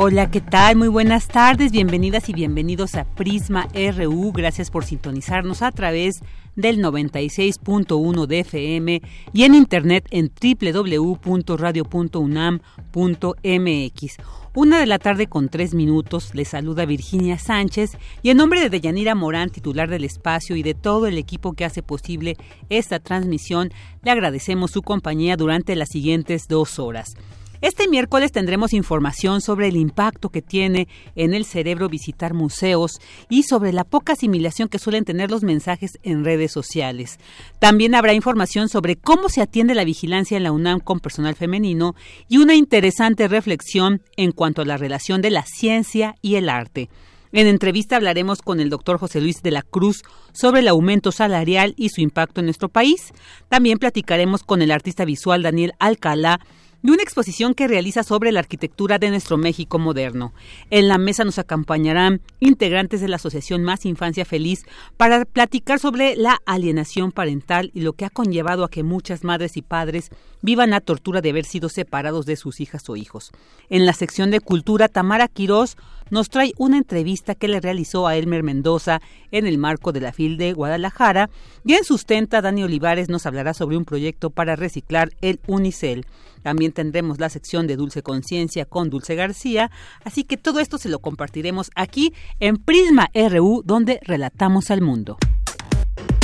Hola, ¿qué tal? Muy buenas tardes, bienvenidas y bienvenidos a Prisma RU. Gracias por sintonizarnos a través del 96.1 de FM y en internet en www.radio.unam.mx. Una de la tarde con tres minutos, le saluda Virginia Sánchez y en nombre de Deyanira Morán, titular del espacio y de todo el equipo que hace posible esta transmisión, le agradecemos su compañía durante las siguientes dos horas. Este miércoles tendremos información sobre el impacto que tiene en el cerebro visitar museos y sobre la poca asimilación que suelen tener los mensajes en redes sociales. También habrá información sobre cómo se atiende la vigilancia en la UNAM con personal femenino y una interesante reflexión en cuanto a la relación de la ciencia y el arte. En entrevista hablaremos con el doctor José Luis de la Cruz sobre el aumento salarial y su impacto en nuestro país. También platicaremos con el artista visual Daniel Alcalá de una exposición que realiza sobre la arquitectura de nuestro México moderno. En la mesa nos acompañarán integrantes de la Asociación Más Infancia Feliz para platicar sobre la alienación parental y lo que ha conllevado a que muchas madres y padres vivan la tortura de haber sido separados de sus hijas o hijos. En la sección de cultura, Tamara Quirós nos trae una entrevista que le realizó a Elmer Mendoza en el marco de la FIL de Guadalajara y en Sustenta Dani Olivares nos hablará sobre un proyecto para reciclar el Unicel. También tendremos la sección de Dulce Conciencia con Dulce García, así que todo esto se lo compartiremos aquí en Prisma RU donde relatamos al mundo.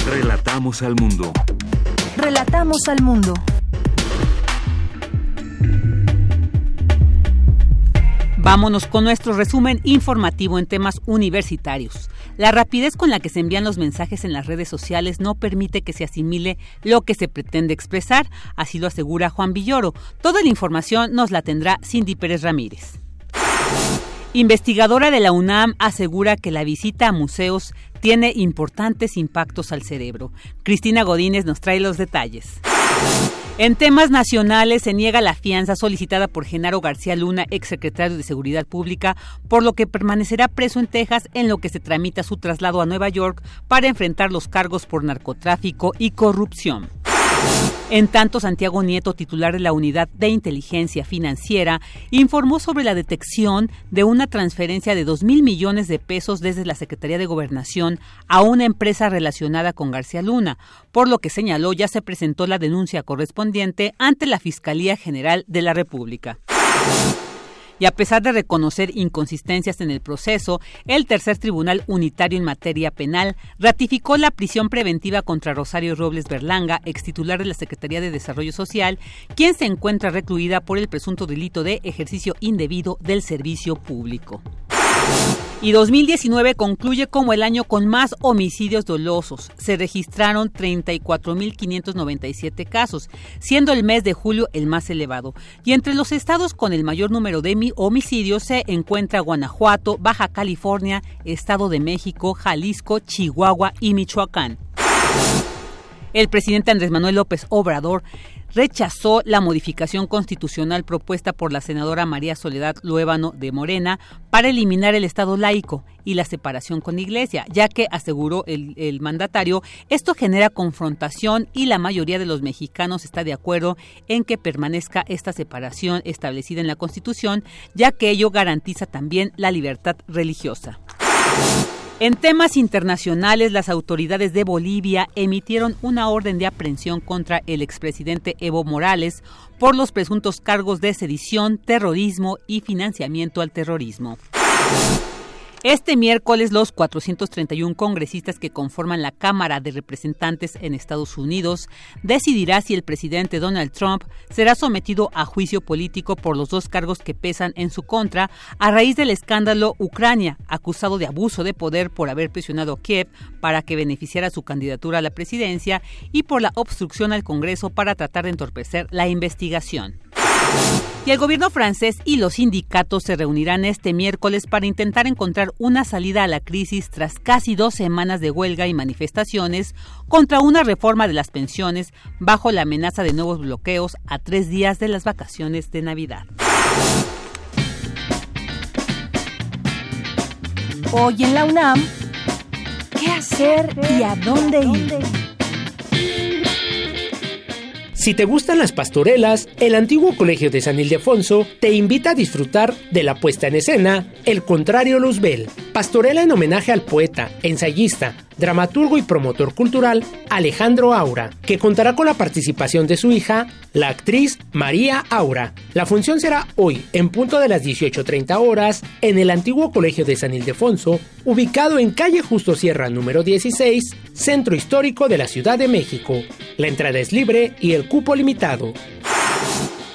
Relatamos al mundo. Relatamos al mundo. Vámonos con nuestro resumen informativo en temas universitarios. La rapidez con la que se envían los mensajes en las redes sociales no permite que se asimile lo que se pretende expresar, así lo asegura Juan Villoro. Toda la información nos la tendrá Cindy Pérez Ramírez. Investigadora de la UNAM asegura que la visita a museos tiene importantes impactos al cerebro. Cristina Godínez nos trae los detalles. En temas nacionales se niega la fianza solicitada por Genaro García Luna, exsecretario de Seguridad Pública, por lo que permanecerá preso en Texas en lo que se tramita su traslado a Nueva York para enfrentar los cargos por narcotráfico y corrupción. En tanto, Santiago Nieto, titular de la Unidad de Inteligencia Financiera, informó sobre la detección de una transferencia de 2 mil millones de pesos desde la Secretaría de Gobernación a una empresa relacionada con García Luna, por lo que señaló ya se presentó la denuncia correspondiente ante la Fiscalía General de la República y a pesar de reconocer inconsistencias en el proceso, el tercer tribunal unitario en materia penal ratificó la prisión preventiva contra Rosario Robles Berlanga, ex titular de la Secretaría de Desarrollo Social, quien se encuentra recluida por el presunto delito de ejercicio indebido del servicio público. Y 2019 concluye como el año con más homicidios dolosos. Se registraron 34.597 casos, siendo el mes de julio el más elevado. Y entre los estados con el mayor número de homicidios se encuentra Guanajuato, Baja California, Estado de México, Jalisco, Chihuahua y Michoacán. El presidente Andrés Manuel López Obrador rechazó la modificación constitucional propuesta por la senadora María Soledad Luébano de Morena para eliminar el Estado laico y la separación con Iglesia, ya que, aseguró el, mandatario, esto genera confrontación y la mayoría de los mexicanos está de acuerdo en que permanezca esta separación establecida en la Constitución, ya que ello garantiza también la libertad religiosa. En temas internacionales, las autoridades de Bolivia emitieron una orden de aprehensión contra el expresidente Evo Morales por los presuntos cargos de sedición, terrorismo y financiamiento al terrorismo. Este miércoles los 431 congresistas que conforman la Cámara de Representantes en Estados Unidos decidirá si el presidente Donald Trump será sometido a juicio político por los dos cargos que pesan en su contra a raíz del escándalo Ucrania, acusado de abuso de poder por haber presionado a Kiev para que beneficiara su candidatura a la presidencia y por la obstrucción al Congreso para tratar de entorpecer la investigación. Y el gobierno francés y los sindicatos se reunirán este miércoles para intentar encontrar una salida a la crisis tras casi dos semanas de huelga y manifestaciones contra una reforma de las pensiones bajo la amenaza de nuevos bloqueos a tres días de las vacaciones de Navidad. Hoy en la UNAM, ¿qué hacer y a dónde ir? Si te gustan las pastorelas, el antiguo colegio de San Ildefonso te invita a disfrutar de la puesta en escena El Contrario Luzbel, pastorela en homenaje al poeta, ensayista, dramaturgo y promotor cultural Alejandro Aura, que contará con la participación de su hija, la actriz María Aura. La función será hoy, en punto de las 18.30 horas, en el antiguo Colegio de San Ildefonso, ubicado en calle Justo Sierra número 16, Centro Histórico de la Ciudad de México. La entrada es libre y el cupo limitado.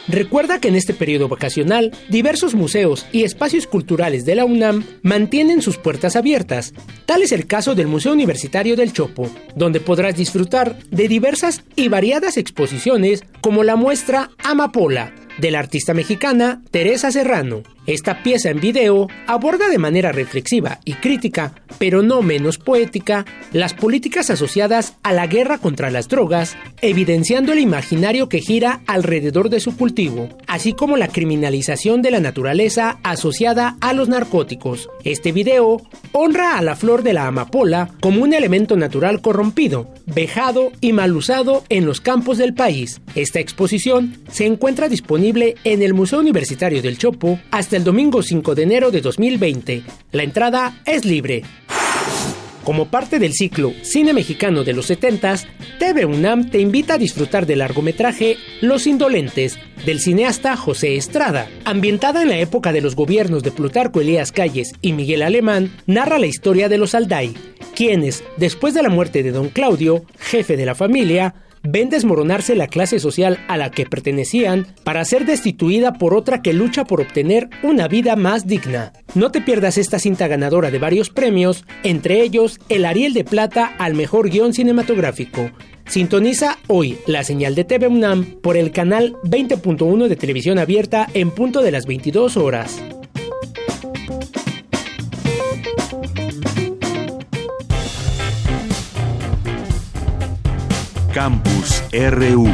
Recuerda que en este periodo vacacional, diversos museos y espacios culturales de la UNAM mantienen sus puertas abiertas. Tal es el caso del Museo Universitario del Chopo, donde podrás disfrutar de diversas y variadas exposiciones como la muestra Amapola, de la artista mexicana Teresa Serrano. Esta pieza en video aborda de manera reflexiva y crítica, pero no menos poética, las políticas asociadas a la guerra contra las drogas, evidenciando el imaginario que gira alrededor de su cultivo, así como la criminalización de la naturaleza asociada a los narcóticos. Este video honra a la flor de la amapola como un elemento natural corrompido, vejado y mal usado en los campos del país. Esta exposición se encuentra disponible en el Museo Universitario del Chopo hasta el domingo 5 de enero de 2020. La entrada es libre. Como parte del ciclo Cine Mexicano de los 70s, TV UNAM te invita a disfrutar del largometraje Los Indolentes, del cineasta José Estrada. Ambientada en la época de los gobiernos de Plutarco Elías Calles y Miguel Alemán, narra la historia de los Alday, quienes, después de la muerte de don Claudio, jefe de la familia, ven desmoronarse la clase social a la que pertenecían para ser destituida por otra que lucha por obtener una vida más digna. No te pierdas esta cinta ganadora de varios premios, entre ellos el Ariel de Plata al mejor guion cinematográfico. Sintoniza hoy la señal de TV UNAM por el canal 20.1 de televisión abierta en punto de las 22 horas. Campus RU.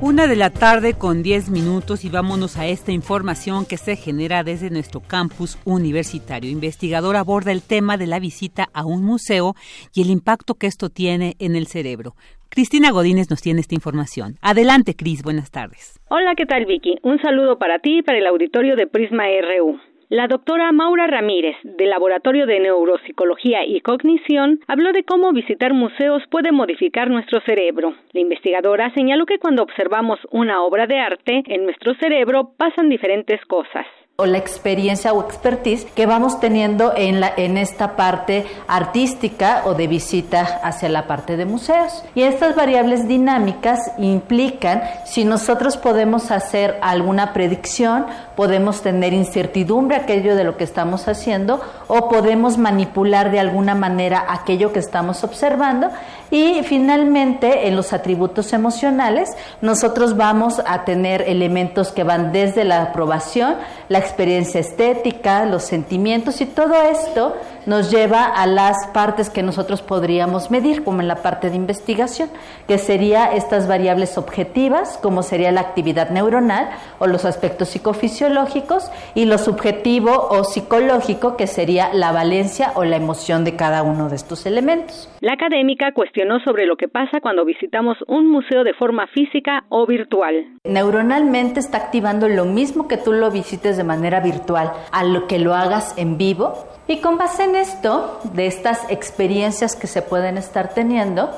Una de la tarde con 10 minutos y vámonos a esta información que se genera desde nuestro campus universitario. Investigador aborda el tema de la visita a un museo y el impacto que esto tiene en el cerebro. Cristina Godínez nos tiene esta información. Adelante, Cris, buenas tardes. Hola, ¿qué tal, Vicky? Un saludo para ti y para el auditorio de Prisma RU. La doctora Maura Ramírez, del Laboratorio de Neuropsicología y Cognición, habló de cómo visitar museos puede modificar nuestro cerebro. La investigadora señaló que cuando observamos una obra de arte, en nuestro cerebro pasan diferentes cosas o la experiencia o expertise que vamos teniendo en, la, en esta parte artística o de visita hacia la parte de museos. Y estas variables dinámicas implican si nosotros podemos hacer alguna predicción, podemos tener incertidumbre aquello de lo que estamos haciendo o podemos manipular de alguna manera aquello que estamos observando y finalmente, en los atributos emocionales, nosotros vamos a tener elementos que van desde la aprobación, la experiencia estética, los sentimientos y todo esto nos lleva a las partes que nosotros podríamos medir, como en la parte de investigación, que sería estas variables objetivas, como sería la actividad neuronal o los aspectos psicofisiológicos, y lo subjetivo o psicológico, que sería la valencia o la emoción de cada uno de estos elementos. La académica cuestionó sobre lo que pasa cuando visitamos un museo de forma física o virtual. Neuronalmente está activando lo mismo que tú lo visites de manera virtual, a lo que lo hagas en vivo y con base en esto, de estas experiencias que se pueden estar teniendo,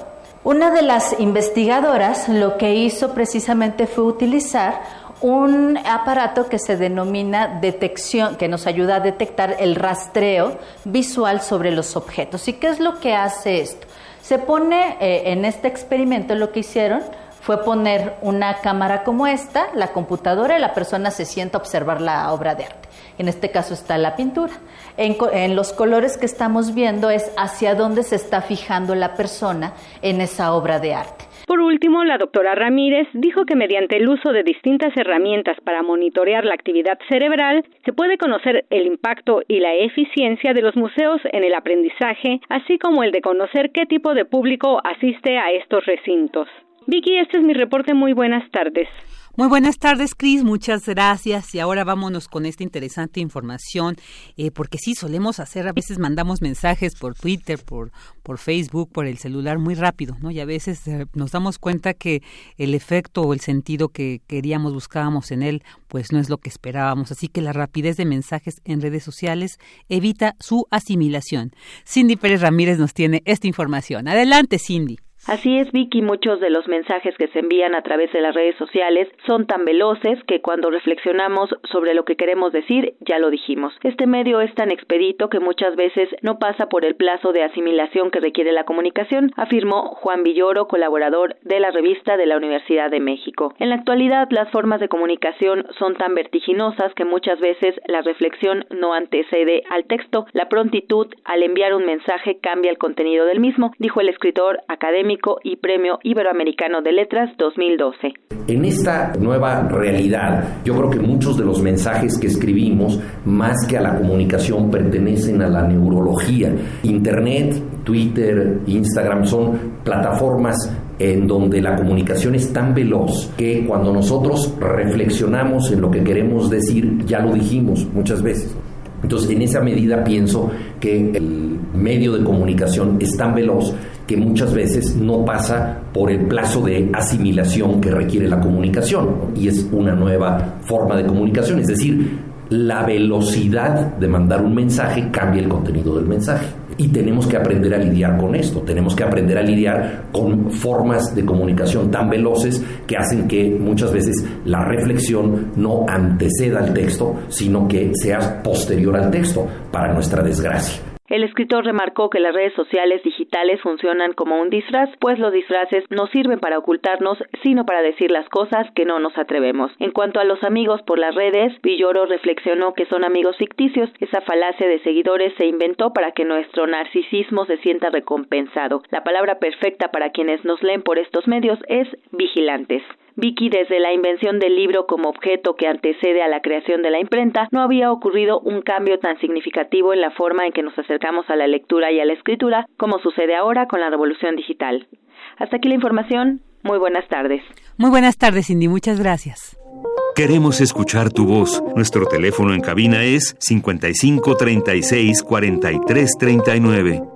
Una de las investigadoras lo que hizo precisamente fue utilizar un aparato que se denomina detección, que nos ayuda a detectar el rastreo visual sobre los objetos. ¿Y qué es lo que hace esto? Se pone eh, en este experimento lo que hicieron fue poner una cámara como esta, la computadora y la persona se sienta a observar la obra de arte. En este caso está la pintura. En, en, los colores que estamos viendo es hacia dónde se está fijando la persona en esa obra de arte. Por último, la doctora Ramírez dijo que mediante el uso de distintas herramientas para monitorear la actividad cerebral se puede conocer el impacto y la eficiencia de los museos en el aprendizaje, así como el de conocer qué tipo de público asiste a estos recintos. Vicky, este es mi reporte. Muy buenas tardes. Muy buenas tardes, Cris. Muchas gracias. Y ahora vámonos con esta interesante información, eh, porque sí, solemos hacer, a veces mandamos mensajes por Twitter, por, por Facebook, por el celular muy rápido, ¿no? Y a veces eh, nos damos cuenta que el efecto o el sentido que queríamos, buscábamos en él, pues no es lo que esperábamos. Así que la rapidez de mensajes en redes sociales evita su asimilación. Cindy Pérez Ramírez nos tiene esta información. Adelante, Cindy. Así es, Vicky, muchos de los mensajes que se envían a través de las redes sociales son tan veloces que cuando reflexionamos sobre lo que queremos decir, ya lo dijimos. Este medio es tan expedito que muchas veces no pasa por el plazo de asimilación que requiere la comunicación, afirmó Juan Villoro, colaborador de la revista de la Universidad de México. En la actualidad, las formas de comunicación son tan vertiginosas que muchas veces la reflexión no antecede al texto. La prontitud al enviar un mensaje cambia el contenido del mismo, dijo el escritor académico y Premio Iberoamericano de Letras 2012. En esta nueva realidad, yo creo que muchos de los mensajes que escribimos, más que a la comunicación, pertenecen a la neurología. Internet, Twitter, Instagram son plataformas en donde la comunicación es tan veloz que cuando nosotros reflexionamos en lo que queremos decir, ya lo dijimos muchas veces. Entonces, en esa medida pienso que el medio de comunicación es tan veloz que muchas veces no pasa por el plazo de asimilación que requiere la comunicación y es una nueva forma de comunicación, es decir, la velocidad de mandar un mensaje cambia el contenido del mensaje. Y tenemos que aprender a lidiar con esto, tenemos que aprender a lidiar con formas de comunicación tan veloces que hacen que muchas veces la reflexión no anteceda al texto, sino que sea posterior al texto, para nuestra desgracia. El escritor remarcó que las redes sociales digitales funcionan como un disfraz, pues los disfraces no sirven para ocultarnos, sino para decir las cosas que no nos atrevemos. En cuanto a los amigos por las redes, Villoro reflexionó que son amigos ficticios. Esa falacia de seguidores se inventó para que nuestro narcisismo se sienta recompensado. La palabra perfecta para quienes nos leen por estos medios es vigilantes. Vicky, desde la invención del libro como objeto que antecede a la creación de la imprenta, no había ocurrido un cambio tan significativo en la forma en que nos acercamos a la lectura y a la escritura como sucede ahora con la revolución digital. Hasta aquí la información. Muy buenas tardes. Muy buenas tardes, Cindy. Muchas gracias. Queremos escuchar tu voz. Nuestro teléfono en cabina es 55 36 43 39.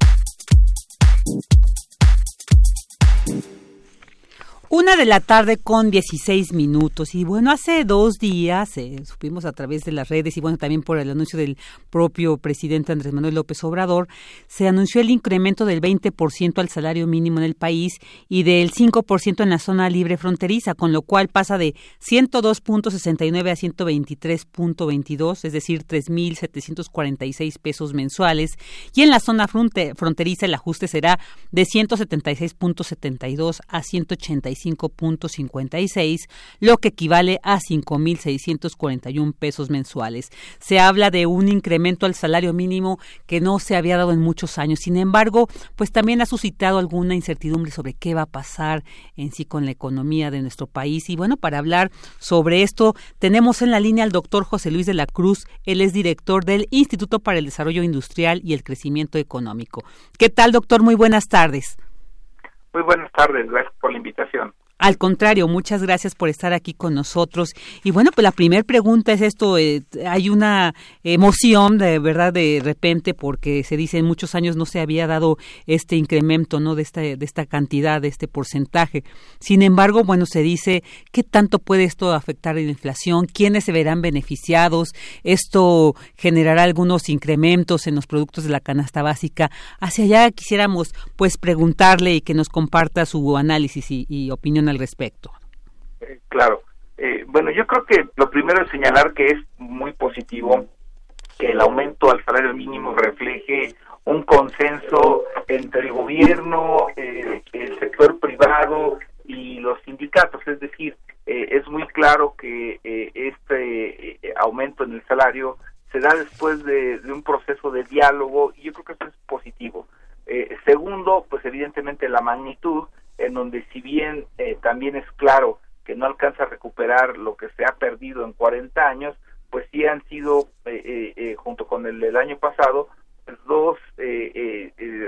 Una de la tarde con 16 minutos. Y bueno, hace dos días eh, supimos a través de las redes y bueno, también por el anuncio del propio presidente Andrés Manuel López Obrador, se anunció el incremento del 20% al salario mínimo en el país y del 5% en la zona libre fronteriza, con lo cual pasa de 102.69 a 123.22, es decir, 3.746 pesos mensuales. Y en la zona fronteriza el ajuste será de 176.72 a 185 5.56, lo que equivale a 5.641 pesos mensuales. Se habla de un incremento al salario mínimo que no se había dado en muchos años. Sin embargo, pues también ha suscitado alguna incertidumbre sobre qué va a pasar en sí con la economía de nuestro país. Y bueno, para hablar sobre esto, tenemos en la línea al doctor José Luis de la Cruz. Él es director del Instituto para el Desarrollo Industrial y el Crecimiento Económico. ¿Qué tal, doctor? Muy buenas tardes. Muy buenas tardes, gracias por la invitación. Al contrario, muchas gracias por estar aquí con nosotros. Y bueno, pues la primera pregunta es esto, eh, hay una emoción de verdad de repente porque se dice en muchos años no se había dado este incremento, ¿no? De esta, de esta cantidad, de este porcentaje. Sin embargo, bueno, se dice qué tanto puede esto afectar la inflación, quiénes se verán beneficiados, esto generará algunos incrementos en los productos de la canasta básica. Hacia allá quisiéramos pues preguntarle y que nos comparta su análisis y opinión al respecto. Eh, claro. Eh, bueno, yo creo que lo primero es señalar que es muy positivo que el aumento al salario mínimo refleje un consenso entre el gobierno, eh, el sector privado y los sindicatos. Es decir, es muy claro que este aumento en el salario se da después de, de, un proceso de diálogo y yo creo que eso es positivo. segundo, pues evidentemente la magnitud en donde si bien eh, también es claro que no alcanza a recuperar lo que se ha perdido en 40 años, pues sí han sido, eh, eh, junto con el del año pasado, pues dos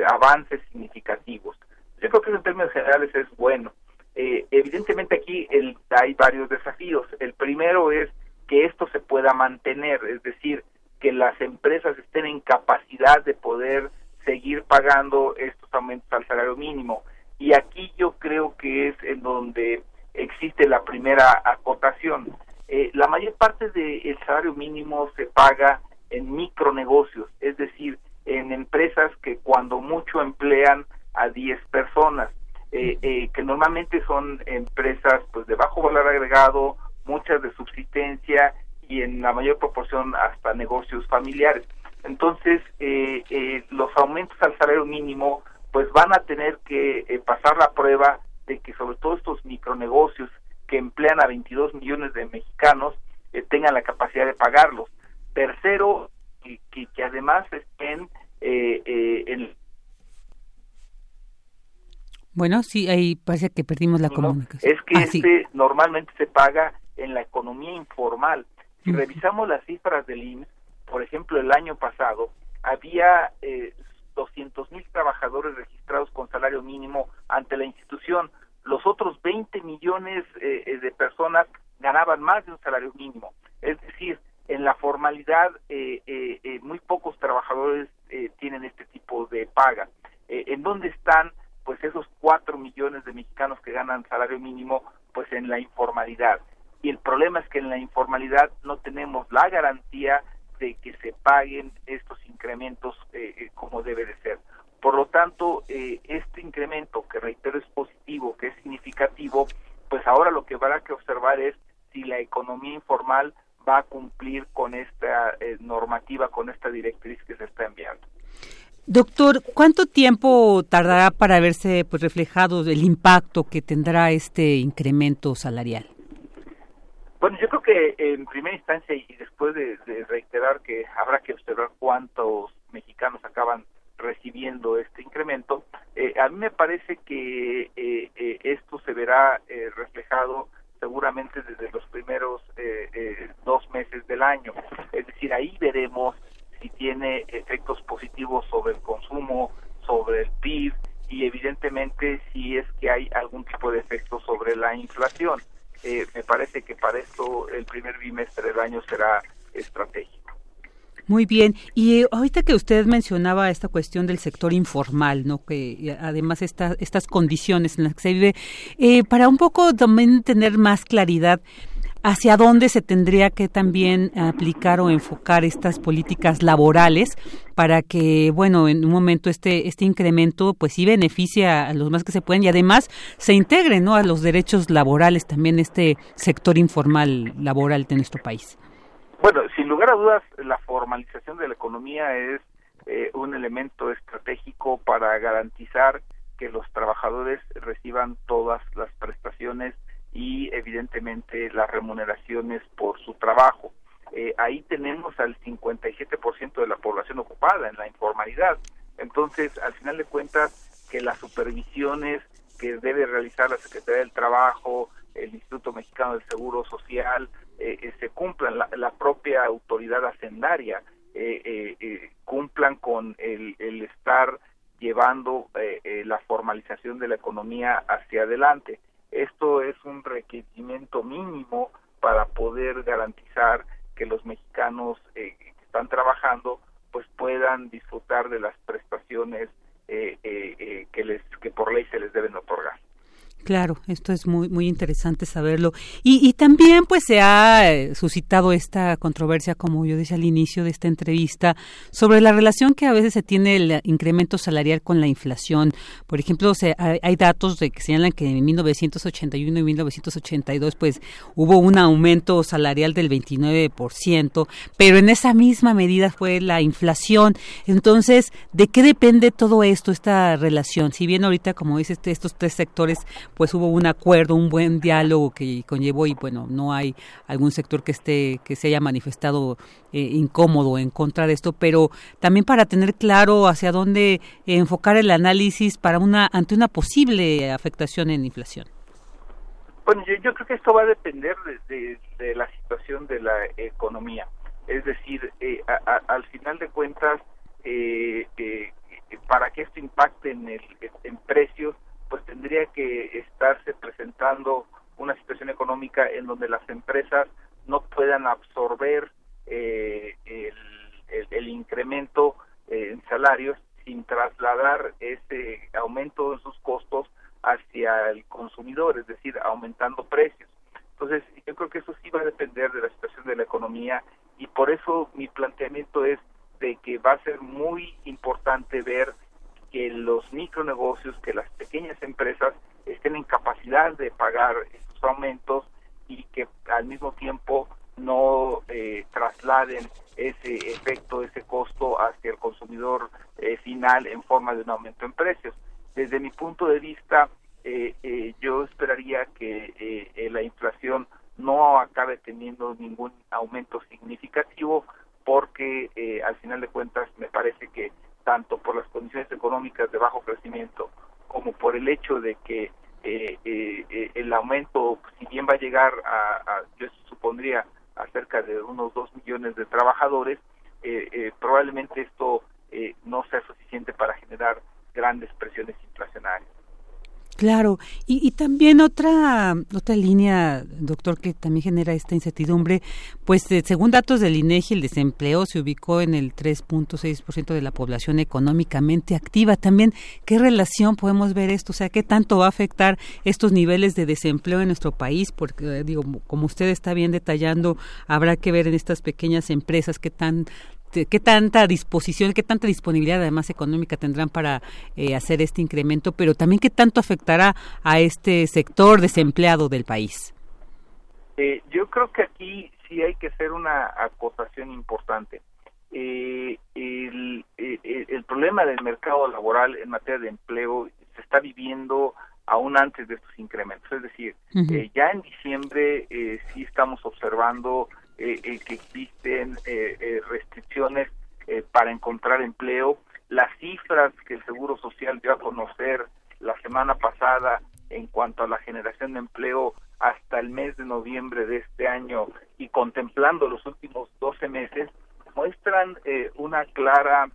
avances significativos. Yo creo que en términos generales es bueno. evidentemente aquí el, hay varios desafíos. El primero es que esto se pueda mantener, es decir, que las empresas estén en capacidad de poder seguir pagando estos aumentos al salario mínimo y aquí yo creo que es en donde existe la primera acotación. Eh, la mayor parte del salario mínimo se paga en micronegocios, es decir, en empresas que cuando mucho emplean a 10 personas, eh, eh, que normalmente son empresas pues de bajo valor agregado, muchas de subsistencia y en la mayor proporción hasta negocios familiares. Entonces, los aumentos al salario mínimo pues van a tener que eh, pasar la prueba de que sobre todo estos micronegocios que emplean a 22 millones de mexicanos eh, tengan la capacidad de pagarlos. Tercero, que, que, además estén eh, en bueno, sí, ahí parece que perdimos la comunicación. Es que ah, este normalmente se paga en la economía informal. Si revisamos las cifras del IMSS, por ejemplo, el año pasado había eh, 200 mil trabajadores registrados con salario mínimo ante la institución. Los otros 20 millones eh, eh, de personas ganaban más de un salario mínimo. Es decir, en la formalidad eh, muy pocos trabajadores tienen este tipo de paga. ¿En dónde están pues esos 4 millones de mexicanos que ganan salario mínimo? Pues en la informalidad. Y el problema es que en la informalidad no tenemos la garantía de que se paguen estos incrementos eh, eh, como debe de ser. Por lo tanto, eh, este incremento, que reitero es positivo, que es significativo, pues ahora lo que habrá que observar es si la economía informal va a cumplir con esta normativa, con esta directriz que se está enviando. Doctor, ¿cuánto tiempo tardará para verse pues, reflejado el impacto que tendrá este incremento salarial? Bueno, yo creo que en primera instancia y después de, reiterar que habrá que observar cuántos mexicanos acaban recibiendo este incremento, eh, a mí me parece que eh, eh, esto se verá reflejado seguramente desde los primeros dos meses del año. Es decir, ahí veremos si tiene efectos positivos sobre el consumo, sobre el PIB y evidentemente si es que hay algún tipo de efecto sobre la inflación. Eh, me parece que para esto el primer bimestre del año será estratégico. Muy bien. Y eh, ahorita que usted mencionaba esta cuestión del sector informal, ¿no? Que eh, además esta, estas condiciones en las que se vive, para un poco también tener más claridad, hacia dónde se tendría que también aplicar o enfocar estas políticas laborales para que, bueno, en un momento este, este incremento pues sí beneficia a los más que se pueden y además se integre, ¿no? A los derechos laborales también este sector informal laboral de nuestro país. Bueno, sin lugar a dudas, la formalización de la economía es eh, un elemento estratégico para garantizar que los trabajadores reciban todas las prestaciones y evidentemente las remuneraciones por su trabajo. Eh, ahí tenemos al 57% de la población ocupada en la informalidad. Entonces, al final de cuentas, que las supervisiones que debe realizar la Secretaría del Trabajo, el Instituto Mexicano del Seguro Social, eh, eh, se cumplan, la, propia autoridad hacendaria cumplan con el, el estar llevando la formalización de la economía hacia adelante. Esto es un requerimiento mínimo para poder garantizar que los mexicanos eh, que están trabajando pues puedan disfrutar de las prestaciones eh, eh, que les que por ley se les deben otorgar. Claro, esto es muy muy interesante saberlo. Y, y también pues se ha eh, suscitado esta controversia, como yo decía al inicio de esta entrevista, sobre la relación que a veces se tiene el incremento salarial con la inflación. Por ejemplo, se, hay, datos de que señalan que en 1981 y 1982 pues hubo un aumento salarial del 29%, pero en esa misma medida fue la inflación. Entonces, ¿de qué depende todo esto, esta relación? Si bien ahorita, como dices, estos tres sectores pues hubo un acuerdo, un buen diálogo que conllevó y bueno, no hay algún sector que esté que se haya manifestado eh, incómodo en contra de esto, pero también para tener claro hacia dónde enfocar el análisis para una ante una posible afectación en inflación. Bueno, yo, creo que esto va a depender de, la situación de la economía. Es decir, eh, al final de cuentas, eh, para que esto impacte en, el, en precios, pues tendría que estarse presentando una situación económica en donde las empresas no puedan absorber eh, el, incremento eh, en salarios sin trasladar ese aumento en sus costos hacia el consumidor, es decir, aumentando precios. Entonces, yo creo que eso sí va a depender de la situación de la economía y por eso mi planteamiento es de que va a ser muy importante ver que los micronegocios, que las pequeñas empresas estén en capacidad de pagar estos aumentos y que al mismo tiempo no eh, trasladen ese efecto, ese costo hacia el consumidor eh, final en forma de un aumento en precios. Desde mi punto de vista, eh, yo esperaría que la inflación no acabe teniendo ningún aumento significativo porque al final de cuentas me parece que tanto por las condiciones económicas de bajo crecimiento como por el hecho de que eh, eh, eh, el aumento, si bien va a llegar a, yo supondría, a cerca de unos dos millones de trabajadores, probablemente esto no sea suficiente para generar grandes presiones inflacionarias. Claro, y, también otra otra línea, doctor, que también genera esta incertidumbre, pues eh, según datos del INEGI, el desempleo se ubicó en el 3.6% de la población económicamente activa. También, ¿qué relación podemos ver esto? O sea, ¿qué tanto va a afectar estos niveles de desempleo en nuestro país? Porque, eh, digo, como usted está bien detallando, habrá que ver en estas pequeñas empresas qué tan este, qué tanta disposición, qué tanta disponibilidad además económica tendrán para eh, hacer este incremento, pero también qué tanto afectará a este sector desempleado del país. Eh, yo creo que aquí sí hay que hacer una acotación importante. Eh, el, el, problema del mercado laboral en materia de empleo se está viviendo aún antes de estos incrementos. Es decir, ya en diciembre sí estamos observando eh, eh, que existen eh, restricciones para encontrar empleo. Las cifras que el Seguro Social dio a conocer la semana pasada en cuanto a la generación de empleo hasta el mes de noviembre de este año y contemplando los últimos 12 meses, muestran una clara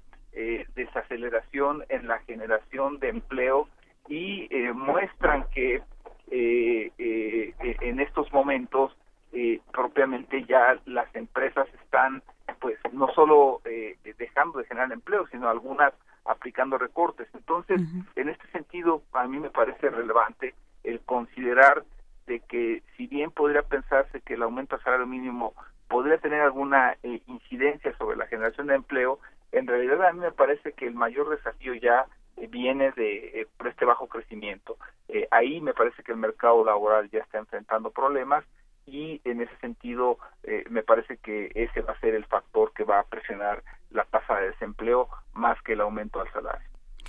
desaceleración en la generación de empleo y muestran que en estos momentos eh, propiamente ya las empresas están pues no solo eh, dejando de generar empleo sino algunas aplicando recortes. Entonces en este sentido a mí me parece relevante el considerar de que si bien podría pensarse que el aumento al salario mínimo podría tener alguna eh, incidencia sobre la generación de empleo en realidad a mí me parece que el mayor desafío ya viene de por este bajo crecimiento. Ahí me parece que el mercado laboral ya está enfrentando problemas y en ese sentido eh, me parece que ese va a ser el factor que va a presionar la tasa de desempleo más que el aumento del salario.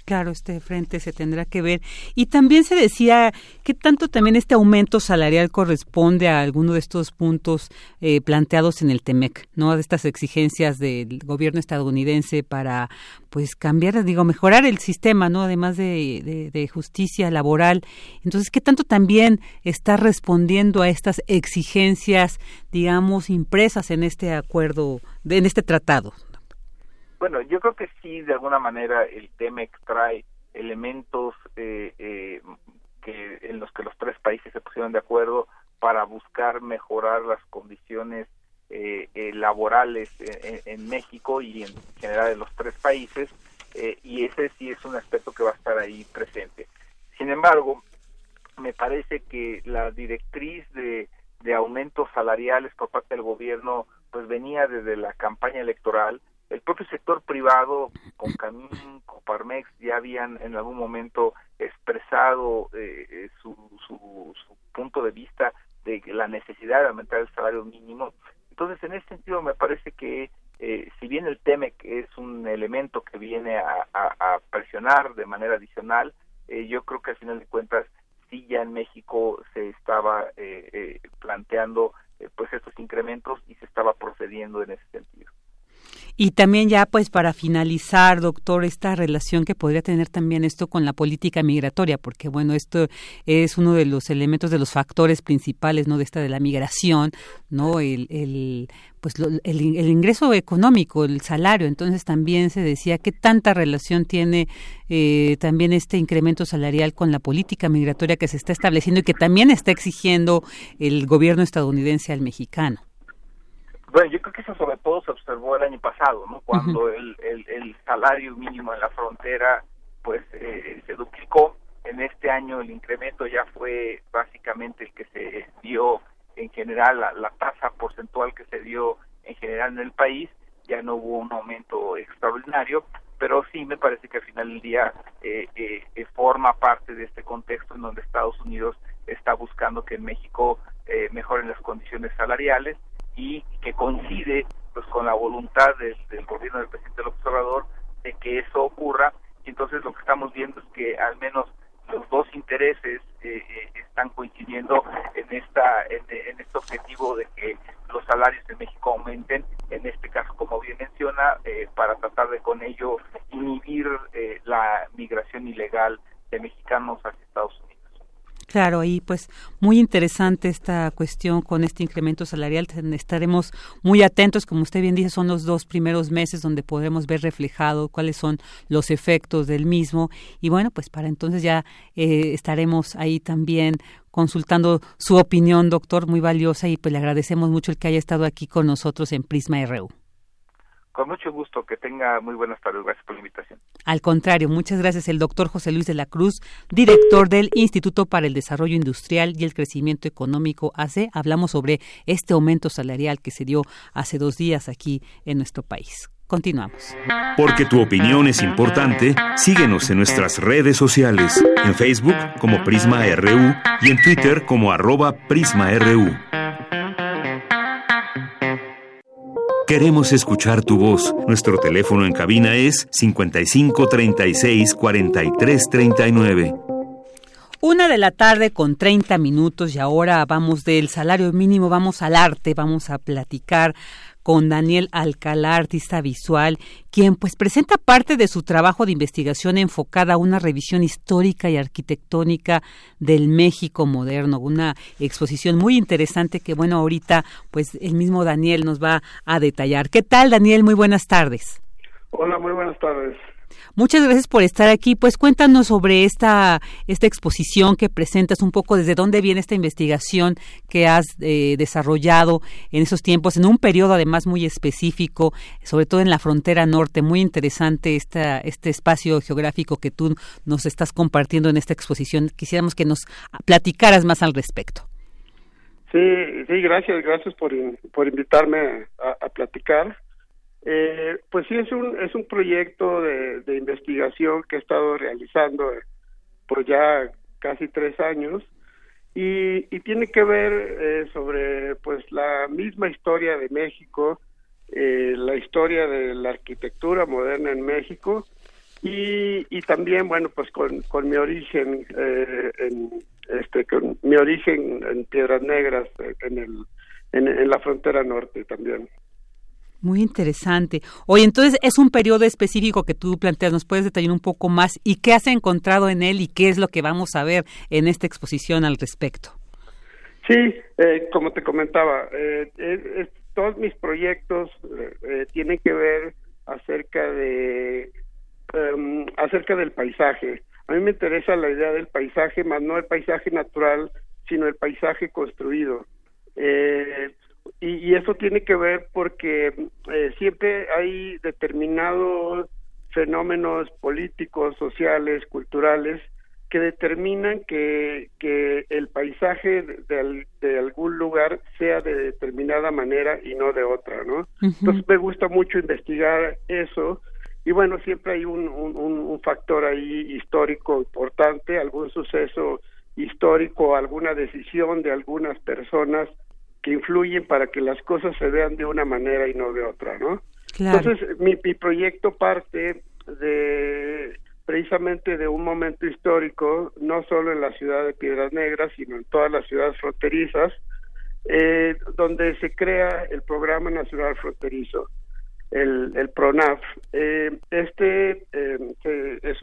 Claro, este frente se tendrá que ver. Y también se decía que tanto también este aumento salarial corresponde a alguno de estos puntos eh, planteados en el TEMEC, ¿no? De estas exigencias del gobierno estadounidense para, pues, cambiar, digo, mejorar el sistema, ¿no? Además de, de justicia laboral. Entonces, ¿qué tanto también está respondiendo a estas exigencias, digamos, impresas en este acuerdo, en este tratado? Bueno, yo creo que sí, de alguna manera el TEMEC trae elementos eh, eh, que en los que los tres países se pusieron de acuerdo para buscar mejorar las condiciones eh, eh, laborales en, México y en general en los tres países eh, y ese sí es un aspecto que va a estar ahí presente. Sin embargo, me parece que la directriz de, de aumentos salariales por parte del gobierno pues venía desde la campaña electoral. El propio sector privado, con Camín, Coparmex, ya habían en algún momento expresado su, su, su punto de vista de la necesidad de aumentar el salario mínimo. Entonces, en ese sentido, me parece que eh, si bien el TEMEC es un elemento que viene a, presionar de manera adicional, eh, yo creo que al final de cuentas sí ya en México se estaba eh, planteando pues estos incrementos y se estaba procediendo en ese sentido. Y también ya pues para finalizar, doctor, esta relación que podría tener también esto con la política migratoria, porque bueno, esto es uno de los elementos de los factores principales, ¿no? De esta de la migración, ¿no? El, el pues el, ingreso económico, el salario. Entonces también se decía qué tanta relación tiene eh, también este incremento salarial con la política migratoria que se está estableciendo y que también está exigiendo el gobierno estadounidense al mexicano. Bueno, yo creo que eso sobre todo se observó el año pasado, ¿no? Cuando el, el, salario mínimo en la frontera, pues, eh, se duplicó. En este año el incremento ya fue básicamente el que se dio en general, la, tasa porcentual que se dio en general en el país, ya no hubo un aumento extraordinario, pero sí me parece que al final del día eh, eh, forma parte de este contexto en donde Estados Unidos está buscando que en México eh, mejoren las condiciones salariales y que coincide pues con la voluntad del, gobierno del presidente López Obrador de que eso ocurra. Y entonces lo que estamos viendo es que al menos los dos intereses eh, eh, están coincidiendo en esta en, este objetivo de que los salarios en México aumenten en este caso como bien menciona eh, para tratar de con ello inhibir la migración ilegal de mexicanos hacia Estados Unidos Claro, y pues muy interesante esta cuestión con este incremento salarial. Estaremos muy atentos, como usted bien dice, son los dos primeros meses donde podremos ver reflejado cuáles son los efectos del mismo. Y bueno, pues para entonces ya eh, estaremos ahí también consultando su opinión, doctor, muy valiosa, y pues le agradecemos mucho el que haya estado aquí con nosotros en Prisma RU. Con mucho gusto, que tenga muy buenas tardes. Gracias por la invitación. Al contrario, muchas gracias el doctor José Luis de la Cruz, director del Instituto para el Desarrollo Industrial y el Crecimiento Económico AC. Hablamos sobre este aumento salarial que se dio hace dos días aquí en nuestro país. Continuamos. Porque tu opinión es importante, síguenos en nuestras redes sociales, en Facebook como Prisma RU y en Twitter como arroba PrismaRU. Queremos escuchar tu voz. Nuestro teléfono en cabina es 55 36 43 39. Una de la tarde con 30 minutos y ahora vamos del salario mínimo, vamos al arte, vamos a platicar con Daniel Alcalá, artista visual, quien pues presenta parte de su trabajo de investigación enfocada a una revisión histórica y arquitectónica del México moderno, una exposición muy interesante que bueno, ahorita pues el mismo Daniel nos va a detallar. ¿Qué tal Daniel? Muy buenas tardes. Hola, muy buenas tardes. Muchas gracias por estar aquí. Pues cuéntanos sobre esta, esta exposición que presentas, un poco desde dónde viene esta investigación que has eh, desarrollado en esos tiempos, en un periodo además muy específico, sobre todo en la frontera norte. Muy interesante esta, este espacio geográfico que tú nos estás compartiendo en esta exposición. Quisiéramos que nos platicaras más al respecto. Sí, sí, gracias, gracias por, por invitarme a platicar. Eh, pues sí, es un, es un proyecto de, de investigación que he estado realizando eh, por ya casi tres años y, y tiene que ver eh, sobre pues la misma historia de México, eh, la historia de la arquitectura moderna en México y, y también bueno pues con, con mi origen eh, en este con mi origen en Piedras Negras en el en la frontera norte también. Muy interesante. Oye, entonces es un periodo específico que tú planteas, ¿nos puedes detallar un poco más? ¿Y qué has encontrado en él y qué es lo que vamos a ver en esta exposición al respecto? Sí, eh, como te comentaba, eh, todos mis proyectos eh, tienen que ver acerca de em, acerca del paisaje, A mí me interesa la idea del paisaje, más no el paisaje natural, sino el paisaje construido. Eh, y, eso tiene que ver porque eh, siempre hay determinados fenómenos políticos, sociales, culturales, que determinan que, que el paisaje de, de, algún lugar sea de determinada manera y no de otra, ¿no? Entonces me gusta mucho investigar eso y bueno, siempre hay un, un, un factor ahí histórico importante, algún suceso histórico, alguna decisión de algunas personas que influyen para que las cosas se vean de una manera y no de otra, ¿no? Entonces, mi, mi proyecto parte de precisamente de un momento histórico, no solo en la ciudad de Piedras Negras, sino en todas las ciudades fronterizas, eh, donde se crea el Programa Nacional Fronterizo, el, el PRONAF. Eh, este eh, es,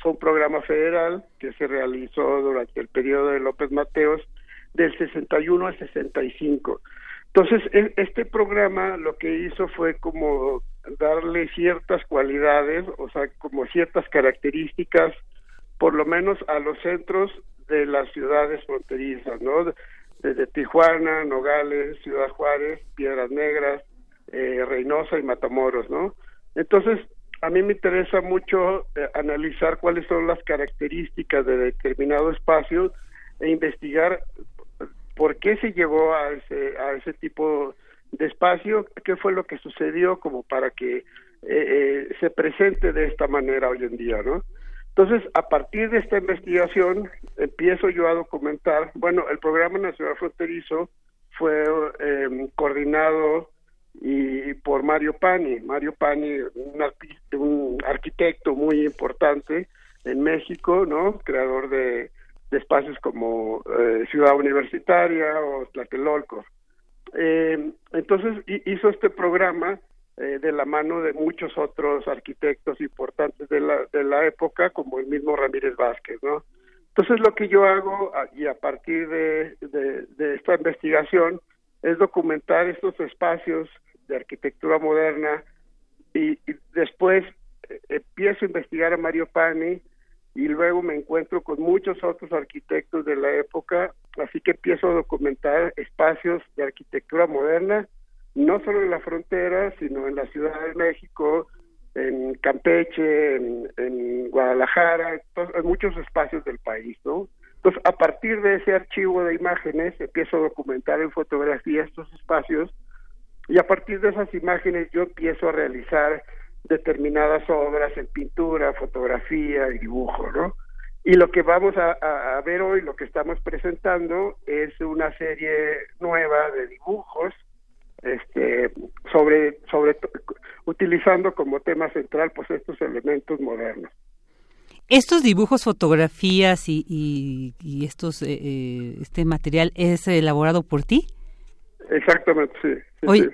fue un programa federal que se realizó durante el periodo de López Mateos del 61 al 65. Entonces, e, este programa lo que hizo fue como darle ciertas cualidades, o sea, como ciertas características, por lo menos a los centros de las ciudades fronterizas, ¿no? Desde Tijuana, Nogales, Ciudad Juárez, Piedras Negras, eh, Reynosa y Matamoros, ¿no? Entonces, a mí me interesa mucho eh, analizar cuáles son las características de determinado espacio e investigar por qué se llegó a ese, a ese tipo de espacio, qué fue lo que sucedió como para que eh, eh, se presente de esta manera hoy en día, ¿no? Entonces, a partir de esta investigación, empiezo yo a documentar, bueno, el Programa Nacional Fronterizo fue eh, coordinado y por Mario Pani. Mario Pani, un, un arquitecto muy importante en México, ¿no? Creador de de espacios como eh, Ciudad Universitaria o Tlatelolco. Eh, entonces hizo este programa eh, de la mano de muchos otros arquitectos importantes de la, de la época, como el mismo Ramírez Vázquez, ¿no? Entonces lo que yo hago, y a partir de, de, esta investigación, es documentar estos espacios de arquitectura moderna y, después eh, empiezo a investigar a Mario Pani, y luego me encuentro con muchos otros arquitectos de la época, así que empiezo a documentar espacios de arquitectura moderna, no solo en la frontera, sino en la Ciudad de México, en Campeche, en, Guadalajara, en muchos espacios del país, ¿no? Entonces, a partir de ese archivo de imágenes, empiezo a documentar en fotografía estos espacios y a partir de esas imágenes yo empiezo a realizar determinadas obras en pintura, fotografía y dibujo, ¿no? Y lo que vamos a, ver hoy, lo que estamos presentando, es una serie nueva de dibujos, este, sobre, sobre, utilizando como tema central, pues estos elementos modernos. Estos dibujos, fotografías y, y, estos, eh, eh, este material es elaborado por ti. Exactamente, sí. sí.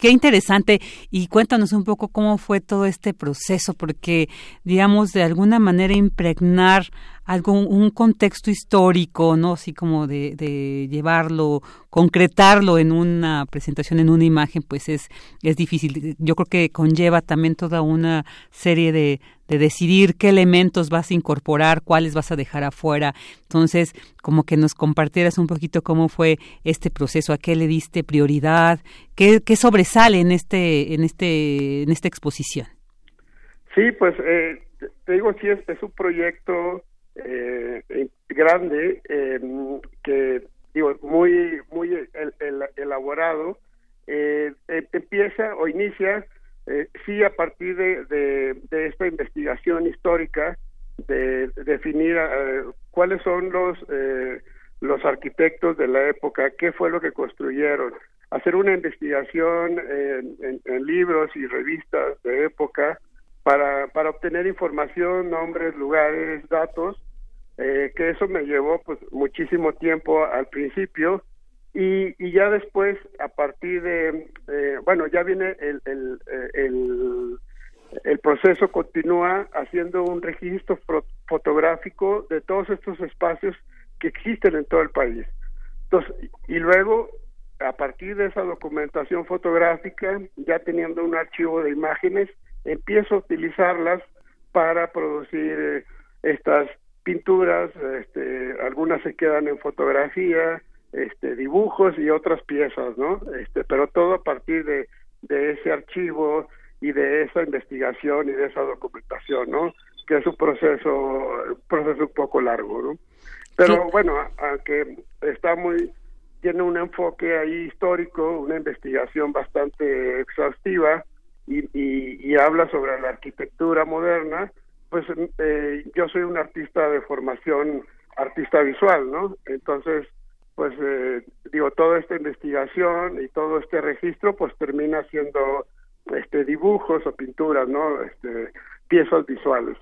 Qué interesante. Y cuéntanos un poco cómo fue todo este proceso, porque, digamos, de alguna manera impregnar algún un contexto histórico, ¿no? Así como de, de, llevarlo, concretarlo en una presentación, en una imagen, pues es, es difícil. Yo creo que conlleva también toda una serie de, de decidir qué elementos vas a incorporar, cuáles vas a dejar afuera. Entonces, como que nos compartieras un poquito cómo fue este proceso, a qué le diste prioridad, qué, qué sobresale en este, en este, en esta exposición. Sí, pues eh, te digo, sí, es, un proyecto eh, eh, grande em, que digo muy muy elaborado eh, em, empieza o inicia eh, sí a partir de, de, esta investigación histórica de, definir cuáles son los los arquitectos de la época qué fue lo que construyeron hacer una investigación en libros y revistas de época para, para obtener información, nombres, lugares, datos, eh, que eso me llevó pues muchísimo tiempo al principio y, y ya después a partir de, eh, bueno, ya viene el, el, el, el, proceso continúa haciendo un registro fotográfico de todos estos espacios que existen en todo el país. Entonces, y luego a partir de esa documentación fotográfica, ya teniendo un archivo de imágenes, empiezo a utilizarlas para producir estas pinturas, este, algunas se quedan en fotografía, este, dibujos y otras piezas, ¿no? Este, pero todo a partir de, de ese archivo y de esa investigación y de esa documentación, ¿no? Que es un proceso, un proceso un poco largo, ¿no? Pero bueno, aunque está muy, tiene un enfoque ahí histórico, una investigación bastante exhaustiva y, y, habla sobre la arquitectura moderna, pues eh, yo soy un artista de formación artista visual, ¿no? Entonces, pues eh, digo, toda esta investigación y todo este registro, pues termina siendo este dibujos o pinturas, ¿no? Este, piezas visuales.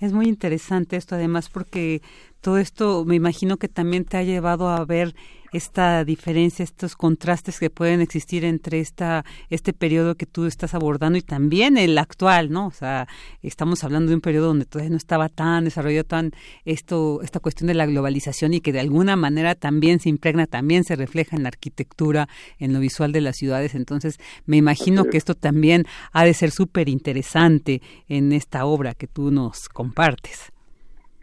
Es muy interesante esto además porque todo esto me imagino que también te ha llevado a ver esta diferencia, estos contrastes que pueden existir entre esta este periodo que tú estás abordando y también el actual, ¿no? O sea, estamos hablando de un periodo donde todavía no estaba tan desarrollado tan esto esta cuestión de la globalización y que de alguna manera también se impregna, también se refleja en la arquitectura, en lo visual de las ciudades. Entonces, me imagino que esto también ha de ser súper interesante en esta obra que tú nos compartes.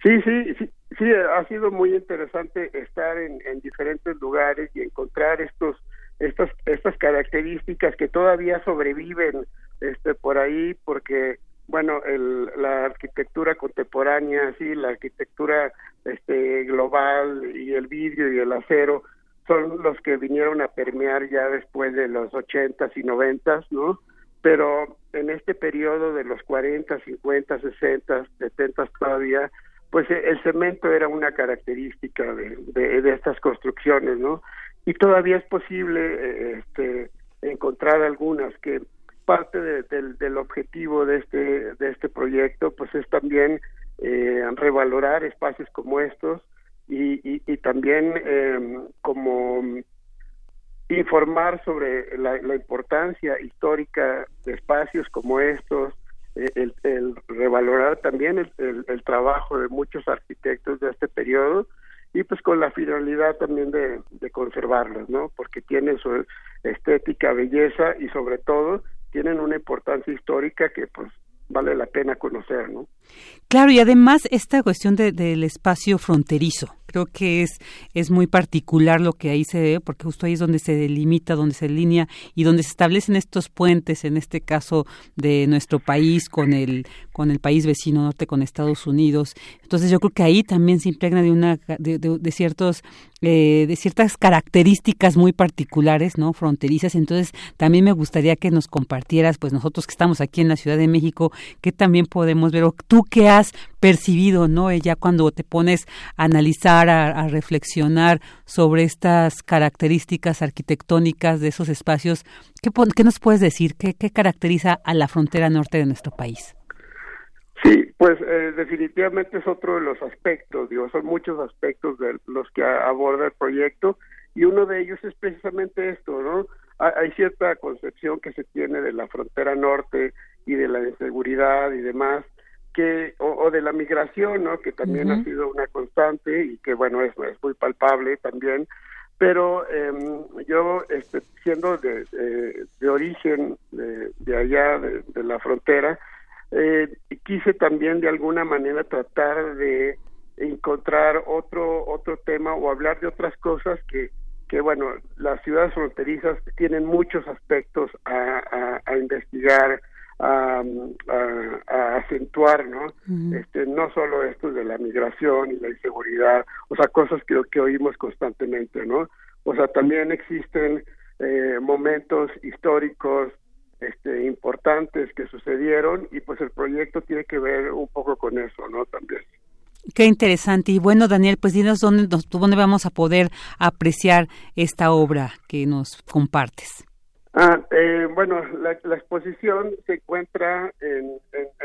Sí, sí, sí, Sí, ha sido muy interesante estar en, diferentes lugares y encontrar estos estas estas características que todavía sobreviven este por ahí porque bueno el, la arquitectura contemporánea sí la arquitectura este global y el vidrio y el acero son los que vinieron a permear ya después de los ochentas y noventas no pero en este periodo de los cuarenta cincuenta sesenta setentas todavía pues eh, el cemento era una característica de, estas construcciones, ¿no? Y todavía es posible eh, este, encontrar algunas que parte del objetivo de este de este proyecto pues es también eh, revalorar espacios como estos y, también eh, como informar sobre la, importancia histórica de espacios como estos el, el revalorar también el, el, trabajo de muchos arquitectos de este periodo y pues con la finalidad también de, de conservarlos, ¿no? Porque tienen su estética, belleza y sobre todo tienen una importancia histórica que pues vale la pena conocer, ¿no? Claro, y además esta cuestión de, del espacio fronterizo, creo que es, es muy particular lo que ahí se ve, porque justo ahí es donde se delimita, donde se delinea y donde se establecen estos puentes, en este caso de nuestro país con el, con el país vecino norte, con Estados Unidos. Entonces yo creo que ahí también se impregna de una, de, de, ciertos, eh, de ciertas características muy particulares, ¿no? Fronterizas. Entonces también me gustaría que nos compartieras, pues nosotros que estamos aquí en la Ciudad de México, que también podemos ver, tú qué has percibido, ¿no? Ya cuando te pones a analizar, a, reflexionar sobre estas características arquitectónicas de esos espacios, ¿qué, qué nos puedes decir? ¿Qué, ¿Qué, caracteriza a la frontera norte de nuestro país? Sí, pues eh, definitivamente es otro de los aspectos, digo, son muchos aspectos de los que aborda el proyecto y uno de ellos es precisamente esto, ¿no? Hay cierta concepción que se tiene de la frontera norte y de la inseguridad y demás, que o, de la migración, ¿no? Que también ha sido una constante y que bueno es, es muy palpable también. Pero eh, yo, este, siendo de, de, origen de, de allá, de, de, la frontera, eh, quise también de alguna manera tratar de encontrar otro otro tema o hablar de otras cosas que que bueno las ciudades fronterizas tienen muchos aspectos a, a, a investigar a, a, acentuar, ¿no? Este, no solo esto de la migración y la inseguridad, o sea, cosas que, que oímos constantemente, ¿no? O sea, también existen eh, momentos históricos este, importantes que sucedieron y pues el proyecto tiene que ver un poco con eso, ¿no? También. Qué interesante. Y bueno, Daniel, pues dinos dónde, dónde vamos a poder apreciar esta obra que nos compartes. Ah, eh, bueno, la, exposición se encuentra en,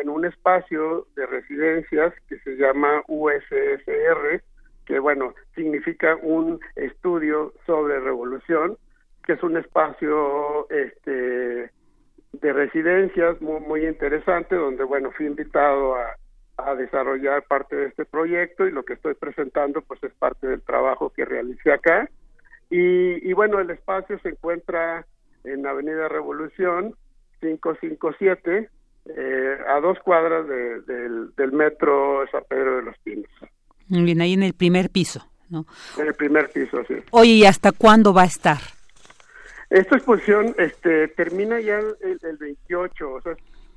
un espacio de residencias que se llama USSR, que bueno, significa un estudio sobre revolución, que es un espacio este de residencias muy, interesante, donde bueno, fui invitado a, a desarrollar parte de este proyecto y lo que estoy presentando pues es parte del trabajo que realicé acá. Y, y bueno, el espacio se encuentra en Avenida Revolución 557 eh, a dos cuadras del, del metro San Pedro de los Pinos. Bien, ahí en el primer piso, ¿no? En el primer piso, sí. Oye, ¿y hasta cuándo va a estar? Esta exposición este, termina ya el, el 28, o sea,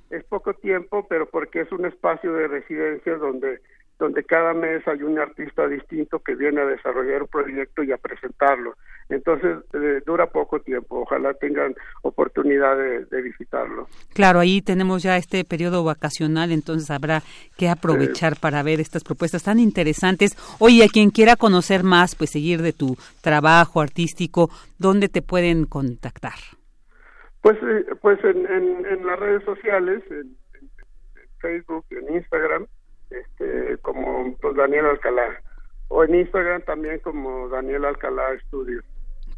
es poco tiempo, pero porque es un espacio de residencia donde donde cada mes hay un artista distinto que viene a desarrollar un proyecto y a presentarlo. Entonces, eh, dura poco tiempo. Ojalá tengan oportunidad de, visitarlo. Claro, ahí tenemos ya este periodo vacacional, entonces habrá que aprovechar para ver estas propuestas tan interesantes. Oye, a quien quiera conocer más, pues seguir de tu trabajo artístico, ¿dónde te pueden contactar? Pues, eh, pues en, en, las redes sociales, en, en Facebook, en Instagram, este, como pues, Daniel Alcalá, o en Instagram también como Daniel Alcalá Estudios.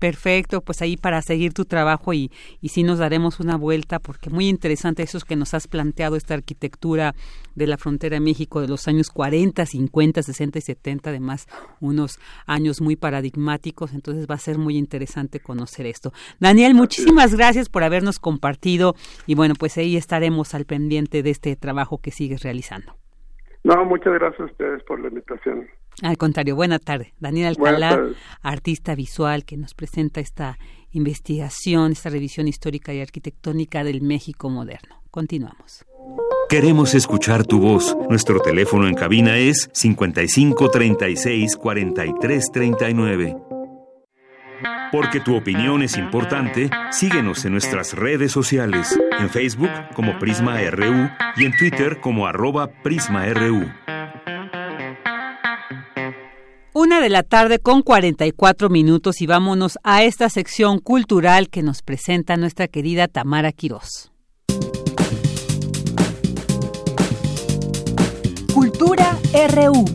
Perfecto, pues ahí para seguir tu trabajo y, y sí nos daremos una vuelta porque muy interesante eso que nos has planteado, esta arquitectura de la frontera de México de los años 40, 50, 60 y 70, además unos años muy paradigmáticos, entonces va a ser muy interesante conocer esto. Daniel, muchísimas gracias por habernos compartido y bueno, pues ahí estaremos al pendiente de este trabajo que sigues realizando. No, muchas gracias a ustedes por la invitación. Al contrario, buena tarde. Daniel Alcalá, artista visual que nos presenta esta investigación, esta revisión histórica y arquitectónica del México moderno. Continuamos. Queremos escuchar tu voz. Nuestro teléfono en cabina es 55 36 43 39. Porque tu opinión es importante, síguenos en nuestras redes sociales, en Facebook como Prisma RU y en Twitter como arroba PrismaRU. Una de la tarde con 44 minutos y vámonos a esta sección cultural que nos presenta nuestra querida Tamara Quirós. Cultura RU.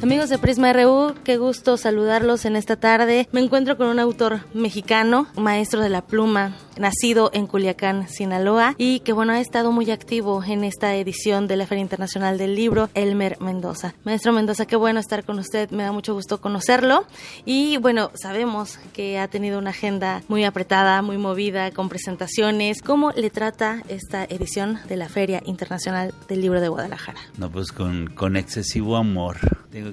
Amigos de Prisma RU, qué gusto saludarlos en esta tarde. Me encuentro con un autor mexicano, maestro de la pluma, nacido en Culiacán, Sinaloa, y que bueno, ha estado muy activo en esta edición de la Feria Internacional del Libro, Elmer Mendoza. Maestro Mendoza, qué bueno estar con usted, me da mucho gusto conocerlo. Y bueno, sabemos que ha tenido una agenda muy apretada, muy movida, con presentaciones. ¿Cómo le trata esta edición de la Feria Internacional del Libro de Guadalajara? No, pues con, con excesivo amor.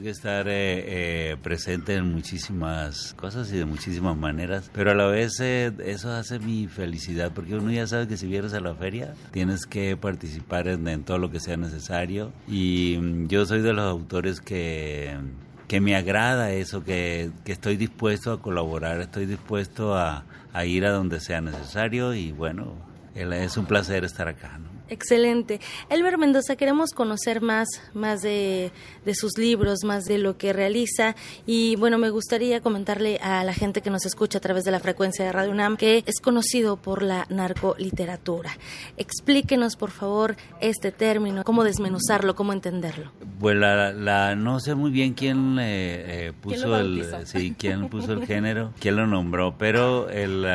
Que estar eh, eh, presente en muchísimas cosas y de muchísimas maneras, pero a la vez eh, eso hace mi felicidad, porque uno ya sabe que si vienes a la feria tienes que participar en, todo lo que sea necesario y mm, yo soy de los autores que que me agrada eso, que, que estoy dispuesto a colaborar, estoy dispuesto a, a ir a donde sea necesario y bueno, es un placer estar acá. ¿no? Excelente. Elber Mendoza, queremos conocer más, más de, sus libros, más de lo que realiza. Y bueno, me gustaría comentarle a la gente que nos escucha a través de la frecuencia de Radio UNAM que es conocido por la narcoliteratura. Explíquenos, por favor, este término, cómo desmenuzarlo, cómo entenderlo. Pues la, no sé muy bien quién eh, puso el, sí, quién puso el género, quién lo nombró, pero el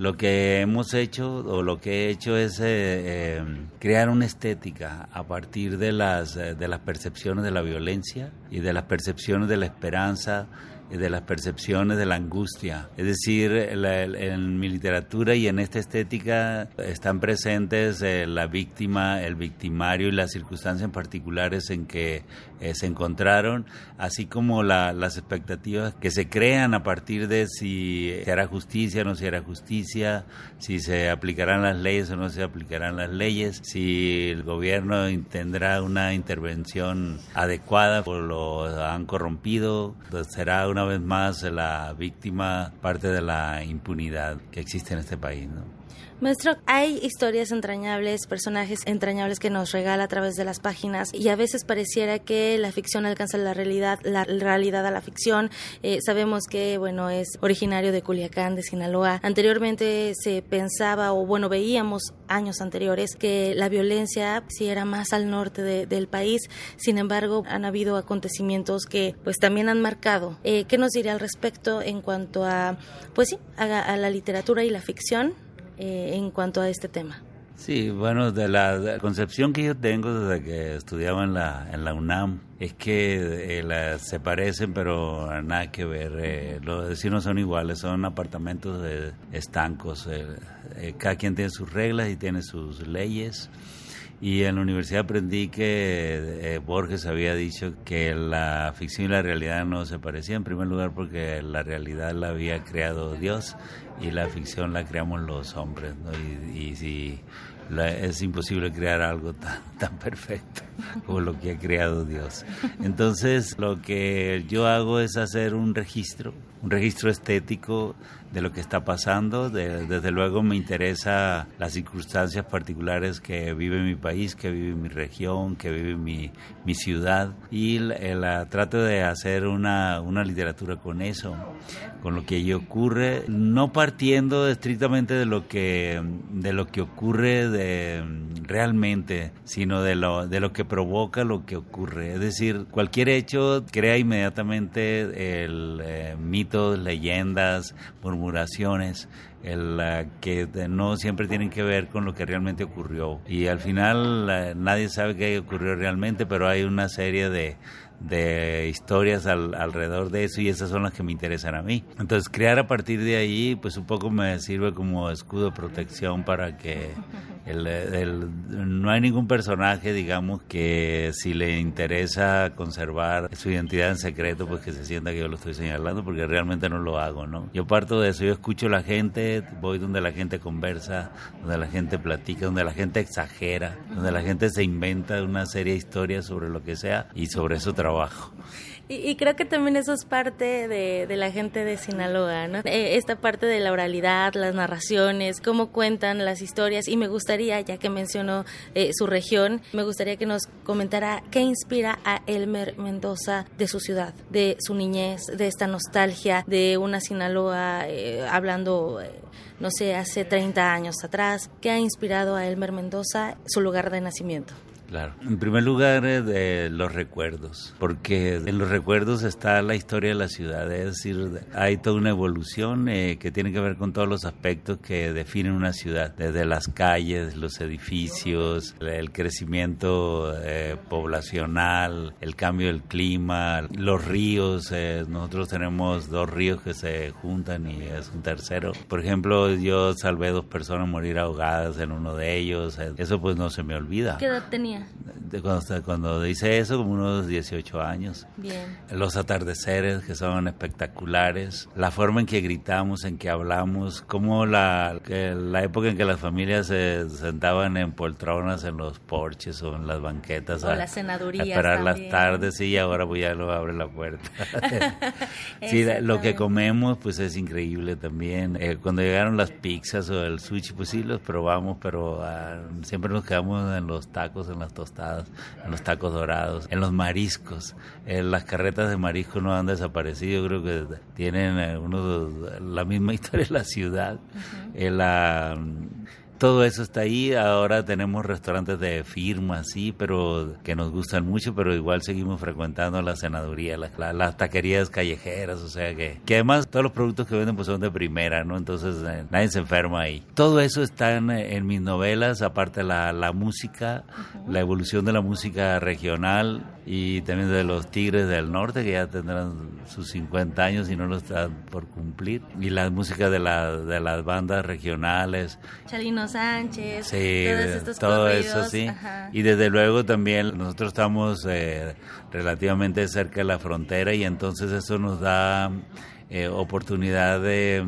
lo que hemos hecho o lo que he hecho es eh, eh, crear una estética a partir de las, eh, de las percepciones de la violencia y de las percepciones de la esperanza de las percepciones de la angustia. Es decir, en mi literatura y en esta estética están presentes la víctima, el victimario y las circunstancias particulares en que eh, se encontraron, así como las expectativas que se crean a partir de si se hará justicia o no se hará justicia, si se aplicarán las leyes o no se aplicarán las leyes, si el gobierno tendrá una intervención adecuada o lo han corrompido, pues será una vez más la víctima parte de la impunidad que existe en este país. ¿no? Maestro, hay historias entrañables, personajes entrañables que nos regala a través de las páginas y a veces pareciera que la ficción alcanza la realidad, la realidad a la ficción. Eh, sabemos que, bueno, es originario de Culiacán, de Sinaloa. Anteriormente se pensaba, o bueno, veíamos años anteriores que la violencia sí era más al norte del país. Sin embargo, han habido acontecimientos que pues también han marcado. Eh, ¿Qué nos diría al respecto en cuanto a, pues sí, a la literatura y la ficción? Eh, en cuanto a este tema? Sí, bueno, de la, concepción que yo tengo desde que estudiaba en la, en la UNAM es que eh, se parecen, pero nada que ver. Eh, los vecinos son iguales, son apartamentos estancos. Eh, cada quien tiene sus reglas y tiene sus leyes. Y en la universidad aprendí que Borges había dicho que la ficción y la realidad no se parecían, en primer lugar porque la realidad la había creado Dios y la ficción la creamos los hombres. Y, y si es imposible crear algo tan, tan perfecto como lo que ha creado Dios. Entonces, lo que yo hago es hacer un registro, un registro estético de lo que está pasando. desde luego me interesa las circunstancias particulares que vive mi país, que vive mi región, que vive mi, mi ciudad y la, trato de hacer una, una literatura con eso, con lo que allí ocurre, no partiendo estrictamente de lo que, de lo que ocurre de, realmente, sino de lo, de lo que provoca lo que ocurre. Es decir, cualquier hecho crea inmediatamente el eh, mitos, leyendas, murmuraciones, el, que no siempre tienen que ver con lo que realmente ocurrió. Y al final nadie sabe qué ocurrió realmente, pero hay una serie de, de historias alrededor de eso y esas son las que me interesan a mí. Entonces crear a partir de ahí pues un poco me sirve como escudo de protección para que no hay ningún personaje digamos que si le interesa conservar su identidad en secreto pues que se sienta que yo lo estoy señalando porque realmente no lo hago, ¿no? Yo parto de eso, yo escucho a la gente, voy donde la gente conversa, donde la gente platica, donde la gente exagera, donde la gente se inventa una serie de historias sobre lo que sea y sobre eso y, creo que también eso es parte de, la gente de Sinaloa, ¿no? Eh, esta parte de la oralidad, las narraciones, cómo cuentan las historias. Y me gustaría, ya que mencionó eh, su región, me gustaría que nos comentara qué inspira a Elmer Mendoza de su ciudad, de su niñez, de esta nostalgia, de una Sinaloa eh, hablando no sé, hace 30 años atrás. ¿Qué ha inspirado a Elmer Mendoza, su lugar de nacimiento? Claro. En primer lugar, eh, de los recuerdos, porque en los recuerdos está la historia de la ciudad, es decir, hay toda una evolución eh, que tiene que ver con todos los aspectos que definen una ciudad, desde las calles, los edificios, el crecimiento eh, poblacional, el cambio del clima, los ríos, nosotros tenemos dos ríos que se juntan y es un tercero. Por ejemplo, yo salvé dos personas morir ahogadas en uno de ellos, eso pues no se me olvida. ¿Qué edad tenía? Cuando, cuando dice eso, como unos 18 años. Bien. Los atardeceres que son espectaculares, la forma en que gritamos, en que hablamos, como la, la época en que las familias se sentaban en poltronas en los porches o en las banquetas a, esperar las tardes y ahora pues ya lo abre la puerta. sí, lo que comemos pues es increíble también. Eh, cuando llegaron las pizzas o el sushi pues sí los probamos, pero ah, siempre nos quedamos en los tacos, en las tostadas, en los tacos dorados, en los mariscos. Eh, las carretas de marisco no han desaparecido, creo que tienen eh, uno, la misma historia de la ciudad. Eh, la, todo eso está ahí. Ahora tenemos restaurantes de firma, sí, pero que nos gustan mucho, pero igual seguimos frecuentando la senaduría, las, las taquerías callejeras, o sea que, que además todos los productos que venden pues son de primera, ¿no? Entonces eh, nadie se enferma ahí. Todo eso está en, mis novelas, aparte la, la música, la evolución de la música regional y también de los Tigres del Norte, que ya tendrán sus 50 años y no lo están por cumplir, y la música de, la, de las bandas regionales. Chalinos Sánchez, sí, todo eso, sí. Y desde luego también nosotros estamos eh, relativamente cerca de la frontera y entonces eso nos da eh, oportunidad de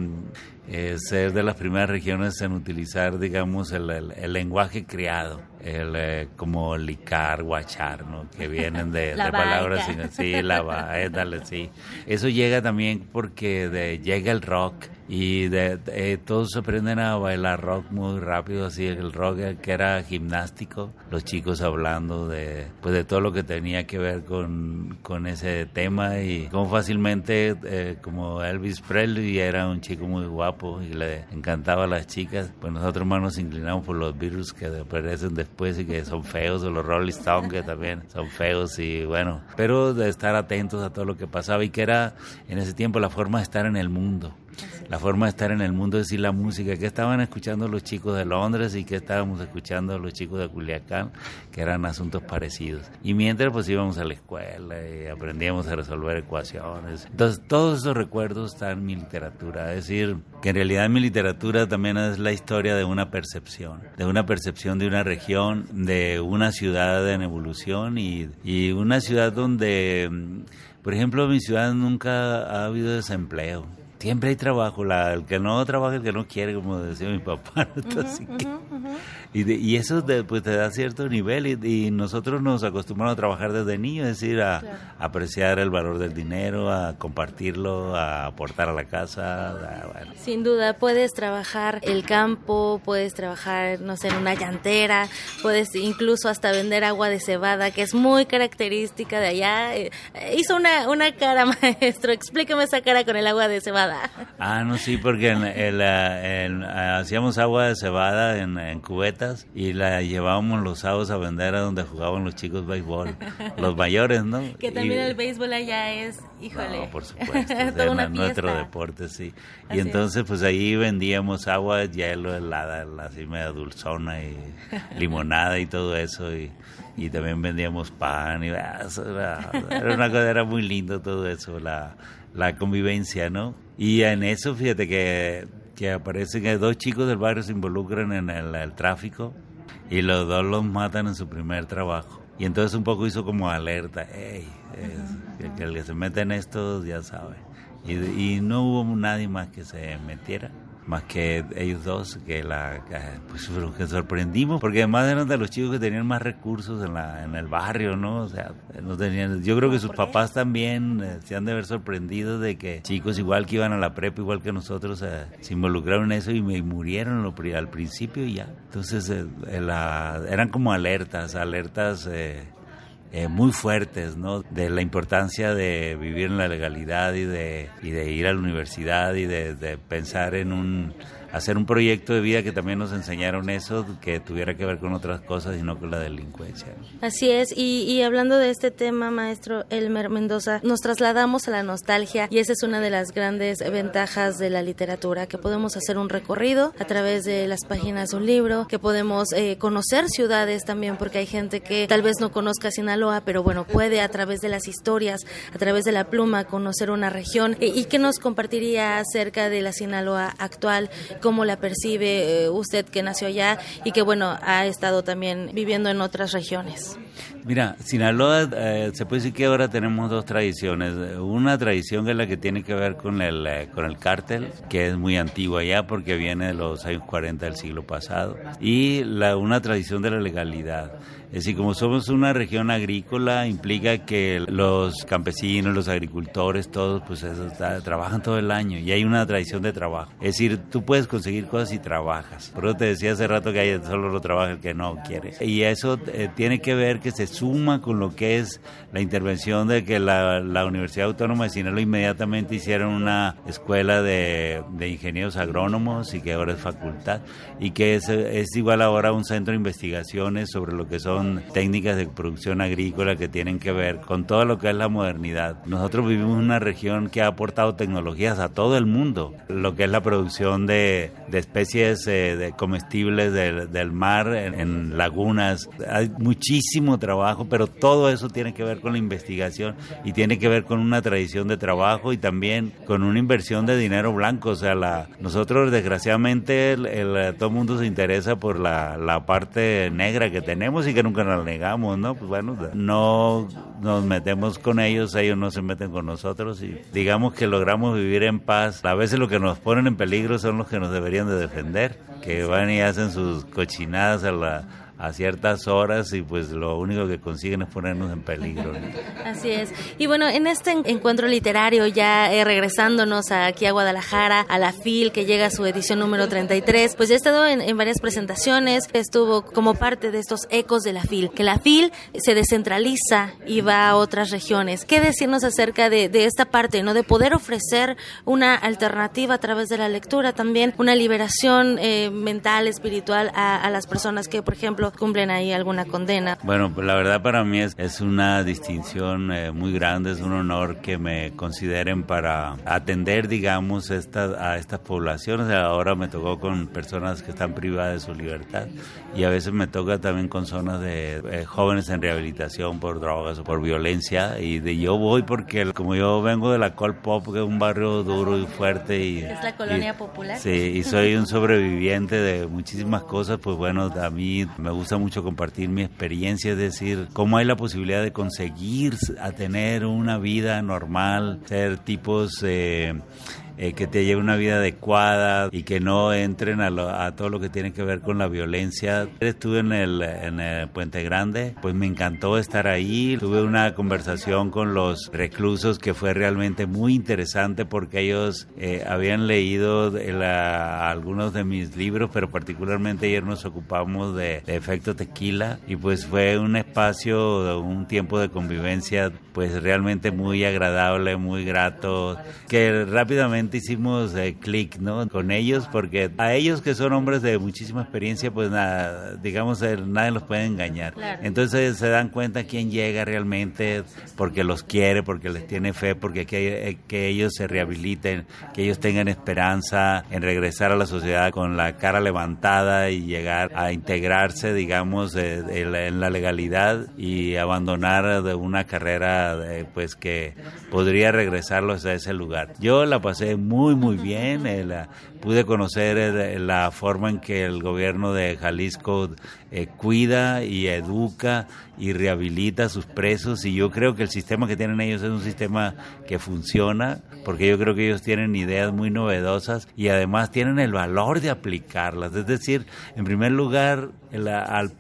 eh, ser de las primeras regiones en utilizar, digamos, el, lenguaje criado, el, como licar, guachar, ¿no? que vienen de, palabras, sí, la va, dale, sí. Eso llega también porque de, llega el rock y de, eh, todos aprenden a bailar rock muy rápido, así el rock que era gimnástico, los chicos hablando de, pues de todo lo que tenía que ver con, con ese tema y como fácilmente, eh, como Elvis Presley era un chico muy guapo y le encantaba a las chicas, pues nosotros más nos inclinamos por los virus que aparecen después y que son feos, o los Rolling Stones que también son feos y bueno, pero de estar atentos a todo lo que pasaba y que era en ese tiempo la forma de estar en el mundo la forma de estar en el mundo, es decir, la música, que estaban escuchando los chicos de Londres y que estábamos escuchando los chicos de Culiacán, que eran asuntos parecidos. Y mientras pues íbamos a la escuela y aprendíamos a resolver ecuaciones. Entonces todos esos recuerdos están en mi literatura, es decir, que en realidad mi literatura también es la historia de una percepción, de una percepción de una región, de una ciudad en evolución y, y una ciudad donde, por ejemplo, en mi ciudad nunca ha habido desempleo siempre hay trabajo, la, el que no trabaja, el que no quiere, como decía mi papá. y, eso pues, te da cierto nivel y, nosotros nos acostumbramos a trabajar desde niños, es decir, a, apreciar el valor del dinero, a compartirlo, a aportar a la casa. Sin duda, puedes trabajar el campo, puedes trabajar, no sé, en una llantera, puedes incluso hasta vender agua de cebada, que es muy característica de allá. Eh, hizo una, una cara, maestro, explíqueme esa cara con el agua de cebada. Ah, no, sí, porque hacíamos agua de cebada en, cubetas y la llevábamos los sábados a vender a donde jugaban los chicos béisbol, los mayores, ¿no? Que también el béisbol allá es, híjole. No, por supuesto, es nuestro deporte, sí. Y entonces, pues ahí vendíamos agua, hielo, helada, así media dulzona y limonada y todo eso. Y, y también vendíamos pan y ah, era, era una cosa era muy lindo todo eso la, la convivencia no y en eso, fíjate que, que aparecen que dos chicos del barrio se involucran en el, tráfico y los dos los matan en su primer trabajo. Y entonces un poco hizo como alerta, hey, que el que se mete en esto ya sabe. Y, y no hubo nadie más que se metiera más que ellos dos, que la pues que sorprendimos, porque además eran de los chicos que tenían más recursos en, la, en el barrio, ¿no? O sea, no tenían, yo creo que sus papás también eh, se han de haber sorprendido de que chicos igual que iban a la prepa, igual que nosotros, eh, se involucraron en eso y, me murieron lo, al principio y ya. Entonces eh, eran como alertas, alertas eh, muy fuertes, ¿no? De la importancia de vivir en la legalidad y de, y de ir a la universidad y de, de pensar en un hacer un proyecto de vida que también nos enseñaron eso, que tuviera que ver con otras cosas y no con la delincuencia. Así es, y, y hablando de este tema, maestro Elmer Mendoza, nos trasladamos a la nostalgia y esa es una de las grandes ventajas de la literatura, que podemos hacer un recorrido a través de las páginas de un libro, que podemos eh, conocer ciudades también, porque hay gente que tal vez no conozca Sinaloa, pero bueno, puede a través de las historias, a través de la pluma, conocer una región. ¿Y, y qué nos compartiría acerca de la Sinaloa actual? Cómo la percibe eh, usted que nació allá y que bueno, ha estado también viviendo en otras regiones. Mira, Sinaloa, eh, se puede decir que ahora tenemos dos tradiciones. Una tradición que es la que tiene que ver con el, eh, con el cártel, que es muy antigua ya porque viene de los años 40 del siglo pasado, y la, una tradición de la legalidad. Es decir, como somos una región agrícola, implica que los campesinos, los agricultores, todos, pues eso, trabajan todo el año y hay una tradición de trabajo. Es decir, tú puedes conseguir cosas y trabajas. Por eso te decía hace rato que hay, solo lo trabaja el que no quiere. Y eso eh, tiene que ver que se suma con lo que es la intervención de que la, la Universidad Autónoma de Sinaloa inmediatamente hicieron una escuela de, de, ingenieros agrónomos y que ahora es facultad y que es, es igual ahora un centro de investigaciones sobre lo que son técnicas de producción agrícola que tienen que ver con todo lo que es la modernidad. Nosotros vivimos en una región que ha aportado tecnologías a todo el mundo, lo que es la producción de, de especies eh, de comestibles del, mar en, lagunas. Hay muchísimo trabajo, pero todo eso tiene que ver con la investigación y tiene que ver con una tradición de trabajo y también con una inversión de dinero blanco. O sea, la, nosotros desgraciadamente todo el mundo se interesa por la, la parte negra que tenemos y que nunca nos negamos, ¿no? Pues bueno, no nos metemos con ellos, ellos no se meten con nosotros y digamos que logramos vivir en paz. A veces lo que nos ponen en peligro son los que nos deberían de defender, que van y hacen sus cochinadas a la a ciertas horas y pues lo único que consiguen es ponernos en peligro. Así es. Y bueno, en este encuentro literario, ya eh, regresándonos aquí a Guadalajara, a la FIL, que llega a su edición número 33, pues ya he estado en, varias presentaciones, estuvo como parte de estos ecos de la FIL, que la FIL se descentraliza y va a otras regiones. ¿Qué decirnos acerca de, esta parte, no de poder ofrecer una alternativa a través de la lectura, también una liberación eh, mental, espiritual a, a las personas que, por ejemplo, cumplen ahí alguna condena. Bueno, pues la verdad para mí es, es una distinción eh, muy grande, es un honor que me consideren para atender, digamos, esta, a estas poblaciones. Ahora me tocó con personas que están privadas de su libertad y a veces me toca también con zonas de eh, jóvenes en rehabilitación por drogas o por violencia y de yo voy porque como yo vengo de la Colpop, que es un barrio duro y fuerte y... Es la colonia popular. Sí, y soy un sobreviviente de muchísimas cosas, pues bueno, a mí me gusta mucho compartir mi experiencia, es decir, cómo hay la posibilidad de conseguir a tener una vida normal, ser tipos... Eh, eh, que te lleve una vida adecuada y que no entren a, todo lo que tiene que ver con la violencia. Estuve en el, en el Puente Grande, pues me encantó estar ahí. Tuve una conversación con los reclusos que fue realmente muy interesante porque ellos eh, habían leído algunos de mis libros, pero particularmente ayer nos ocupamos de, de efecto tequila y pues fue un espacio, un tiempo de convivencia pues realmente muy agradable, muy grato, que rápidamente hicimos eh, clic ¿no? con ellos, porque a ellos que son hombres de muchísima experiencia, pues nada, digamos, eh, nadie los puede engañar. Entonces se dan cuenta quién llega realmente, porque los quiere, porque les tiene fe, porque que, eh, que ellos se rehabiliten, que ellos tengan esperanza en regresar a la sociedad con la cara levantada y llegar a integrarse, digamos, en la legalidad y abandonar de una carrera pues que podría regresarlos a ese lugar. Yo la pasé muy, muy bien. Pude conocer eh, la forma en que el gobierno de Jalisco eh, cuida y educa y rehabilita a sus presos y yo creo que el sistema que tienen ellos es un sistema que funciona porque yo creo que ellos tienen ideas muy novedosas y además tienen el valor de aplicarlas. Es decir, en primer lugar, el,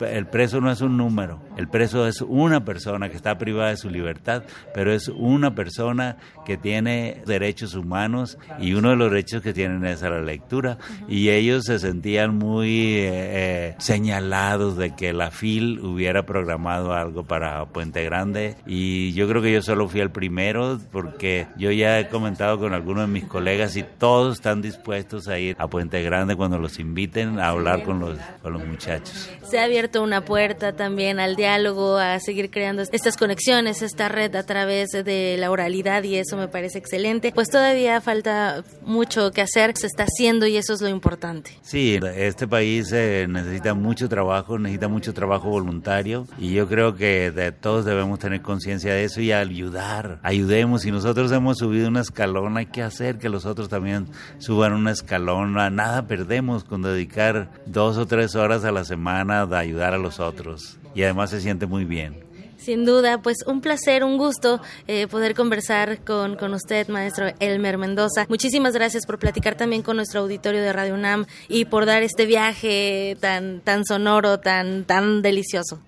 el preso no es un número, el preso es una persona que está privada de su libertad, pero es una persona que tiene derechos humanos y uno de los derechos que tienen es a la lectura y ellos se sentían muy eh, eh, señalados de que la FIL hubiera programado algo para Puente Grande y yo creo que yo solo fui el primero porque yo ya he comentado con algunos de mis colegas y todos están dispuestos a ir a Puente Grande cuando los inviten a hablar con los, con los muchachos. Se ha abierto una puerta también al diálogo, a seguir creando estas conexiones, esta red a través de la oralidad y eso me parece excelente. Pues todavía falta mucho que hacer, se está haciendo y eso es lo importante. Sí, este país eh, necesita mucho trabajo, necesita mucho trabajo voluntario y yo creo que de, todos debemos tener conciencia de eso y ayudar, ayudemos. Si nosotros hemos subido un escalón, hay que hacer que los otros también suban un escalón. Nada perdemos con dedicar dos o tres horas a la semana de ayudar a los otros y además se siente muy bien. Sin duda, pues un placer, un gusto eh, poder conversar con, con, usted, maestro Elmer Mendoza. Muchísimas gracias por platicar también con nuestro auditorio de Radio UNAM y por dar este viaje tan, tan sonoro, tan, tan delicioso.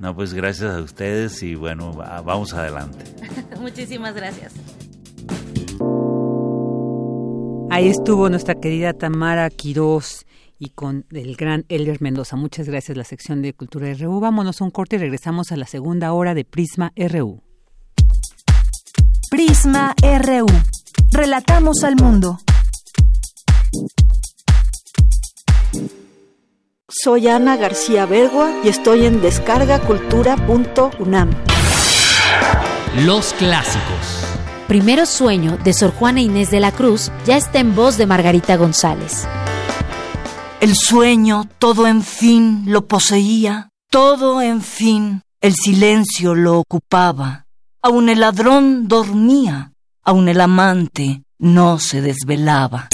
No, pues gracias a ustedes y bueno, vamos adelante. Muchísimas gracias. Ahí estuvo nuestra querida Tamara Quirós y con el gran Elder Mendoza. Muchas gracias, la sección de Cultura RU. Vámonos a un corte y regresamos a la segunda hora de Prisma RU. Prisma RU. Relatamos al mundo. Soy Ana García Bergua y estoy en descargacultura.unam. Los clásicos. Primero sueño de Sor Juana Inés de la Cruz ya está en voz de Margarita González. El sueño, todo en fin, lo poseía, todo en fin, el silencio lo ocupaba. Aun el ladrón dormía, aun el amante no se desvelaba.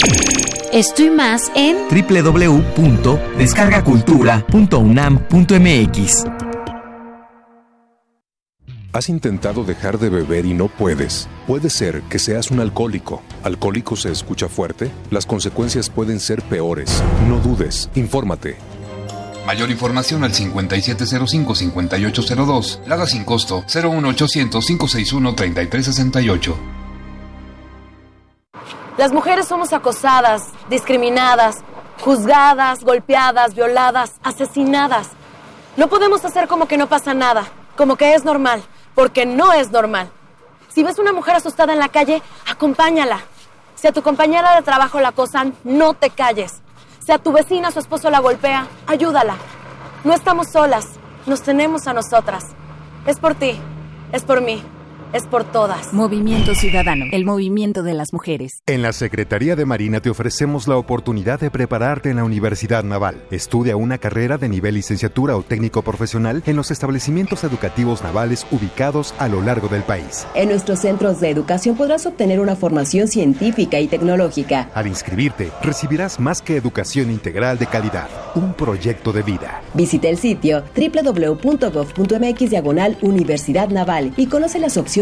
Estoy más en www.descargacultura.unam.mx. ¿Has intentado dejar de beber y no puedes? Puede ser que seas un alcohólico. ¿Alcohólico se escucha fuerte? Las consecuencias pueden ser peores. No dudes, infórmate. Mayor información al 5705-5802. Lada sin costo 01800-561-3368. Las mujeres somos acosadas, discriminadas, juzgadas, golpeadas, violadas, asesinadas. No podemos hacer como que no pasa nada, como que es normal porque no es normal. Si ves una mujer asustada en la calle, acompáñala. Si a tu compañera de trabajo la acosan, no te calles. Si a tu vecina su esposo la golpea, ayúdala. No estamos solas, nos tenemos a nosotras. Es por ti, es por mí es por todas. Movimiento Ciudadano, el movimiento de las mujeres. En la Secretaría de Marina te ofrecemos la oportunidad de prepararte en la Universidad Naval. Estudia una carrera de nivel licenciatura o técnico profesional en los establecimientos educativos navales ubicados a lo largo del país. En nuestros centros de educación podrás obtener una formación científica y tecnológica. Al inscribirte, recibirás más que educación integral de calidad, un proyecto de vida. Visita el sitio www.gov.mx diagonal Universidad Naval y conoce las opciones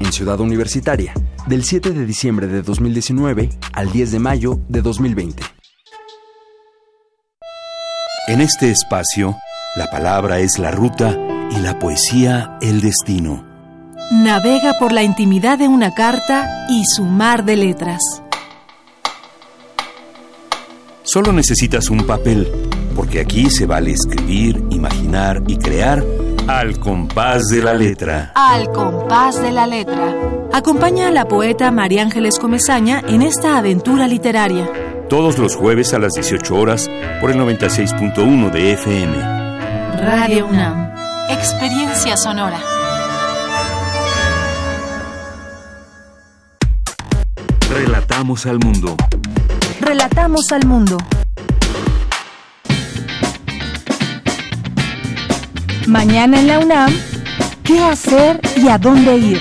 en Ciudad Universitaria, del 7 de diciembre de 2019 al 10 de mayo de 2020. En este espacio, la palabra es la ruta y la poesía el destino. Navega por la intimidad de una carta y su mar de letras. Solo necesitas un papel, porque aquí se vale escribir, imaginar y crear al compás de la letra. Al compás de la letra. Acompaña a la poeta María Ángeles Comezaña en esta aventura literaria. Todos los jueves a las 18 horas por el 96.1 de FM. Radio UNAM. Experiencia sonora. Relatamos al mundo. Relatamos al mundo. Mañana en la UNAM, ¿qué hacer y a dónde ir?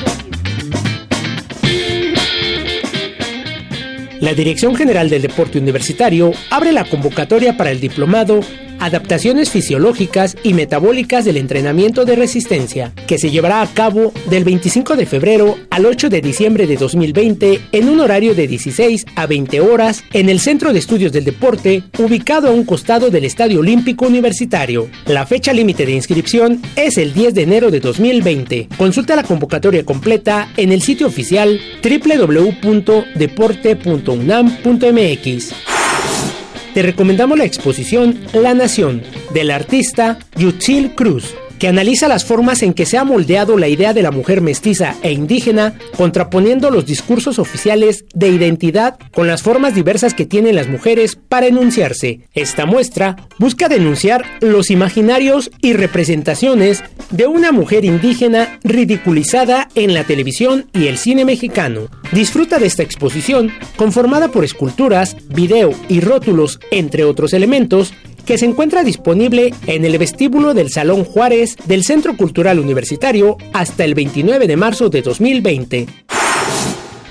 La Dirección General del Deporte Universitario abre la convocatoria para el diplomado adaptaciones fisiológicas y metabólicas del entrenamiento de resistencia, que se llevará a cabo del 25 de febrero al 8 de diciembre de 2020 en un horario de 16 a 20 horas en el Centro de Estudios del Deporte, ubicado a un costado del Estadio Olímpico Universitario. La fecha límite de inscripción es el 10 de enero de 2020. Consulta la convocatoria completa en el sitio oficial www.deporte.unam.mx te recomendamos la exposición La Nación del artista Yutzil Cruz analiza las formas en que se ha moldeado la idea de la mujer mestiza e indígena, contraponiendo los discursos oficiales de identidad con las formas diversas que tienen las mujeres para enunciarse. Esta muestra busca denunciar los imaginarios y representaciones de una mujer indígena ridiculizada en la televisión y el cine mexicano. Disfruta de esta exposición, conformada por esculturas, video y rótulos, entre otros elementos, que se encuentra disponible en el vestíbulo del Salón Juárez del Centro Cultural Universitario hasta el 29 de marzo de 2020.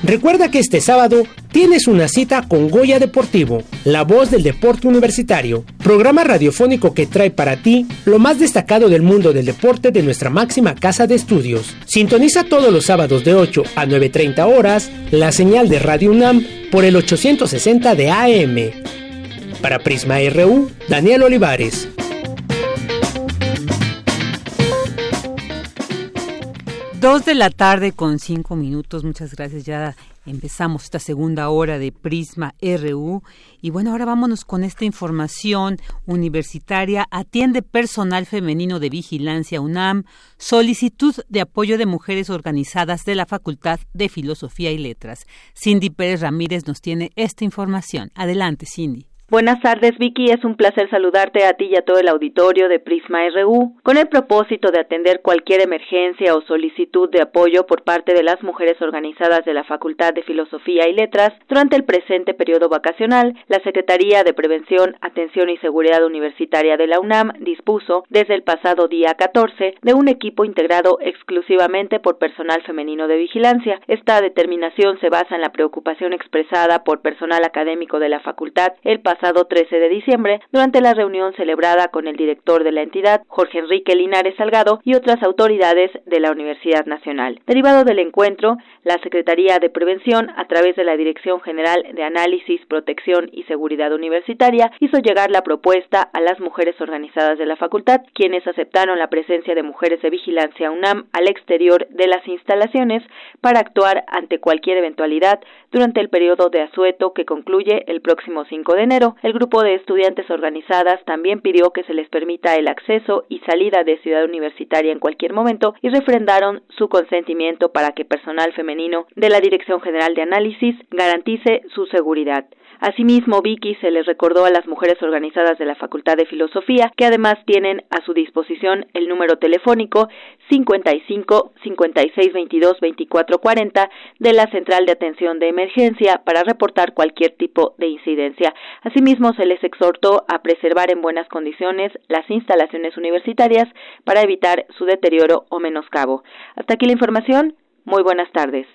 Recuerda que este sábado tienes una cita con Goya Deportivo, la voz del deporte universitario, programa radiofónico que trae para ti lo más destacado del mundo del deporte de nuestra máxima casa de estudios. Sintoniza todos los sábados de 8 a 9.30 horas la señal de Radio UNAM por el 860 de AM. Para Prisma RU, Daniel Olivares. Dos de la tarde con cinco minutos. Muchas gracias. Ya empezamos esta segunda hora de Prisma RU. Y bueno, ahora vámonos con esta información universitaria. Atiende personal femenino de vigilancia UNAM. Solicitud de apoyo de mujeres organizadas de la Facultad de Filosofía y Letras. Cindy Pérez Ramírez nos tiene esta información. Adelante, Cindy. Buenas tardes, Vicky. Es un placer saludarte a ti y a todo el auditorio de Prisma RU con el propósito de atender cualquier emergencia o solicitud de apoyo por parte de las mujeres organizadas de la Facultad de Filosofía y Letras durante el presente periodo vacacional. La Secretaría de Prevención, Atención y Seguridad Universitaria de la UNAM dispuso desde el pasado día 14 de un equipo integrado exclusivamente por personal femenino de vigilancia. Esta determinación se basa en la preocupación expresada por personal académico de la facultad el pasado pasado 13 de diciembre durante la reunión celebrada con el director de la entidad, Jorge Enrique Linares Salgado, y otras autoridades de la Universidad Nacional. Derivado del encuentro, la Secretaría de Prevención, a través de la Dirección General de Análisis, Protección y Seguridad Universitaria, hizo llegar la propuesta a las mujeres organizadas de la facultad, quienes aceptaron la presencia de mujeres de vigilancia UNAM al exterior de las instalaciones para actuar ante cualquier eventualidad durante el periodo de asueto que concluye el próximo 5 de enero. El grupo de estudiantes organizadas también pidió que se les permita el acceso y salida de Ciudad Universitaria en cualquier momento y refrendaron su consentimiento para que personal femenino de la Dirección General de Análisis garantice su seguridad. Asimismo, Vicky se les recordó a las mujeres organizadas de la Facultad de Filosofía que además tienen a su disposición el número telefónico 55 56 22 24 40 de la Central de Atención de Emergencia para reportar cualquier tipo de incidencia. Asimismo, se les exhortó a preservar en buenas condiciones las instalaciones universitarias para evitar su deterioro o menoscabo. Hasta aquí la información. Muy buenas tardes.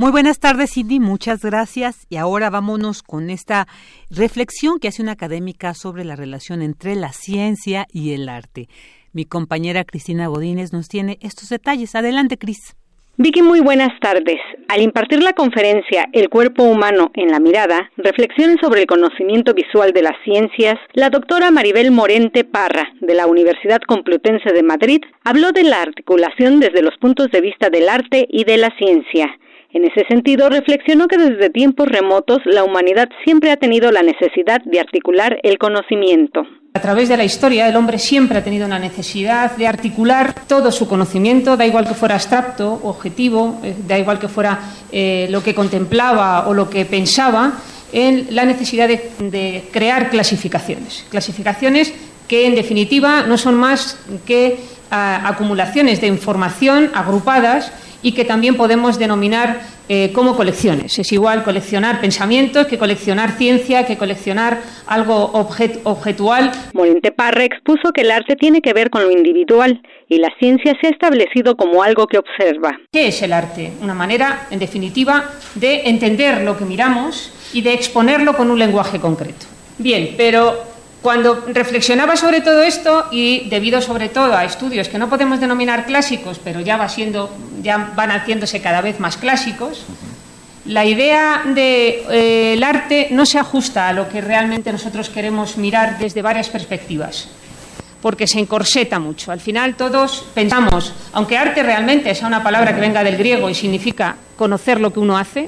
Muy buenas tardes, Cindy, muchas gracias. Y ahora vámonos con esta reflexión que hace una académica sobre la relación entre la ciencia y el arte. Mi compañera Cristina Godínez nos tiene estos detalles. Adelante, Cris. Vicky, muy buenas tardes. Al impartir la conferencia El cuerpo humano en la mirada, reflexiones sobre el conocimiento visual de las ciencias, la doctora Maribel Morente Parra, de la Universidad Complutense de Madrid, habló de la articulación desde los puntos de vista del arte y de la ciencia. En ese sentido, reflexionó que desde tiempos remotos la humanidad siempre ha tenido la necesidad de articular el conocimiento. A través de la historia, el hombre siempre ha tenido una necesidad de articular todo su conocimiento, da igual que fuera abstracto, objetivo, eh, da igual que fuera eh, lo que contemplaba o lo que pensaba, en la necesidad de, de crear clasificaciones. Clasificaciones que, en definitiva, no son más que ah, acumulaciones de información agrupadas y que también podemos denominar eh, como colecciones. Es igual coleccionar pensamientos que coleccionar ciencia, que coleccionar algo objetual. Morente Parra expuso que el arte tiene que ver con lo individual y la ciencia se ha establecido como algo que observa. ¿Qué es el arte? Una manera, en definitiva, de entender lo que miramos y de exponerlo con un lenguaje concreto. Bien, pero cuando reflexionaba sobre todo esto y debido sobre todo a estudios que no podemos denominar clásicos, pero ya va siendo, ya van haciéndose cada vez más clásicos, la idea del de, eh, arte no se ajusta a lo que realmente nosotros queremos mirar desde varias perspectivas, porque se encorseta mucho. Al final todos pensamos, aunque arte realmente sea una palabra que venga del griego y significa conocer lo que uno hace,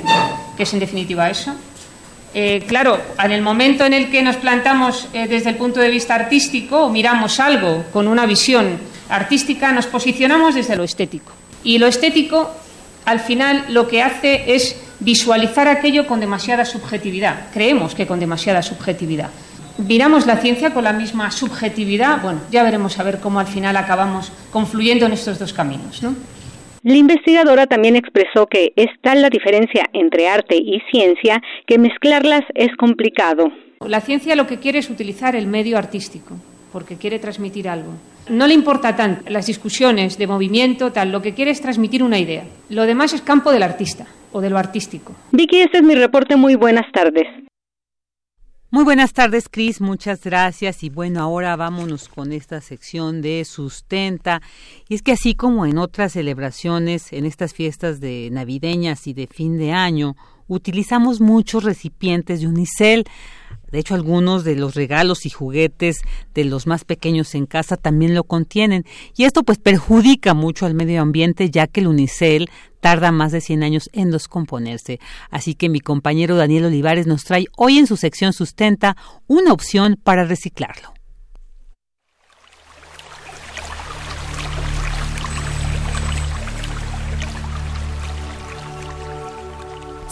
que es en definitiva eso, eh, claro, en el momento en el que nos plantamos eh, desde el punto de vista artístico miramos algo con una visión artística, nos posicionamos desde lo estético. Y lo estético, al final, lo que hace es visualizar aquello con demasiada subjetividad. Creemos que con demasiada subjetividad. Miramos la ciencia con la misma subjetividad. Bueno, ya veremos a ver cómo al final acabamos confluyendo en estos dos caminos. ¿no? La investigadora también expresó que es tal la diferencia entre arte y ciencia que mezclarlas es complicado. La ciencia lo que quiere es utilizar el medio artístico, porque quiere transmitir algo. No le importa tanto las discusiones de movimiento, tal, lo que quiere es transmitir una idea. Lo demás es campo del artista o de lo artístico. Vicky, este es mi reporte. Muy buenas tardes. Muy buenas tardes, Cris. Muchas gracias. Y bueno, ahora vámonos con esta sección de sustenta. Y es que así como en otras celebraciones, en estas fiestas de navideñas y de fin de año, utilizamos muchos recipientes de unicel. De hecho, algunos de los regalos y juguetes de los más pequeños en casa también lo contienen. Y esto pues perjudica mucho al medio ambiente, ya que el unicel tarda más de 100 años en descomponerse. Así que mi compañero Daniel Olivares nos trae hoy en su sección Sustenta una opción para reciclarlo.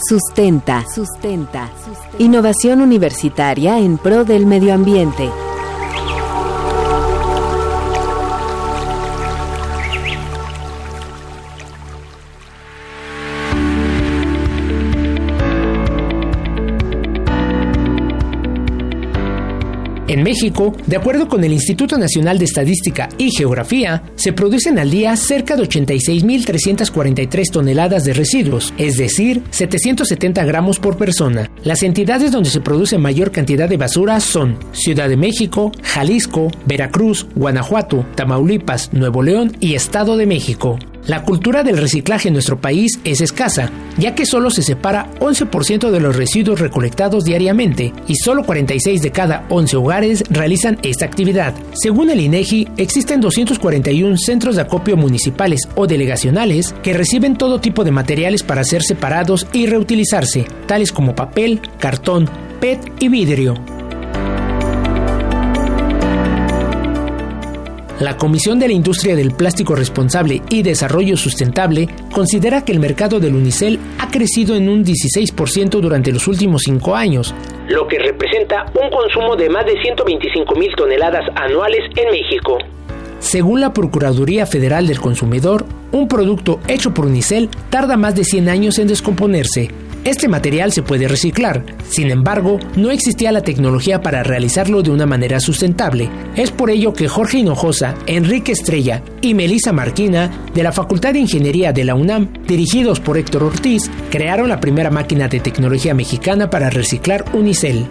Sustenta. Sustenta. Innovación universitaria en pro del medio ambiente. México, de acuerdo con el Instituto Nacional de Estadística y Geografía, se producen al día cerca de 86.343 toneladas de residuos, es decir, 770 gramos por persona. Las entidades donde se produce mayor cantidad de basura son Ciudad de México, Jalisco, Veracruz, Guanajuato, Tamaulipas, Nuevo León y Estado de México. La cultura del reciclaje en nuestro país es escasa, ya que solo se separa 11% de los residuos recolectados diariamente y solo 46 de cada 11 hogares realizan esta actividad. Según el INEGI, existen 241 centros de acopio municipales o delegacionales que reciben todo tipo de materiales para ser separados y reutilizarse, tales como papel, cartón, PET y vidrio. La Comisión de la Industria del Plástico Responsable y Desarrollo Sustentable considera que el mercado del unicel ha crecido en un 16% durante los últimos cinco años, lo que representa un consumo de más de 125 mil toneladas anuales en México. Según la Procuraduría Federal del Consumidor, un producto hecho por unicel tarda más de 100 años en descomponerse, este material se puede reciclar, sin embargo, no existía la tecnología para realizarlo de una manera sustentable. Es por ello que Jorge Hinojosa, Enrique Estrella y Melissa Marquina, de la Facultad de Ingeniería de la UNAM, dirigidos por Héctor Ortiz, crearon la primera máquina de tecnología mexicana para reciclar unicel.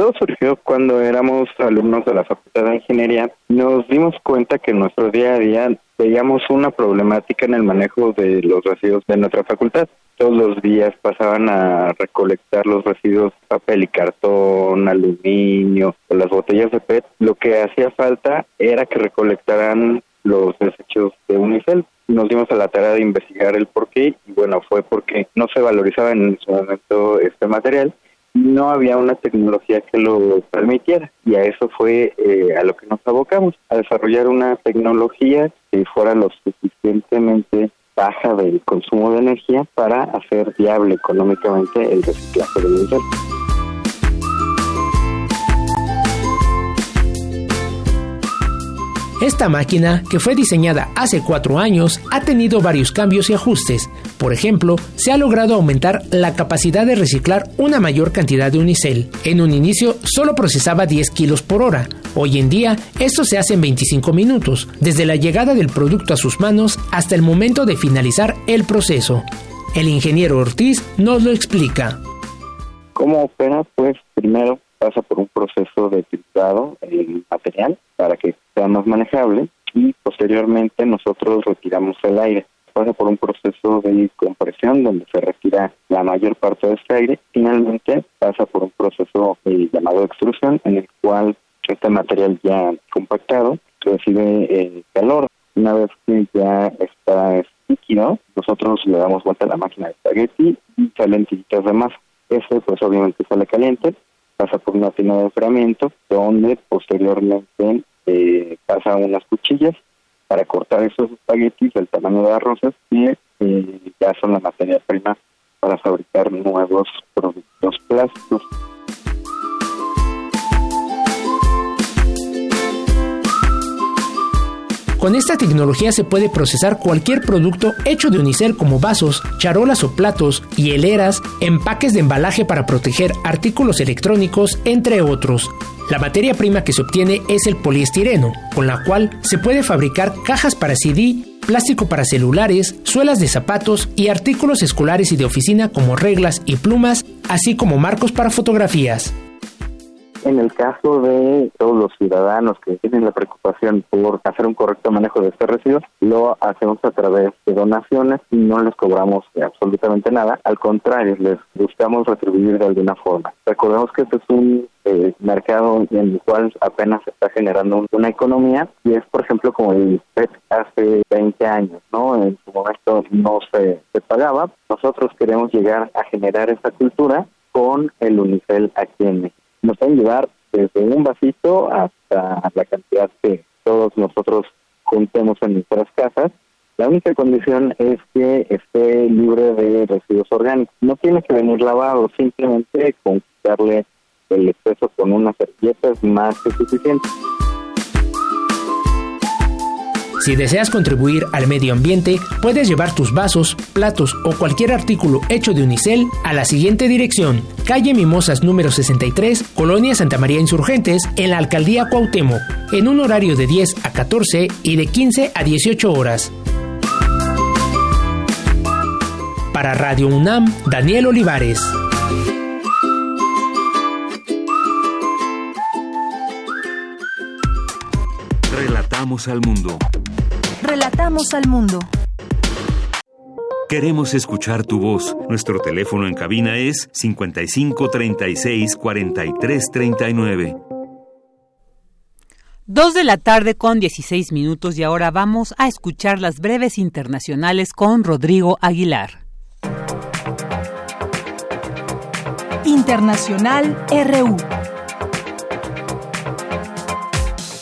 Todo surgió cuando éramos alumnos de la Facultad de Ingeniería. Nos dimos cuenta que en nuestro día a día veíamos una problemática en el manejo de los residuos de nuestra facultad todos los días pasaban a recolectar los residuos, papel y cartón, aluminio, las botellas de PET. Lo que hacía falta era que recolectaran los desechos de Unicel. Nos dimos a la tarea de investigar el porqué y bueno, fue porque no se valorizaba en su momento este material no había una tecnología que lo permitiera y a eso fue eh, a lo que nos abocamos, a desarrollar una tecnología que fuera lo suficientemente baja del consumo de energía para hacer viable económicamente el reciclaje del unicel. Esta máquina, que fue diseñada hace cuatro años, ha tenido varios cambios y ajustes. Por ejemplo, se ha logrado aumentar la capacidad de reciclar una mayor cantidad de unicel. En un inicio solo procesaba 10 kilos por hora. Hoy en día, esto se hace en 25 minutos, desde la llegada del producto a sus manos hasta el momento de finalizar el proceso. El ingeniero Ortiz nos lo explica. ¿Cómo opera? Pues primero pasa por un proceso de filtrado el material para que sea más manejable y posteriormente nosotros retiramos el aire. Pasa por un proceso de compresión donde se retira la mayor parte de este aire. Finalmente pasa por un proceso eh, llamado extrusión en el cual este material ya compactado recibe eh, calor. Una vez que ya está líquido, nosotros le damos vuelta a la máquina de espagueti y salen tiritas de masa. Este pues obviamente sale caliente pasa por una tina de enfriamiento, donde posteriormente eh, pasa unas cuchillas para cortar esos espaguetis del tamaño de arroces y eh, ya son la materia prima para fabricar nuevos productos plásticos. Con esta tecnología se puede procesar cualquier producto hecho de unicel como vasos, charolas o platos, hieleras, empaques de embalaje para proteger artículos electrónicos, entre otros. La materia prima que se obtiene es el poliestireno, con la cual se puede fabricar cajas para CD, plástico para celulares, suelas de zapatos y artículos escolares y de oficina como reglas y plumas, así como marcos para fotografías. En el caso de todos los ciudadanos que tienen la preocupación por hacer un correcto manejo de este residuo, lo hacemos a través de donaciones y no les cobramos absolutamente nada. Al contrario, les buscamos retribuir de alguna forma. Recordemos que este es un eh, mercado en el cual apenas se está generando una economía y es, por ejemplo, como el PET hace 20 años, ¿no? En su momento no se, se pagaba. Nosotros queremos llegar a generar esa cultura con el UNICEL aquí en México nos pueden llevar desde un vasito hasta la cantidad que todos nosotros juntemos en nuestras casas. La única condición es que esté libre de residuos orgánicos. No tiene que venir lavado, simplemente con quitarle el exceso con unas servilletas más que suficiente. Si deseas contribuir al medio ambiente, puedes llevar tus vasos, platos o cualquier artículo hecho de unicel a la siguiente dirección: calle Mimosas número 63, Colonia Santa María Insurgentes, en la alcaldía Cuauhtémoc, en un horario de 10 a 14 y de 15 a 18 horas. Para Radio UNAM, Daniel Olivares. Relatamos al mundo. Relatamos al mundo. Queremos escuchar tu voz. Nuestro teléfono en cabina es 55 36 43 39. Dos de la tarde con 16 minutos y ahora vamos a escuchar las breves internacionales con Rodrigo Aguilar. Internacional RU.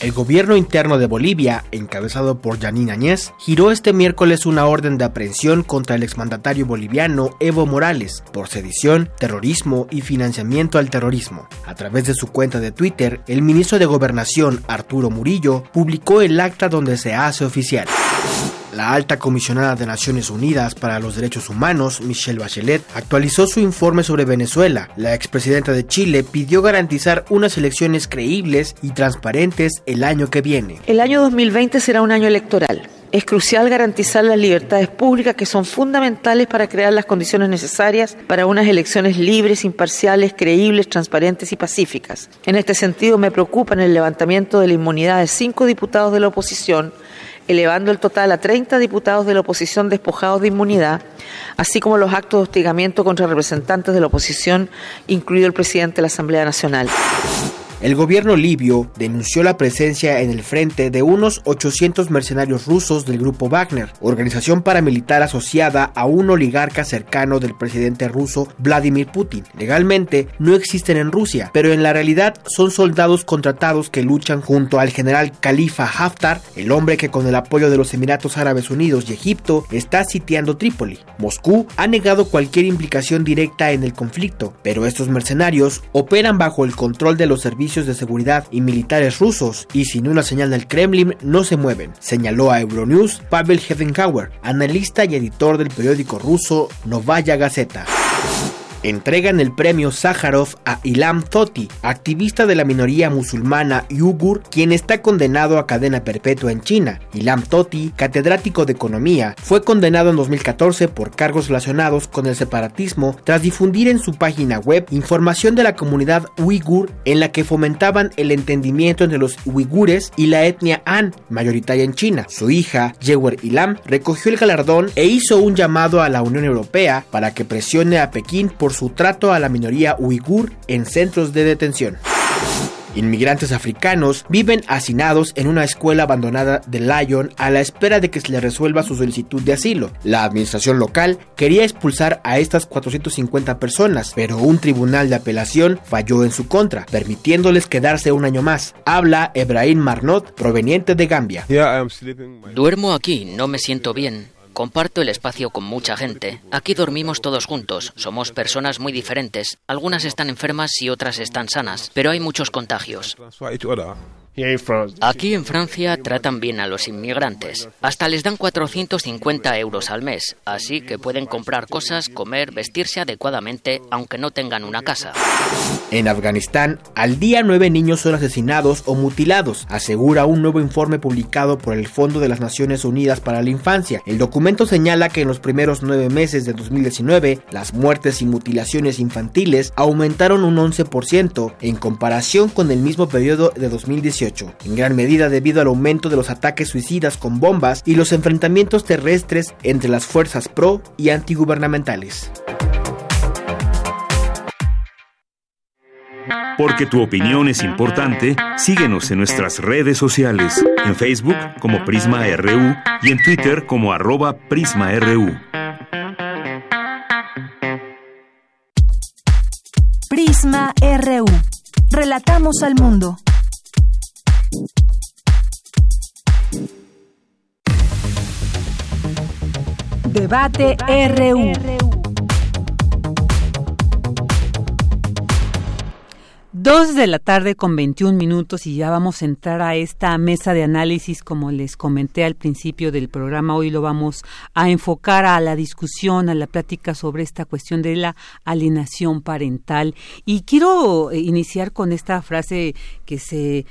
El gobierno interno de Bolivia, encabezado por Janine Añez, giró este miércoles una orden de aprehensión contra el exmandatario boliviano Evo Morales por sedición, terrorismo y financiamiento al terrorismo. A través de su cuenta de Twitter, el ministro de Gobernación, Arturo Murillo, publicó el acta donde se hace oficial. La alta comisionada de Naciones Unidas para los Derechos Humanos, Michelle Bachelet, actualizó su informe sobre Venezuela. La expresidenta de Chile pidió garantizar unas elecciones creíbles y transparentes el año que viene. El año 2020 será un año electoral. Es crucial garantizar las libertades públicas que son fundamentales para crear las condiciones necesarias para unas elecciones libres, imparciales, creíbles, transparentes y pacíficas. En este sentido, me preocupa el levantamiento de la inmunidad de cinco diputados de la oposición elevando el total a 30 diputados de la oposición despojados de inmunidad, así como los actos de hostigamiento contra representantes de la oposición, incluido el presidente de la Asamblea Nacional. El gobierno libio denunció la presencia en el frente de unos 800 mercenarios rusos del grupo Wagner, organización paramilitar asociada a un oligarca cercano del presidente ruso Vladimir Putin. Legalmente no existen en Rusia, pero en la realidad son soldados contratados que luchan junto al general Khalifa Haftar, el hombre que con el apoyo de los Emiratos Árabes Unidos y Egipto está sitiando Trípoli. Moscú ha negado cualquier implicación directa en el conflicto, pero estos mercenarios operan bajo el control de los servicios de seguridad y militares rusos y sin una señal del Kremlin no se mueven, señaló a Euronews Pavel Hedenkauer, analista y editor del periódico ruso Novaya Gazeta entregan el premio Sájarov a Ilham Tohti, activista de la minoría musulmana yugur, quien está condenado a cadena perpetua en China. Ilham Tohti, catedrático de economía, fue condenado en 2014 por cargos relacionados con el separatismo tras difundir en su página web información de la comunidad uigur en la que fomentaban el entendimiento entre los uigures y la etnia Han, mayoritaria en China. Su hija, Yewer Ilham, recogió el galardón e hizo un llamado a la Unión Europea para que presione a Pekín por su trato a la minoría uigur en centros de detención. Inmigrantes africanos viven hacinados en una escuela abandonada de Lyon a la espera de que se les resuelva su solicitud de asilo. La administración local quería expulsar a estas 450 personas, pero un tribunal de apelación falló en su contra, permitiéndoles quedarse un año más. Habla Ebrahim Marnot, proveniente de Gambia. Duermo aquí, no me siento bien. Comparto el espacio con mucha gente. Aquí dormimos todos juntos. Somos personas muy diferentes. Algunas están enfermas y otras están sanas, pero hay muchos contagios. Aquí en Francia tratan bien a los inmigrantes. Hasta les dan 450 euros al mes, así que pueden comprar cosas, comer, vestirse adecuadamente, aunque no tengan una casa. En Afganistán, al día nueve niños son asesinados o mutilados, asegura un nuevo informe publicado por el Fondo de las Naciones Unidas para la Infancia. El documento señala que en los primeros nueve meses de 2019, las muertes y mutilaciones infantiles aumentaron un 11% en comparación con el mismo periodo de 2018 en gran medida debido al aumento de los ataques suicidas con bombas y los enfrentamientos terrestres entre las fuerzas pro y antigubernamentales. Porque tu opinión es importante, síguenos en nuestras redes sociales, en Facebook como Prisma RU y en Twitter como arroba PrismaRU. Prisma RU. Relatamos al mundo. Debate RU. Dos de la tarde con 21 minutos y ya vamos a entrar a esta mesa de análisis como les comenté al principio del programa. Hoy lo vamos a enfocar a la discusión, a la plática sobre esta cuestión de la alienación parental. Y quiero eh, iniciar con esta frase que se,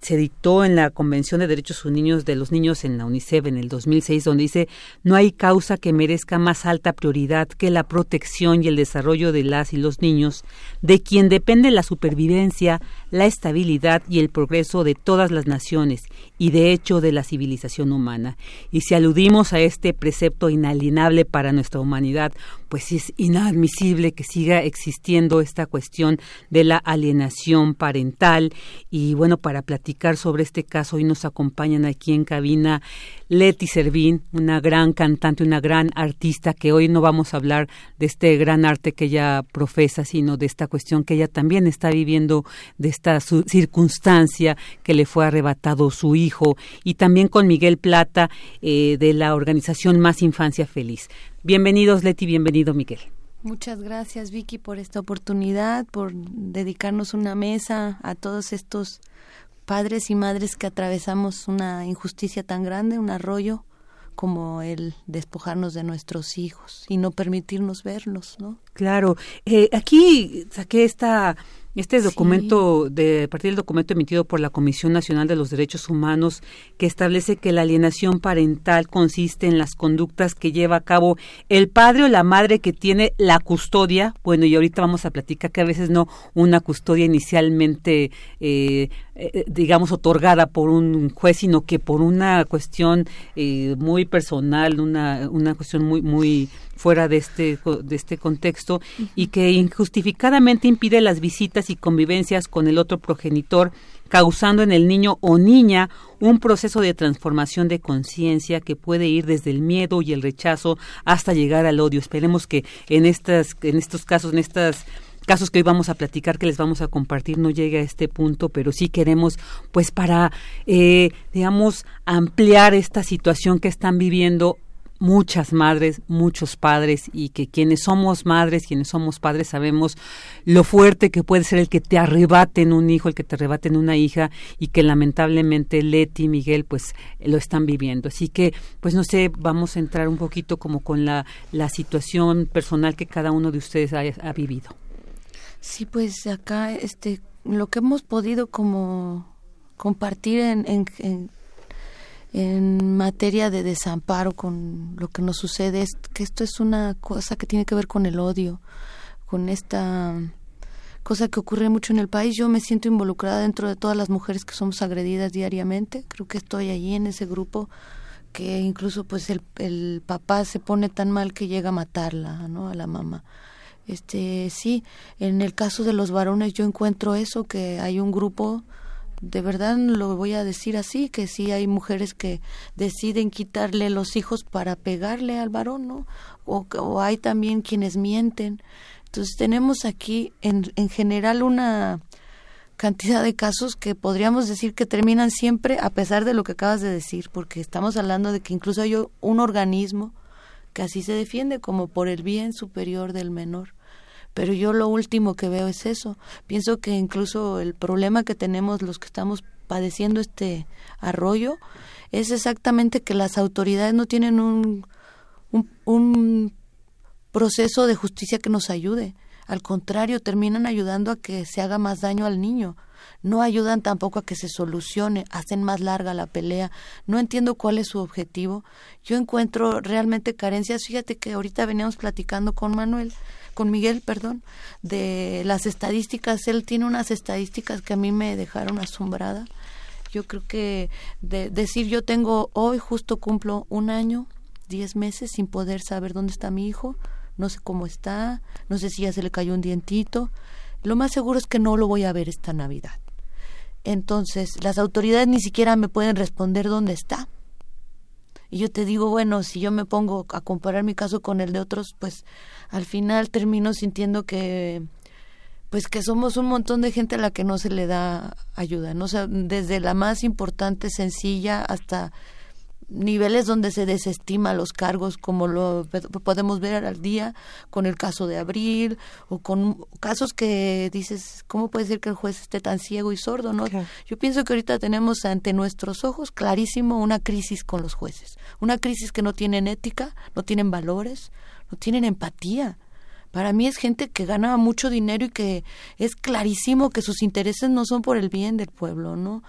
se dictó en la Convención de Derechos Niños de los Niños en la UNICEF en el 2006, donde dice no hay causa que merezca más alta prioridad que la protección y el desarrollo de las y los niños, de quien depende la supervivencia, la estabilidad y el progreso de todas las naciones y de hecho de la civilización humana. Y si aludimos a este precepto inalienable para nuestra humanidad, pues es inadmisible que siga existiendo esta cuestión de la alienación parental. Y bueno, para platicar sobre este caso, hoy nos acompañan aquí en cabina Leti Servín, una gran cantante, una gran artista, que hoy no vamos a hablar de este gran arte que ella profesa, sino de esta cuestión que ella también está viviendo, de esta circunstancia que le fue arrebatado su hijo, y también con Miguel Plata eh, de la organización Más Infancia Feliz. Bienvenidos, Leti, bienvenido, Miguel. Muchas gracias, Vicky, por esta oportunidad, por dedicarnos una mesa a todos estos padres y madres que atravesamos una injusticia tan grande, un arroyo como el despojarnos de nuestros hijos y no permitirnos verlos, ¿no? Claro, eh, aquí saqué esta este documento, de, a partir del documento emitido por la Comisión Nacional de los Derechos Humanos, que establece que la alienación parental consiste en las conductas que lleva a cabo el padre o la madre que tiene la custodia, bueno, y ahorita vamos a platicar que a veces no una custodia inicialmente eh, eh, digamos, otorgada por un juez, sino que por una cuestión eh, muy personal, una, una cuestión muy, muy fuera de este, de este contexto y que injustificadamente impide las visitas y convivencias con el otro progenitor, causando en el niño o niña un proceso de transformación de conciencia que puede ir desde el miedo y el rechazo hasta llegar al odio. Esperemos que en estas, en estos casos, en estas casos que hoy vamos a platicar, que les vamos a compartir, no llegue a este punto, pero sí queremos, pues, para, eh, digamos, ampliar esta situación que están viviendo muchas madres, muchos padres y que quienes somos madres, quienes somos padres sabemos lo fuerte que puede ser el que te arrebaten un hijo, el que te arrebaten una hija y que lamentablemente Leti y Miguel pues lo están viviendo. Así que pues no sé, vamos a entrar un poquito como con la, la situación personal que cada uno de ustedes ha vivido. Sí, pues acá este lo que hemos podido como compartir en, en, en, materia de desamparo con lo que nos sucede es que esto es una cosa que tiene que ver con el odio, con esta cosa que ocurre mucho en el país. Yo me siento involucrada dentro de todas las mujeres que somos agredidas diariamente. Creo que estoy allí en ese grupo que incluso pues el, el papá se pone tan mal que llega a matarla, ¿no? A la mamá este sí en el caso de los varones yo encuentro eso que hay un grupo de verdad lo voy a decir así que sí hay mujeres que deciden quitarle los hijos para pegarle al varón no o, hay también quienes mienten. Entonces tenemos aquí en, en general una cantidad de casos que podríamos decir que terminan siempre a pesar de lo que acabas de decir porque estamos hablando de que incluso hay un organismo que así se defiende como por el bien superior del menor. Pero yo lo último que veo es eso. Pienso que incluso el problema que tenemos los que estamos padeciendo este arroyo es exactamente que las autoridades no tienen un, un, un proceso de justicia que nos ayude. Al contrario, terminan ayudando a que se haga más daño al niño no ayudan tampoco a que se solucione, hacen más larga la pelea. No entiendo cuál es su objetivo. Yo encuentro realmente carencias. Fíjate que ahorita veníamos platicando con Manuel, con Miguel, perdón, de las estadísticas. Él tiene unas estadísticas que a mí me dejaron asombrada. Yo creo que de decir yo tengo hoy justo cumplo un año, diez meses sin poder saber dónde está mi hijo, no sé cómo está, no sé si ya se le cayó un dientito, lo más seguro es que no lo voy a ver esta Navidad. Entonces, las autoridades ni siquiera me pueden responder dónde está. Y yo te digo, bueno, si yo me pongo a comparar mi caso con el de otros, pues al final termino sintiendo que pues que somos un montón de gente a la que no se le da ayuda, no sea, desde la más importante, sencilla, hasta niveles donde se desestima los cargos como lo podemos ver al día con el caso de Abril o con casos que dices cómo puede ser que el juez esté tan ciego y sordo no yo pienso que ahorita tenemos ante nuestros ojos clarísimo una crisis con los jueces una crisis que no tienen ética no tienen valores no tienen empatía. Para mí es gente que gana mucho dinero y que es clarísimo que sus intereses no son por el bien del pueblo no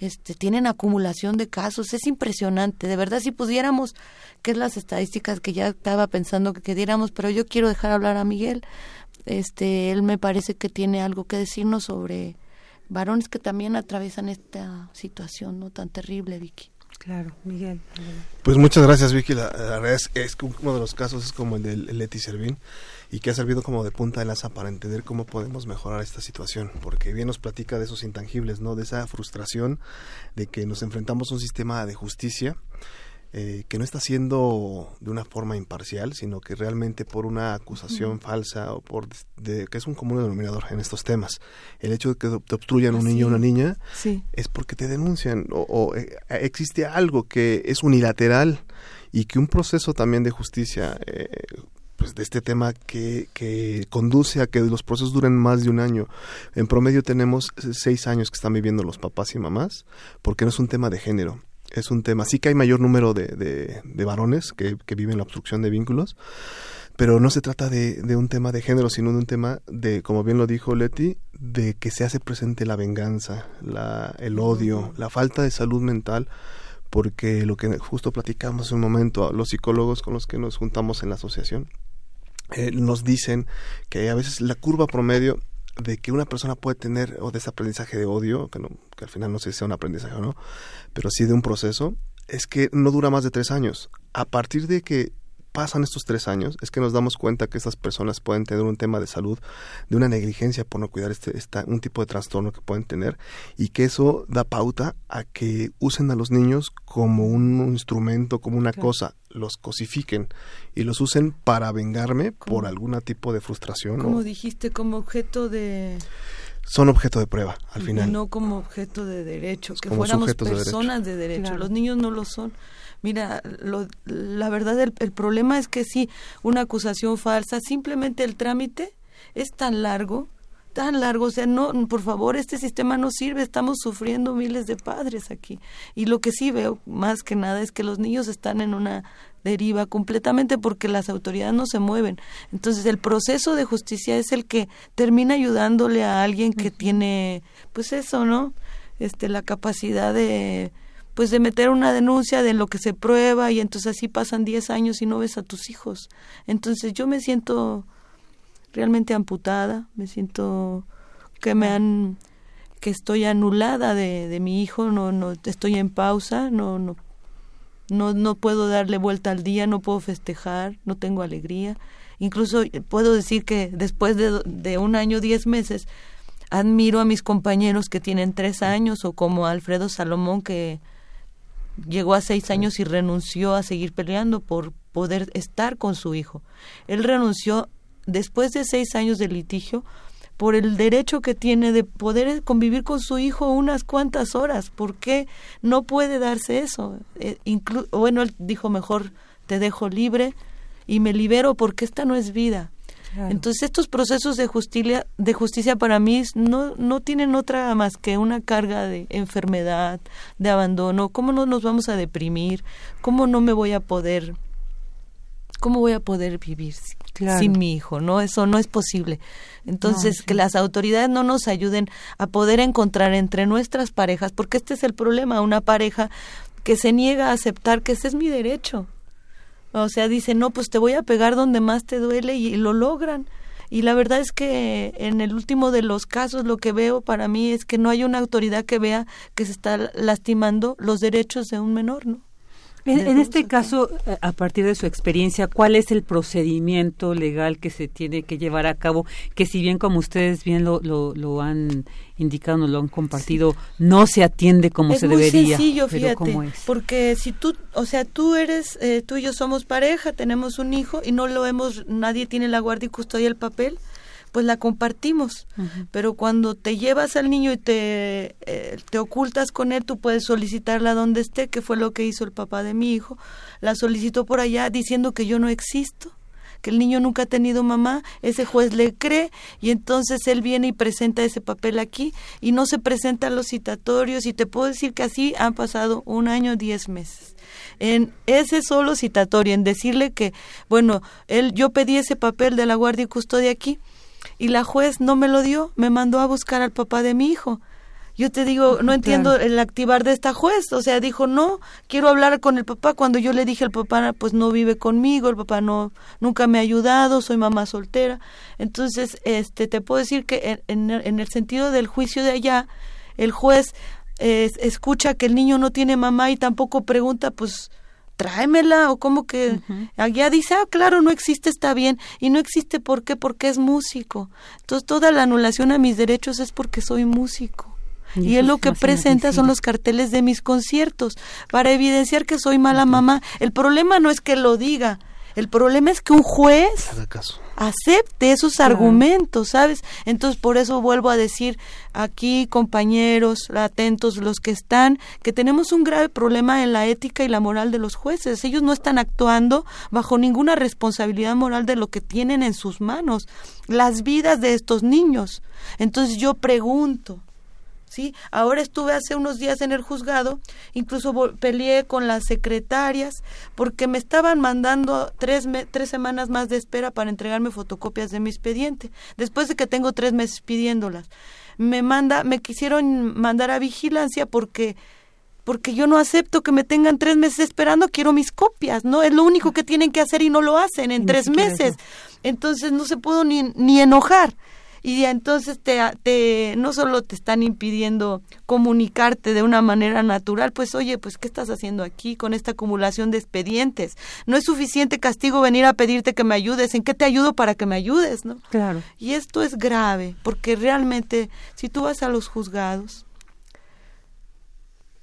este, tienen acumulación de casos, es impresionante, de verdad si pudiéramos, que es las estadísticas que ya estaba pensando que, diéramos, pero yo quiero dejar hablar a Miguel, este, él me parece que tiene algo que decirnos sobre varones que también atraviesan esta situación no tan terrible, Vicky. Claro, Miguel. Pues muchas gracias, Vicky. La, verdad es, es, uno de los casos es como el de Leti Servín y que ha servido como de punta de lanza para entender cómo podemos mejorar esta situación, porque bien nos platica de esos intangibles, ¿no? De esa frustración de que nos enfrentamos a un sistema de justicia eh, que no está siendo de una forma imparcial, sino que realmente por una acusación falsa o por de, que es un común denominador en estos temas. El hecho de que te obstruyan un niño o una niña es porque te denuncian o, eh, existe algo que es unilateral y que un proceso también de justicia eh, pues de este tema que, que conduce a que los procesos duren más de un año. En promedio tenemos seis años que están viviendo los papás y mamás, porque no es un tema de género. Es un tema, sí que hay mayor número de, de, varones que, que, viven la obstrucción de vínculos, pero no se trata de, de, un tema de género, sino de un tema de, como bien lo dijo Leti, de que se hace presente la venganza, la, el odio, la falta de salud mental porque lo que justo platicamos hace un momento, los psicólogos con los que nos juntamos en la asociación, eh, nos dicen que a veces la curva promedio de que una persona puede tener o de ese aprendizaje de odio, que, no, que al final no sé si sea un aprendizaje o no, pero sí de un proceso, es que no dura más de tres años. A partir de que pasan estos tres años es que nos damos cuenta que estas personas pueden tener un tema de salud, de una negligencia por no cuidar este, esta, un tipo de trastorno que pueden tener y que eso da pauta a que usen a los niños como un instrumento, como una cosa, los cosifiquen y los usen para vengarme por algún tipo de frustración. Como dijiste, como objeto de son objeto de prueba al final. Y no como objeto de derecho, que fuéramos personas de derecho. Los niños no lo son. Mira, lo, la verdad, el, el problema es que si una acusación falsa, simplemente el trámite es tan largo tan largo, o sea, no, por favor, este sistema no sirve, estamos sufriendo miles de padres aquí. Y lo que sí veo más que nada es que los niños están en una deriva completamente porque las autoridades no se mueven. Entonces, el proceso de justicia es el que termina ayudándole a alguien que tiene pues eso, ¿no? Este la capacidad de pues de meter una denuncia de lo que se prueba y entonces así pasan 10 años y no ves a tus hijos. Entonces yo me siento realmente amputada, me siento que me han que estoy anulada de, de mi hijo, no no estoy en pausa, no no no no puedo darle vuelta al día, no puedo festejar, no tengo alegría. Incluso puedo decir que después de, de un año, diez meses, admiro a mis compañeros que tienen tres años o como Alfredo Salomón que llegó a seis años y renunció a seguir peleando por poder estar con su hijo. Él renunció después de seis años de litigio por el derecho que tiene de poder convivir con su hijo unas cuantas horas. ¿Por qué no puede darse eso? Eh, bueno, él dijo mejor, te dejo libre y me libero porque esta no es vida. Entonces estos procesos de justicia, de justicia para mí no, no tienen otra más que una carga de enfermedad, de abandono. ¿Cómo no nos vamos a deprimir? ¿Cómo no me voy a poder, cómo voy a poder vivir sin mi hijo? No, eso no es posible. Entonces que las autoridades no nos ayuden a poder encontrar entre nuestras parejas, porque este es el problema, una pareja que se niega a aceptar que ese es mi derecho o sea, dicen, no, pues te voy a pegar donde más te duele y lo logran. Y la verdad es que en el último de los casos lo que veo para mí es que no hay una autoridad que vea que se está lastimando los derechos de un menor, ¿no? En, este caso, eh, a partir de su experiencia, ¿cuál es el procedimiento legal que se tiene que llevar a cabo? Que si bien como ustedes bien lo, lo, han indicado, nos lo han compartido, no se atiende como se debería. Es sencillo, fíjate, porque si tú, o sea, tú eres, eh, tú y yo somos pareja, tenemos un hijo y no lo hemos, nadie tiene la guardia y custodia el papel, pues la compartimos. Pero cuando te llevas al niño y te, eh, te ocultas con él, tú puedes solicitarla donde esté, que fue lo que hizo el papá de mi hijo. La solicitó por allá diciendo que yo no existo que el niño nunca ha tenido mamá, ese juez le cree y entonces él viene y presenta ese papel aquí y no se presenta a los citatorios y te puedo decir que así han pasado un año, diez meses en ese solo citatorio, en decirle que, bueno, él, yo pedí ese papel de la guardia y custodia aquí y la juez no me lo dio, me mandó a buscar al papá de mi hijo. Yo te digo, no entiendo el activar de esta juez, o sea, dijo, no, quiero hablar con el papá. Cuando yo le dije, el papá pues no vive conmigo, el papá no, nunca me ha ayudado, soy mamá soltera. Entonces, este, te puedo decir que en, en el sentido del juicio de allá, el juez escucha que el niño no tiene mamá y tampoco pregunta, pues tráemela o como que allá dice, ah, claro, no existe, está bien. Y no existe, ¿por qué? Porque es músico. Entonces toda la anulación a mis derechos es porque soy músico. Y, él lo que presenta son los carteles de mis conciertos para evidenciar que soy mala mamá. El problema no es que lo diga, el problema es que un juez acepte esos argumentos, ¿sabes? Entonces, por eso vuelvo a decir aquí, compañeros, atentos los que están, que tenemos un grave problema en la ética y la moral de los jueces. Ellos no están actuando bajo ninguna responsabilidad moral de lo que tienen en sus manos, las vidas de estos niños. Entonces, yo pregunto, ¿sí? Ahora estuve hace unos días en el juzgado, incluso peleé con las secretarias porque me estaban mandando tres, tres semanas más de espera para entregarme fotocopias de mi expediente, después de que tengo tres meses pidiéndolas. Me manda, me quisieron mandar a vigilancia porque porque yo no acepto que me tengan tres meses esperando, quiero mis copias, ¿no? Es lo único que tienen que hacer y no lo hacen en tres meses. Entonces no se puedo ni, ni enojar y entonces te, te no solo te están impidiendo comunicarte de una manera natural, pues oye, pues ¿qué estás haciendo aquí con esta acumulación de expedientes? No es suficiente castigo venir a pedirte que me ayudes, ¿en qué te ayudo para que me ayudes, no? Claro. Y esto es grave, porque realmente si tú vas a los juzgados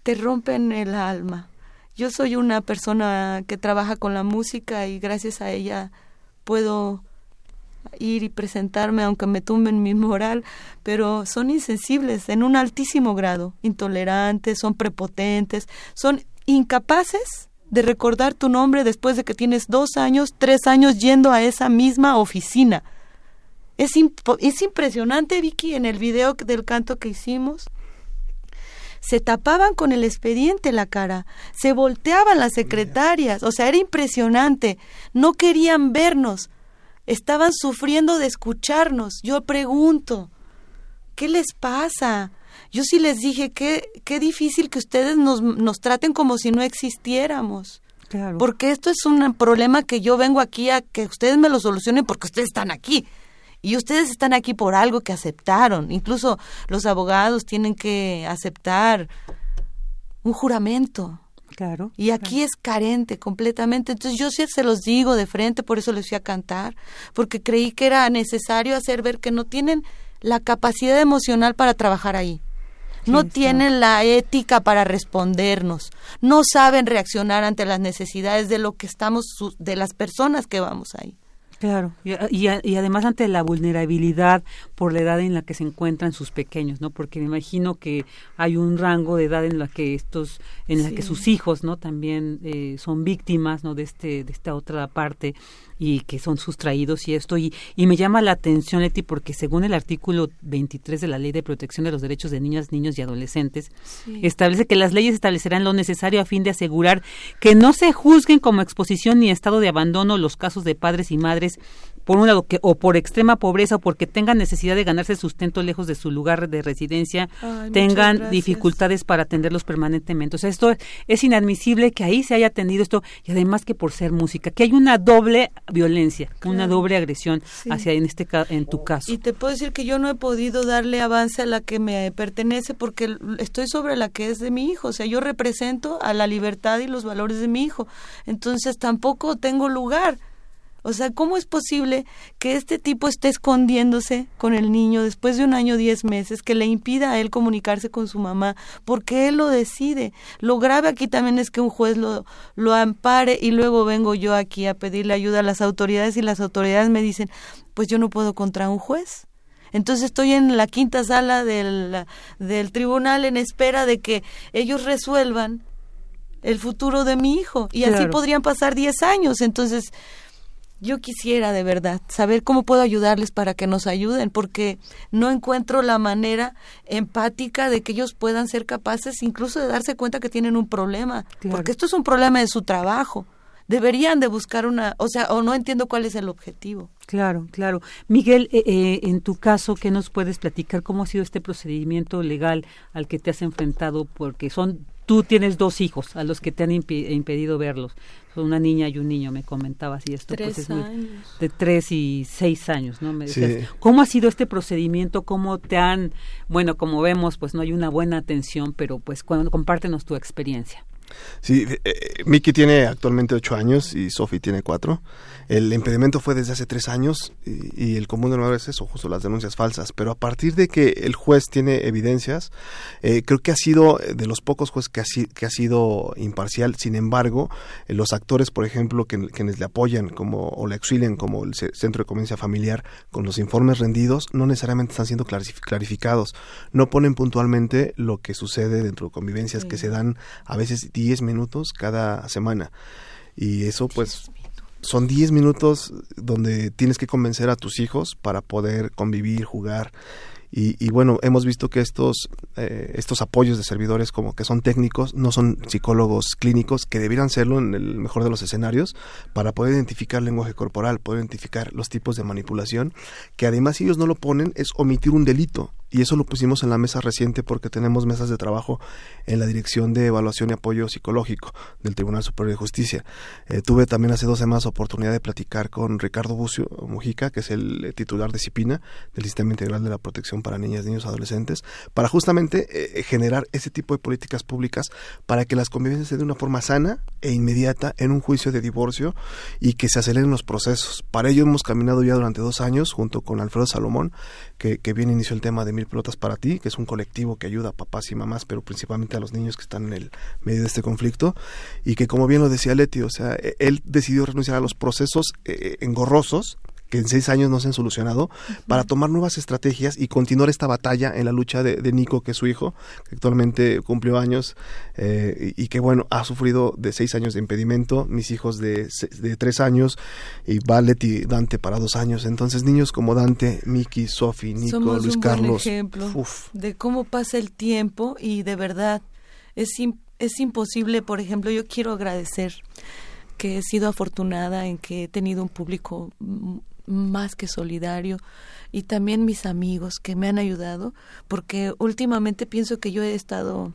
te rompen el alma. Yo soy una persona que trabaja con la música y gracias a ella puedo ir y presentarme aunque me tumben mi moral, pero son insensibles en un altísimo grado, intolerantes, son prepotentes, son incapaces de recordar tu nombre después de que tienes dos años, tres años yendo a esa misma oficina. Es, es impresionante, Vicky, en el video del canto que hicimos. Se tapaban con el expediente la cara, se volteaban las secretarias, o sea, era impresionante. No querían vernos, estaban sufriendo de escucharnos. Yo pregunto, ¿qué les pasa? Yo sí les dije, qué, qué difícil que ustedes nos, nos traten como si no existiéramos. Claro. Porque esto es un problema que yo vengo aquí a que ustedes me lo solucionen porque ustedes están aquí. Y ustedes están aquí por algo que aceptaron. Incluso los abogados tienen que aceptar un juramento. Claro. Y aquí es carente completamente. Entonces yo sí se los digo de frente, por eso les fui a cantar, porque creí que era necesario hacer ver que no tienen la capacidad emocional para trabajar ahí. No tienen la ética para respondernos, no saben reaccionar ante las necesidades de lo que estamos, de las personas que vamos ahí. Claro, y, y, además ante la vulnerabilidad por la edad en la que se encuentran sus pequeños, ¿no? Porque me imagino que hay un rango de edad en la que estos, en la que sus hijos, ¿no? También eh, son víctimas, ¿no? De este, de esta otra parte y que son sustraídos y esto. Y, y me llama la atención, Leti, porque según el artículo 23 de la Ley de Protección de los Derechos de Niñas, Niños y Adolescentes, establece que las leyes establecerán lo necesario a fin de asegurar que no se juzguen como exposición ni estado de abandono los casos de padres y madres por un lado, que, o por extrema pobreza o porque tengan necesidad de ganarse sustento lejos de su lugar de residencia, tengan dificultades para atenderlos permanentemente. O sea, esto es inadmisible que ahí se haya atendido esto y además que por ser música, que hay una doble violencia, una doble agresión hacia en este en tu caso. Y te puedo decir que yo no he podido darle avance a la que me pertenece porque estoy sobre la que es de mi hijo, o sea, yo represento a la libertad y los valores de mi hijo. Entonces tampoco tengo lugar O sea, ¿cómo es posible que este tipo esté escondiéndose con el niño después de un año, diez meses, que le impida a él comunicarse con su mamá? Porque él lo decide. Lo grave aquí también es que un juez lo, lo ampare y luego vengo yo aquí a pedirle ayuda a las autoridades y las autoridades me dicen, pues yo no puedo contra un juez. Entonces estoy en la quinta sala del, del tribunal en espera de que ellos resuelvan el futuro de mi hijo. Y así podrían pasar diez años. Entonces, yo quisiera de verdad saber cómo puedo ayudarles para que nos ayuden, porque no encuentro la manera empática de que ellos puedan ser capaces incluso de darse cuenta que tienen un problema, porque esto es un problema de su trabajo. Deberían de buscar una, o sea, o no entiendo cuál es el objetivo. Claro, claro. Miguel, eh, eh, en tu caso, ¿qué nos puedes platicar? ¿Cómo ha sido este procedimiento legal al que te has enfrentado? Porque son tú tienes dos hijos a los que te han impedido verlos. Son una niña y un niño, me comentabas, y esto pues, es de tres y seis años, ¿no? Me ¿Cómo ha sido este procedimiento? ¿Cómo te han, bueno, como vemos, pues no hay una buena atención, pero pues compártenos tu experiencia. Sí, eh, eh, Miki tiene actualmente ocho años y Sophie tiene cuatro. El impedimento fue desde hace tres años y, el común de es eso, justo las denuncias falsas. Pero a partir de que el juez tiene evidencias, eh, creo que ha sido de los pocos jueces que ha, que ha sido imparcial. Sin embargo, eh, los actores, por ejemplo, que, quienes le apoyan como, o le auxilian como el Centro de Convivencia Familiar con los informes rendidos, no necesariamente están siendo clarificados. No ponen puntualmente lo que sucede dentro de convivencias que se dan a veces 10 minutos cada semana. Y eso pues son 10 minutos donde tienes que convencer a tus hijos para poder convivir, jugar y, bueno, hemos visto que estos, eh, estos apoyos de servidores como que son técnicos, no son psicólogos clínicos, que debieran serlo en el mejor de los escenarios, para poder identificar lenguaje corporal, poder identificar los tipos de manipulación, que además si ellos no lo ponen es omitir un delito. Y eso lo pusimos en la mesa reciente porque tenemos mesas de trabajo en la Dirección de Evaluación y Apoyo Psicológico del Tribunal Superior de Justicia. Eh, tuve también hace dos semanas oportunidad de platicar con Ricardo Bucio Mujica, que es el eh, titular de CIPINA, del Sistema Integral de la Protección para Niñas, Niños y Adolescentes, para justamente eh, generar ese tipo de políticas públicas para que las convivencias se den de una forma sana e inmediata en un juicio de divorcio y que se aceleren los procesos. Para ello hemos caminado ya durante dos años junto con Alfredo Salomón, que, que bien inició el tema de Mil Pelotas para Ti, que es un colectivo que ayuda a papás y mamás, pero principalmente a los niños que están en el medio de este conflicto, y que como bien lo decía Leti, o sea, e, él decidió renunciar a los procesos eh, engorrosos que en seis años no se han solucionado, para tomar nuevas estrategias y continuar esta batalla en la lucha de, Nico, que es su hijo, que actualmente cumplió años eh, y, que, bueno, ha sufrido de seis años de impedimento, mis hijos de, de tres años y Valet y Dante para dos años. Entonces, niños como Dante, Miki, Sofi, Nico, Luis un Carlos. Buen ejemplo de cómo pasa el tiempo y de verdad es, es imposible, por ejemplo, yo quiero agradecer que he sido afortunada en que he tenido un público más que solidario y también mis amigos que me han ayudado porque últimamente pienso que yo he estado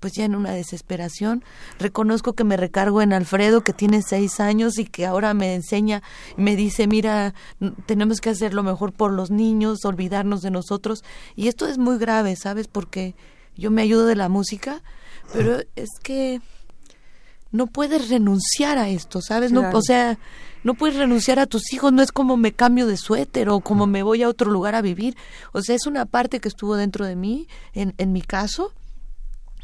pues ya en una desesperación. Reconozco que me recargo en Alfredo, que tiene seis años y que ahora me enseña, me dice, mira, tenemos que hacer lo mejor por los niños, olvidarnos de nosotros. Y esto es muy grave, ¿sabes? Porque yo me ayudo de la música, pero es que no puedes renunciar a esto, ¿sabes? No, o sea, no puedes renunciar a tus hijos, no es como me cambio de suéter o como me voy a otro lugar a vivir. O sea, es una parte que estuvo dentro de mí, en, en mi caso.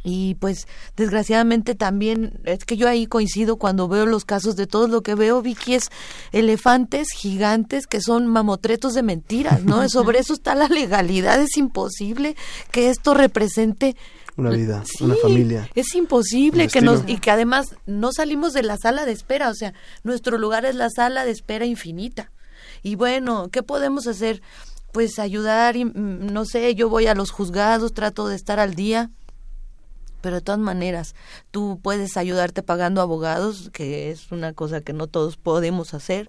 Y pues desgraciadamente también es que yo ahí coincido cuando veo los casos de todo lo que veo, Vicky, es elefantes gigantes que son mamotretos de mentiras, ¿no? Sobre eso está la legalidad, es imposible que esto represente una vida, una familia. Es imposible que nos y que además no salimos de la sala de espera, o sea, nuestro lugar es la sala de espera infinita. Y bueno, ¿qué podemos hacer? Pues ayudar, y, mm, no sé, yo voy a los juzgados, trato de estar al día, pero de todas maneras, tú puedes ayudarte pagando abogados, que es una cosa que no todos podemos hacer,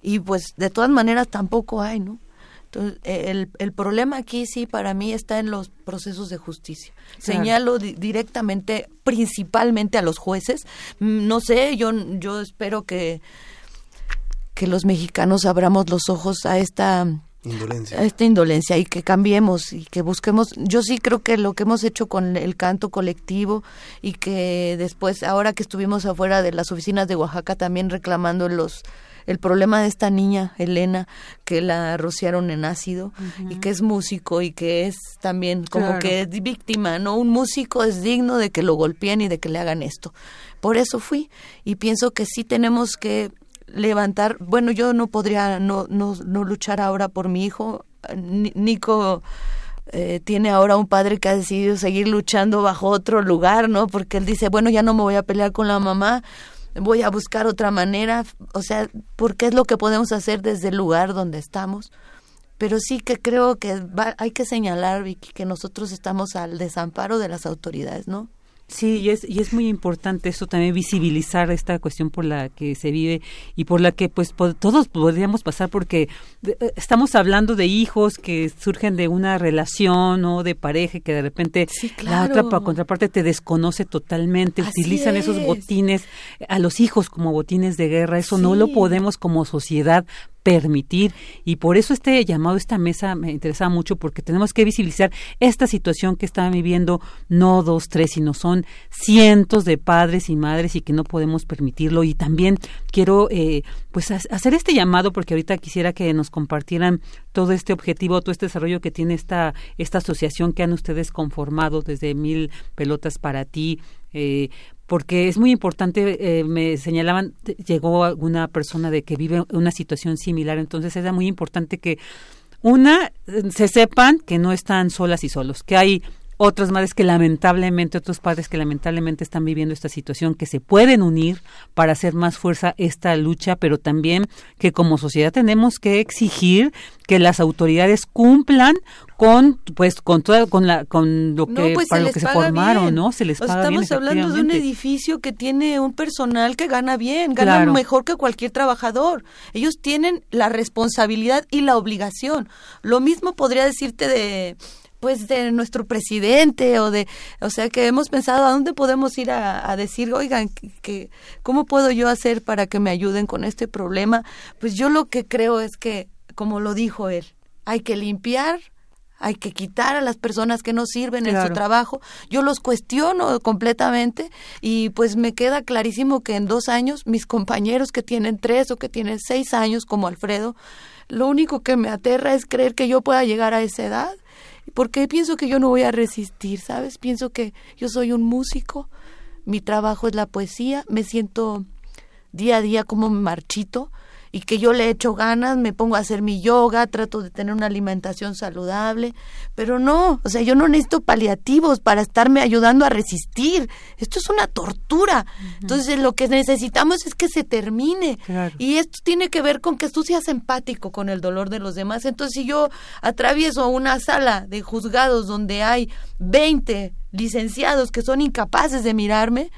y pues de todas maneras tampoco hay, ¿no? Entonces, eh, el, el problema aquí sí para mí está en los procesos de justicia. Señalo directamente, principalmente a los jueces. Mm, no sé, yo, yo espero que, que los mexicanos abramos los ojos a esta Indolencia. A esta indolencia y que cambiemos y que busquemos. Yo sí creo que lo que hemos hecho con el canto colectivo y que después, ahora que estuvimos afuera de las oficinas de Oaxaca también reclamando los el problema de esta niña, Elena, que la rociaron en ácido y que es músico y que es también como que es víctima, ¿no? Un músico es digno de que lo golpeen y de que le hagan esto. Por eso fui y pienso que sí tenemos que levantar, bueno, yo no podría no, no, no luchar ahora por mi hijo, Nico eh, tiene ahora un padre que ha decidido seguir luchando bajo otro lugar, ¿no? Porque él dice, bueno, ya no me voy a pelear con la mamá, voy a buscar otra manera, o sea, porque es lo que podemos hacer desde el lugar donde estamos. Pero sí que creo que hay que señalar, Vicky, que nosotros estamos al desamparo de las autoridades, ¿no? Sí, y es, y es muy importante eso también visibilizar esta cuestión por la que se vive y por la que pues todos podríamos pasar porque eh, estamos hablando de hijos que surgen de una relación o de pareja que de repente la otra contraparte te desconoce totalmente, utilizan esos botines a los hijos como botines de guerra, eso no lo podemos como sociedad permitir. Y por eso este llamado, esta mesa me interesaba mucho porque tenemos que visibilizar esta situación que están viviendo no dos, tres, sino son cientos de padres y madres y que no podemos permitirlo. Y también quiero eh, pues hacer este llamado porque ahorita quisiera que nos compartieran todo este objetivo, todo este desarrollo que tiene esta, esta asociación que han ustedes conformado desde Mil Pelotas para ti, eh, porque es muy importante, eh, me señalaban, llegó alguna persona de que vive una situación similar, entonces es muy importante que una, se sepan que no están solas y solos, que hay otras madres que lamentablemente, otros padres que lamentablemente están viviendo esta situación, que se pueden unir para hacer más fuerza esta lucha, pero también que como sociedad tenemos que exigir que las autoridades cumplan con pues con toda con la con lo que pues para lo que se formaron, ¿no? Se les paga Estamos hablando de un edificio que tiene un personal que gana bien, gana mejor que cualquier trabajador. Ellos tienen la responsabilidad y la obligación. Lo mismo podría decirte de pues de nuestro presidente o de, o sea, que hemos pensado a dónde podemos ir a, decir, oigan, que, ¿cómo puedo yo hacer para que me ayuden con este problema? Pues yo lo que creo es que, como lo dijo él, hay que limpiar, hay que quitar a las personas que no sirven en su trabajo. Yo los cuestiono completamente y pues me queda clarísimo que en dos años mis compañeros que tienen tres o que tienen seis años como Alfredo, lo único que me aterra es creer que yo pueda llegar a esa edad porque pienso que yo no voy a resistir, ¿sabes? Pienso que yo soy un músico, mi trabajo es la poesía, me siento día a día como marchito y que yo le echo ganas, me pongo a hacer mi yoga, trato de tener una alimentación saludable, pero no, o sea, yo no necesito paliativos para estarme ayudando a resistir. Esto es una tortura. Entonces, lo que necesitamos es que se termine. Y esto tiene que ver con que tú seas empático con el dolor de los demás. Entonces, si yo atravieso una sala de juzgados donde hay 20 licenciados que son incapaces de mirarme,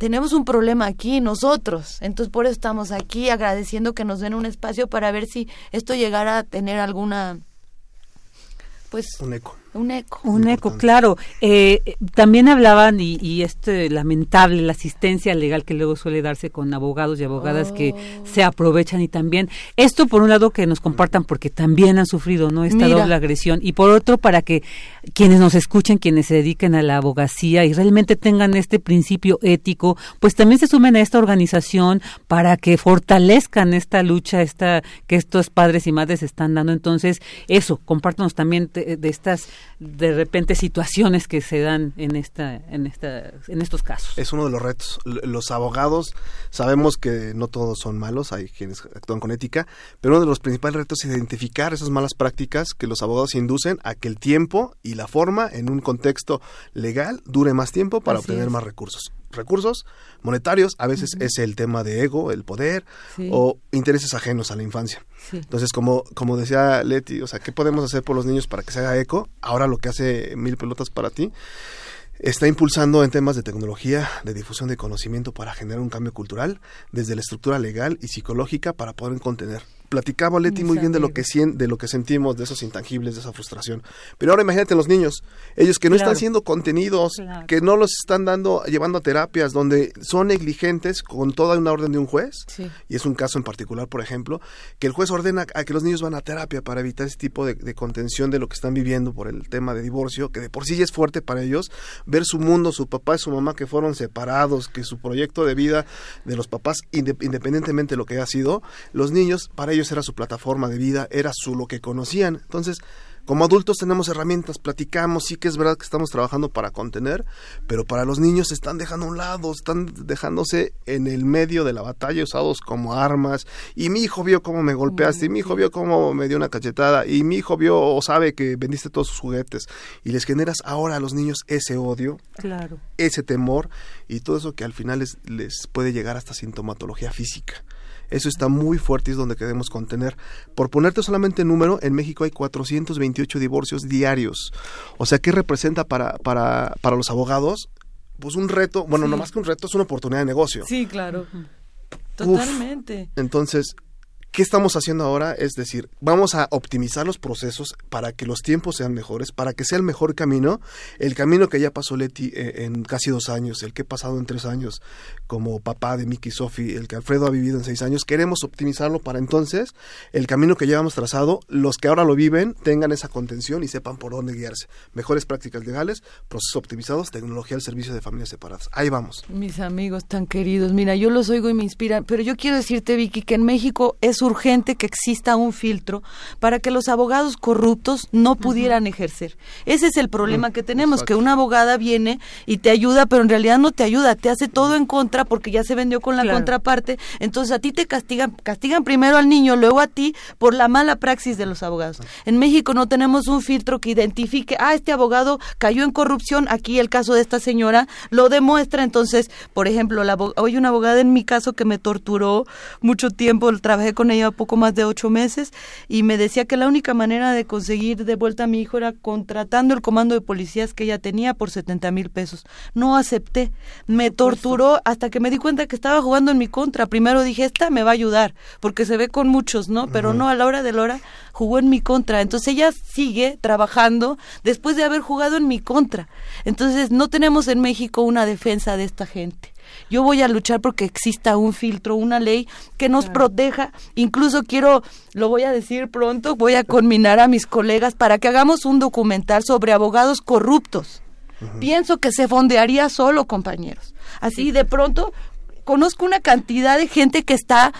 tenemos un problema aquí nosotros. Entonces por eso estamos aquí agradeciendo que nos den un espacio para ver si esto llegara a tener alguna pues un eco. Un eco. Un eco, claro. Eh, también hablaban, y, y este lamentable, la asistencia legal que luego suele darse con abogados y abogadas que oh. se aprovechan y también, esto por un lado que nos compartan porque también han sufrido no esta doble agresión y por otro para que quienes nos escuchen, quienes se dediquen a la abogacía y realmente tengan este principio ético, pues también se sumen a esta organización para que fortalezcan esta lucha, esta que estos padres y madres están dando. Entonces, eso, compártanos también de estas de repente situaciones que se dan en esta en esta en estos casos. Es uno de los retos. Los abogados sabemos que no todos son malos, hay quienes actúan con ética, pero uno de los principales retos es identificar esas malas prácticas que los abogados inducen a que el tiempo y la forma en un contexto legal dure más tiempo para obtener más recursos recursos monetarios, a veces es el tema de ego, el poder o intereses ajenos a la infancia. Entonces, como, como decía Leti, o sea, ¿qué podemos hacer por los niños para que se haga eco? Ahora lo que hace Mil Pelotas para ti está impulsando en temas de tecnología, de difusión de conocimiento para generar un cambio cultural desde la estructura legal y psicológica para poder contener platicaba Leti muy bien de lo que de lo que sentimos, de esos intangibles, de esa frustración. Pero ahora imagínate los niños, ellos que no están siendo contenidos, que no los están dando, llevando a terapias, donde son negligentes con toda una orden de un juez. Y es un caso en particular, por ejemplo, que el juez ordena a que los niños van a terapia para evitar ese tipo de, de contención de lo que están viviendo por el tema de divorcio, que de por sí ya es fuerte para ellos, ver su mundo, su papá y su mamá que fueron separados, que su proyecto de vida de los papás, independientemente de lo que haya sido, los niños, para ellos era su plataforma de vida, era su lo que conocían. Entonces, como adultos tenemos herramientas, platicamos, sí que es verdad que estamos trabajando para contener, pero para los niños se están dejando a un lado, están dejándose en el medio de la batalla usados como armas. Y mi hijo vio cómo me golpeaste, y mi hijo vio cómo me dio una cachetada, y mi hijo vio o sabe que vendiste todos sus juguetes. Y les generas ahora a los niños ese odio, claro. ese temor, y todo eso que al final les, les puede llegar hasta sintomatología física. Eso está muy fuerte y es donde queremos contener. Por ponerte solamente número, en México hay 428 divorcios diarios. O sea, ¿qué representa para, para, para los abogados? Pues un reto, bueno, no más que un reto, es una oportunidad de negocio. Sí, claro. Totalmente. Entonces, ¿Qué estamos haciendo ahora? Es decir, vamos a optimizar los procesos para que los tiempos sean mejores, para que sea el mejor camino, el camino que ya pasó Leti eh, en casi dos años, el que he pasado en tres años como papá de Miki y Sofi, el que Alfredo ha vivido en seis años, queremos optimizarlo para entonces el camino que llevamos trazado, los que ahora lo viven tengan esa contención y sepan por dónde guiarse. Mejores prácticas legales, procesos optimizados, tecnología al servicio de familias separadas. Ahí vamos. Mis amigos tan queridos, mira, yo los oigo y me inspiran, pero yo quiero decirte, Vicky, que en México es urgente que exista un filtro para que los abogados corruptos no pudieran ejercer. Ese es el problema que tenemos, que una abogada viene y te ayuda, pero en realidad no te ayuda, te hace todo en contra porque ya se vendió con la contraparte, entonces a ti te castigan, castigan primero al niño, luego a ti por la mala praxis de los abogados. En México no tenemos un filtro que identifique, ah, este abogado cayó en corrupción, aquí el caso de esta señora lo demuestra, entonces, por ejemplo, la, hoy una abogada en mi caso que me torturó mucho tiempo, trabajé con ella poco más de ocho meses y me decía que la única manera de conseguir de vuelta a mi hijo era contratando el comando de policías que ella tenía por 70 mil pesos. No acepté, me torturó hasta que me di cuenta que estaba jugando en mi contra. Primero dije, esta me va a ayudar, porque se ve con muchos, ¿no? Pero no, a la hora de la hora jugó en mi contra. Entonces ella sigue trabajando después de haber jugado en mi contra. Entonces no tenemos en México una defensa de esta gente. Yo voy a luchar porque exista un filtro, una ley que nos proteja. Incluso quiero, lo voy a decir pronto, voy a conminar a mis colegas para que hagamos un documental sobre abogados corruptos. Pienso que se fondearía solo, compañeros. Así de pronto conozco una cantidad de gente que está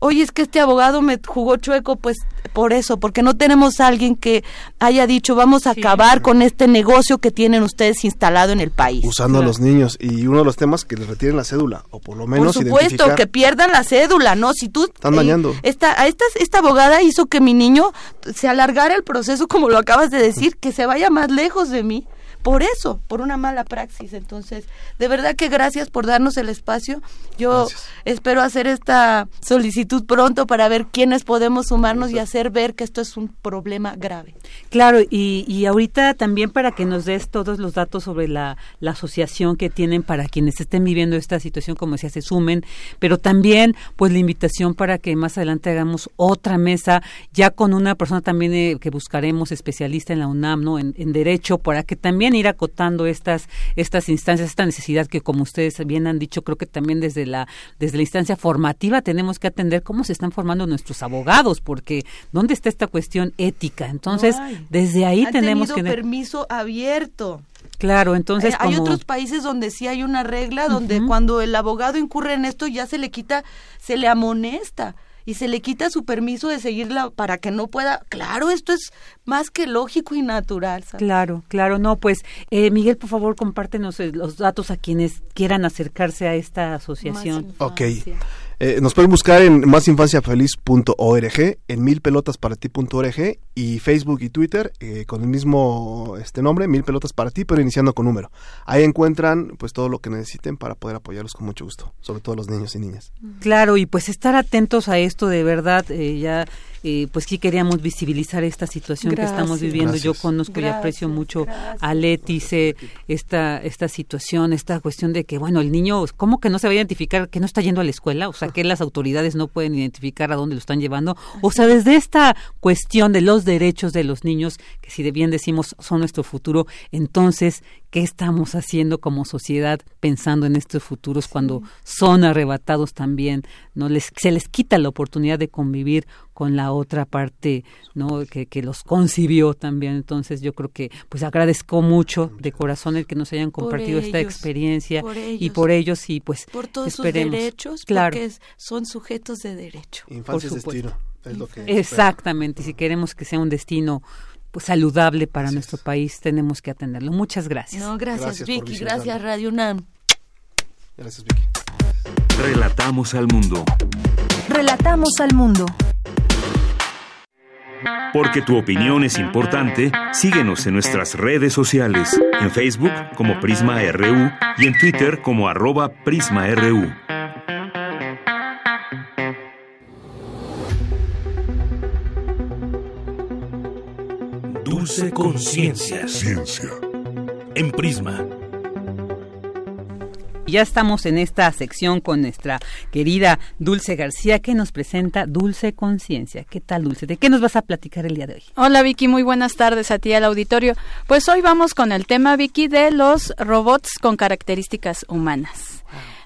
oye, es que este abogado me jugó chueco, pues por eso, porque no tenemos a alguien que haya dicho, vamos a acabar con este negocio que tienen ustedes instalado en el país. Usando a los niños. Y uno de los temas que les retiren la cédula, o por lo menos Por supuesto, que pierdan la cédula, ¿no? Si tú... Están dañando. esta, esta, esta abogada hizo que mi niño se alargara el proceso, como lo acabas de decir, que se vaya más lejos de mí por eso, por una mala praxis. Entonces, de verdad que gracias por darnos el espacio. Yo espero hacer esta solicitud pronto para ver quiénes podemos sumarnos y hacer ver que esto es un problema grave. Claro, y, y ahorita también para que nos des todos los datos sobre la, la asociación que tienen para quienes estén viviendo esta situación, como decía, se sumen, pero también pues la invitación para que más adelante hagamos otra mesa ya con una persona también eh, que buscaremos especialista en la UNAM, ¿no? En, en Derecho, para que también ir acotando estas, estas instancias, esta necesidad que como ustedes bien han dicho, creo que también desde la, desde la instancia formativa tenemos que atender cómo se están formando nuestros abogados, porque ¿dónde está esta cuestión ética? Entonces, desde ahí tenemos que... permiso abierto. Claro, entonces hay otros países donde sí hay una regla donde cuando el abogado incurre en esto ya se le quita, se le amonesta y se le quita su permiso de seguirla para que no pueda. Claro, esto es más que lógico y natural. Claro, claro, no, pues eh, Miguel, por favor, compártenos eh, los datos a quienes quieran acercarse a esta asociación. Ok. Eh, nos pueden buscar en másinfanciafeliz.org, en milpelotasparati.org y Facebook y Twitter eh, con el mismo este nombre, Mil Pelotas para ti, pero iniciando con número. Ahí encuentran pues todo lo que necesiten para poder apoyarlos con mucho gusto, sobre todo los niños y niñas. Claro, y pues estar atentos a esto de verdad, eh, ya eh, pues sí queríamos visibilizar esta situación que estamos viviendo. Yo conozco y aprecio mucho a Leti, esta, esta situación, esta cuestión de que, bueno, el niño, ¿cómo que no se va a identificar que no está yendo a la escuela? O sea, hasta que las autoridades no pueden identificar a dónde lo están llevando. O sea, desde esta cuestión de los derechos de los niños, que si de bien decimos son nuestro futuro, entonces, ¿qué estamos haciendo como sociedad pensando en estos futuros cuando son arrebatados también? no les Se les quita la oportunidad de convivir con la otra parte, ¿no? Que, que los concibió también. Entonces, yo creo que, pues agradezco mucho de corazón el que nos hayan compartido esta experiencia y por ellos y pues por todos esperemos. sus derechos, claro. porque son sujetos de derecho. Infancia es destino, es lo que Exactamente, y si queremos que sea un destino pues saludable para nuestro país, tenemos que atenderlo. Muchas gracias. No, gracias, Vicky, gracias Radio UNAM. Gracias Vicky. Relatamos al mundo. Relatamos al mundo. Porque tu opinión es importante, síguenos en nuestras redes sociales, en Facebook como Prisma RU y en Twitter como arroba PrismaRU. Dulce Conciencia. Ciencia. En Prisma. Ya estamos en esta sección con nuestra querida Dulce García que nos presenta Dulce Conciencia. ¿Qué tal, Dulce? ¿De qué nos vas a platicar el día de hoy? Hola, Vicky. Muy buenas tardes a ti al auditorio. Pues hoy vamos con el tema, Vicky, de los robots con características humanas.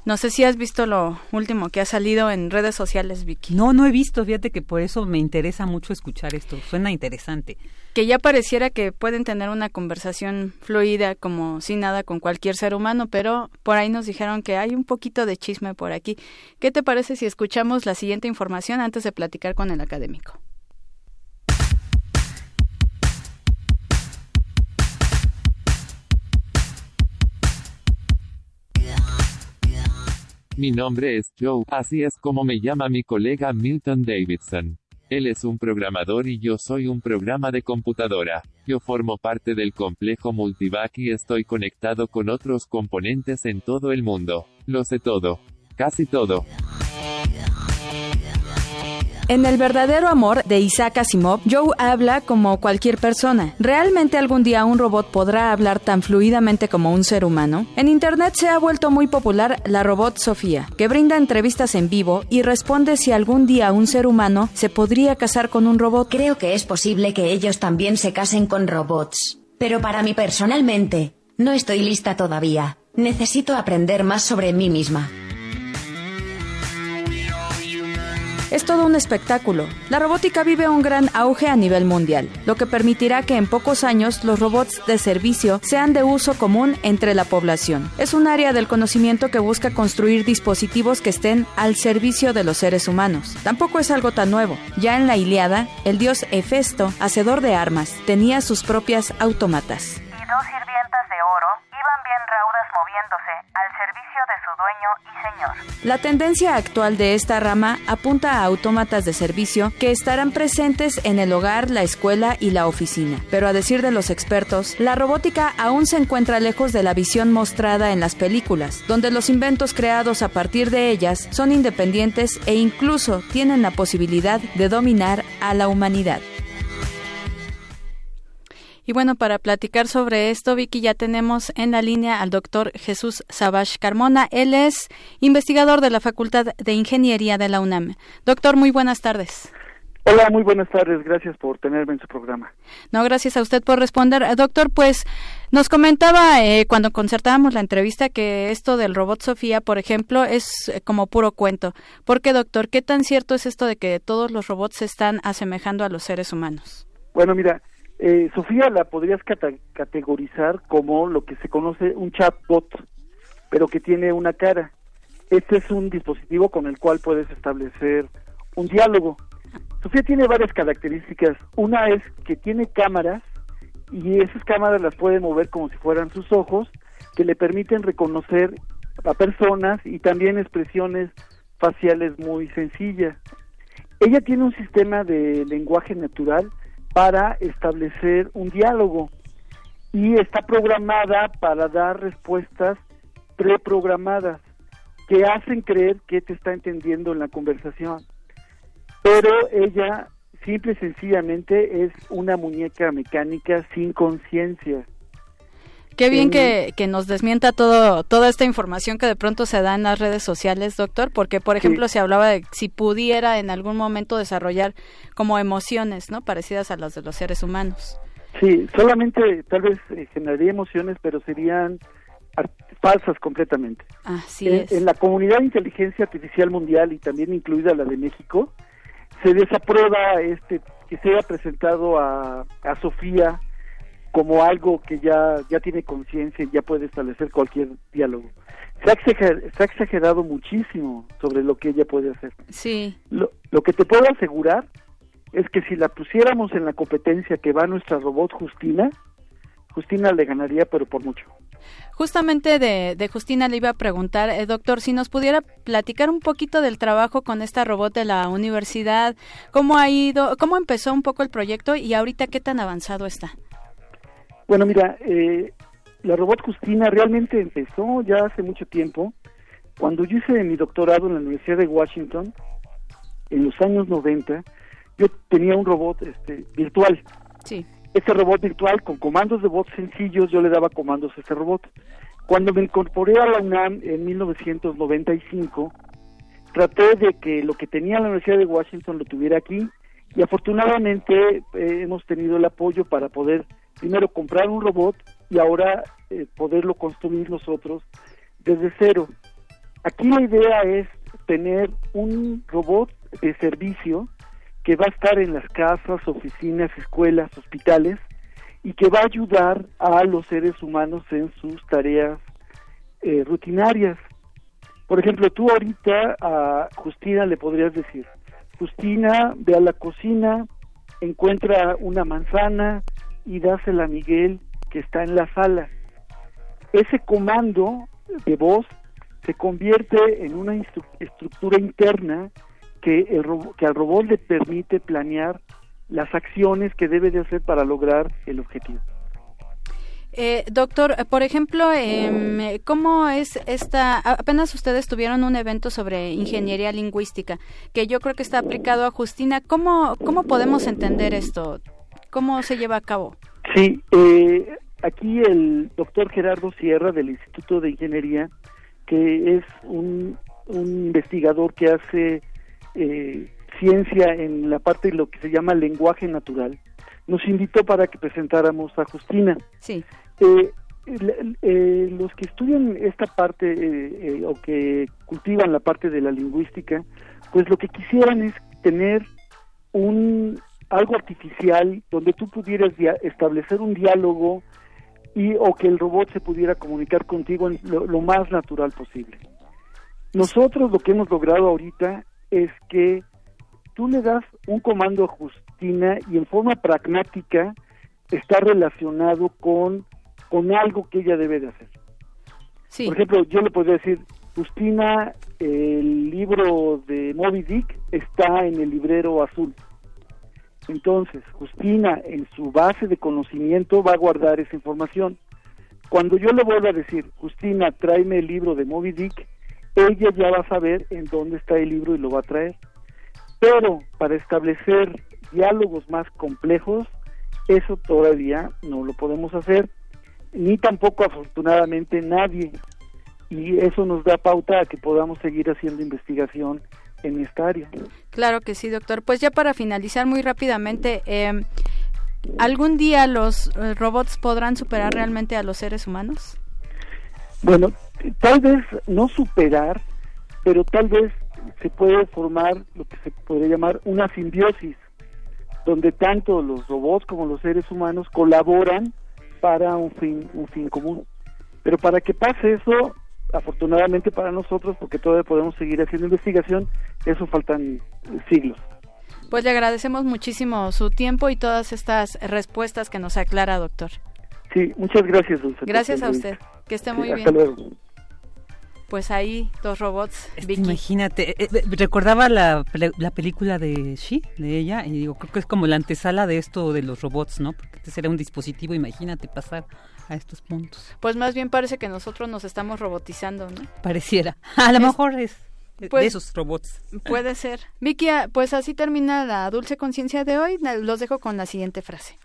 No sé si has visto lo último que ha salido en redes sociales, Vicky. No, no he visto. Fíjate que por eso me interesa mucho escuchar esto. Suena interesante. Que ya pareciera que pueden tener una conversación fluida como sin nada con cualquier ser humano, pero por ahí nos dijeron que hay un poquito de chisme por aquí. ¿Qué te parece si escuchamos la siguiente información antes de platicar con el académico? Mi nombre es Joe, así es como me llama mi colega Milton Davidson. Él es un programador y yo soy un programa de computadora. Yo formo parte del complejo Multivac y estoy conectado con otros componentes en todo el mundo. Lo sé todo. Casi todo. En El verdadero amor de Isaac Asimov, Joe habla como cualquier persona. ¿Realmente algún día un robot podrá hablar tan fluidamente como un ser humano? En Internet se ha vuelto muy popular la robot Sofía, que brinda entrevistas en vivo y responde si algún día un ser humano se podría casar con un robot. Creo que es posible que ellos también se casen con robots. Pero para mí personalmente, no estoy lista todavía. Necesito aprender más sobre mí misma. Es todo un espectáculo. La robótica vive un gran auge a nivel mundial, lo que permitirá que en pocos años los robots de servicio sean de uso común entre la población. Es un área del conocimiento que busca construir dispositivos que estén al servicio de los seres humanos. Tampoco es algo tan nuevo. Ya en la Iliada, el dios Hefesto, hacedor de armas, tenía sus propias autómatas. Y dos sirvientas de oro moviéndose al servicio de su dueño y señor. La tendencia actual de esta rama apunta a autómatas de servicio que estarán presentes en el hogar, la escuela y la oficina. Pero a decir de los expertos, la robótica aún se encuentra lejos de la visión mostrada en las películas, donde los inventos creados a partir de ellas son independientes e incluso tienen la posibilidad de dominar a la humanidad. Y bueno, para platicar sobre esto, Vicky, ya tenemos en la línea al doctor Jesús Sabash Carmona. Él es investigador de la Facultad de Ingeniería de la UNAM. Doctor, muy buenas tardes. Hola, muy buenas tardes. Gracias por tenerme en su programa. No, gracias a usted por responder. Doctor, pues nos comentaba eh, cuando concertábamos la entrevista que esto del robot Sofía, por ejemplo, es eh, como puro cuento. ¿Por qué, doctor? ¿Qué tan cierto es esto de que todos los robots se están asemejando a los seres humanos? Bueno, mira, eh, Sofía la podrías categorizar como lo que se conoce un chatbot, pero que tiene una cara. Este es un dispositivo con el cual puedes establecer un diálogo. Sofía tiene varias características. Una es que tiene cámaras y esas cámaras las puede mover como si fueran sus ojos, que le permiten reconocer a personas y también expresiones faciales muy sencillas. Ella tiene un sistema de lenguaje natural para establecer un diálogo y está programada para dar respuestas preprogramadas que hacen creer que te está entendiendo en la conversación. Pero ella simple y sencillamente es una muñeca mecánica sin conciencia. Qué bien que, que, nos desmienta todo, toda esta información que de pronto se da en las redes sociales, doctor, porque, por ejemplo, se hablaba de si pudiera en algún momento desarrollar como emociones, ¿no? Parecidas a las de los seres humanos. Sí, solamente tal vez eh, generaría emociones, pero serían falsas completamente. Así en, es. en la comunidad de inteligencia artificial mundial y también incluida la de México, se desaprueba este que se haya presentado a, a Sofía como algo que ya, ya tiene conciencia y ya puede establecer cualquier diálogo. Se ha, exagerado, se ha, exagerado, muchísimo sobre lo que ella puede hacer. Sí. Lo, lo, que te puedo asegurar es que si la pusiéramos en la competencia que va nuestra robot Justina, Justina le ganaría, pero por mucho. Justamente de, de Justina le iba a preguntar, eh, doctor, si nos pudiera platicar un poquito del trabajo con esta robot de la universidad, cómo ha ido, cómo empezó un poco el proyecto y ahorita qué tan avanzado está. Bueno, mira, eh, la robot Justina realmente empezó ya hace mucho tiempo. Cuando yo hice mi doctorado en la Universidad de Washington, en los años 90, yo tenía un robot este, virtual. Sí. Este robot virtual con comandos de voz sencillos, yo le daba comandos a este robot. Cuando me incorporé a la UNAM en 1995, traté de que lo que tenía la Universidad de Washington lo tuviera aquí y afortunadamente eh, hemos tenido el apoyo para poder primero comprar un robot y ahora eh, poderlo construir nosotros desde cero. Aquí la idea es tener un robot de servicio que va a estar en las casas, oficinas, escuelas, hospitales y que va a ayudar a los seres humanos en sus tareas eh, rutinarias. Por ejemplo, tú ahorita a Justina le podrías decir, Justina, ve a la cocina, encuentra una manzana y dásela a Miguel que está en la sala. Ese comando de voz se convierte en una estructura interna que, el que al robot le permite planear las acciones que debe de hacer para lograr el objetivo. Eh, doctor, por ejemplo, eh, ¿cómo es esta? Apenas ustedes tuvieron un evento sobre ingeniería lingüística, que yo creo que está aplicado a Justina. ¿Cómo, cómo podemos entender esto? ¿Cómo se lleva a cabo? Sí, eh, aquí el doctor Gerardo Sierra del Instituto de Ingeniería, que es un, un investigador que hace eh, ciencia en la parte de lo que se llama lenguaje natural, nos invitó para que presentáramos a Justina. Sí. Eh, eh, los que estudian esta parte eh, o que cultivan la parte de la lingüística, pues lo que quisieran es tener un algo artificial donde tú pudieras establecer un diálogo y o que el robot se pudiera comunicar contigo en lo, lo más natural posible. Nosotros lo que hemos logrado ahorita es que tú le das un comando a Justina y en forma pragmática está relacionado con, con algo que ella debe de hacer. Sí. Por ejemplo, yo le podría decir, Justina, el libro de Moby Dick está en el librero azul. Entonces, Justina, en su base de conocimiento, va a guardar esa información. Cuando yo le vuelva a decir, Justina, tráeme el libro de Moby Dick, ella ya va a saber en dónde está el libro y lo va a traer. Pero para establecer diálogos más complejos, eso todavía no lo podemos hacer, ni tampoco afortunadamente nadie. Y eso nos da pauta a que podamos seguir haciendo investigación en esta área. Claro que sí, doctor. Pues ya para finalizar muy rápidamente, eh, ¿algún día los eh, robots podrán superar realmente a los seres humanos? Bueno, tal vez no superar, pero tal vez se puede formar lo que se podría llamar una simbiosis, donde tanto los robots como los seres humanos colaboran para un fin, un fin común. Pero para que pase eso, afortunadamente para nosotros, porque todavía podemos seguir haciendo investigación, eso faltan siglos. Pues le agradecemos muchísimo su tiempo y todas estas respuestas que nos aclara, doctor. Sí, muchas gracias, Dulce. Gracias a usted. Que esté muy sí, bien. Hasta luego. Pues ahí, dos robots. Vicky. Imagínate, eh, eh, recordaba la, la película de She, de ella, y digo, creo que es como la antesala de esto de los robots, ¿no? Porque este será un dispositivo, imagínate pasar a estos puntos. Pues más bien parece que nosotros nos estamos robotizando, ¿no? Pareciera. A lo Es- mejor es de- Pues, de esos robots. Puede ser. Vicky, ah, pues así termina la dulce conciencia de hoy. Los dejo con la siguiente frase.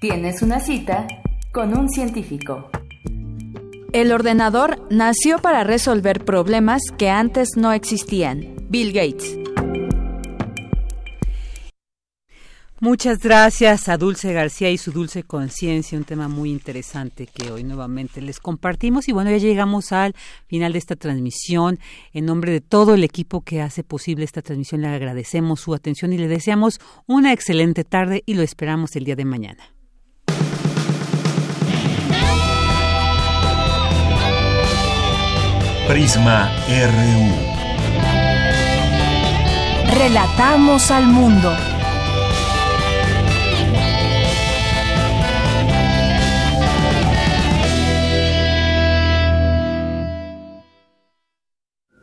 Tienes una cita con un científico. El ordenador nació para resolver problemas que antes no existían. Bill Gates. Muchas gracias a Dulce García y su dulce conciencia, un tema muy interesante que hoy nuevamente les compartimos. Y bueno, ya llegamos al final de esta transmisión. En nombre de todo el equipo que hace posible esta transmisión, le agradecemos su atención y le deseamos una excelente tarde y lo esperamos el día de mañana. Prisma RU. Relatamos al mundo.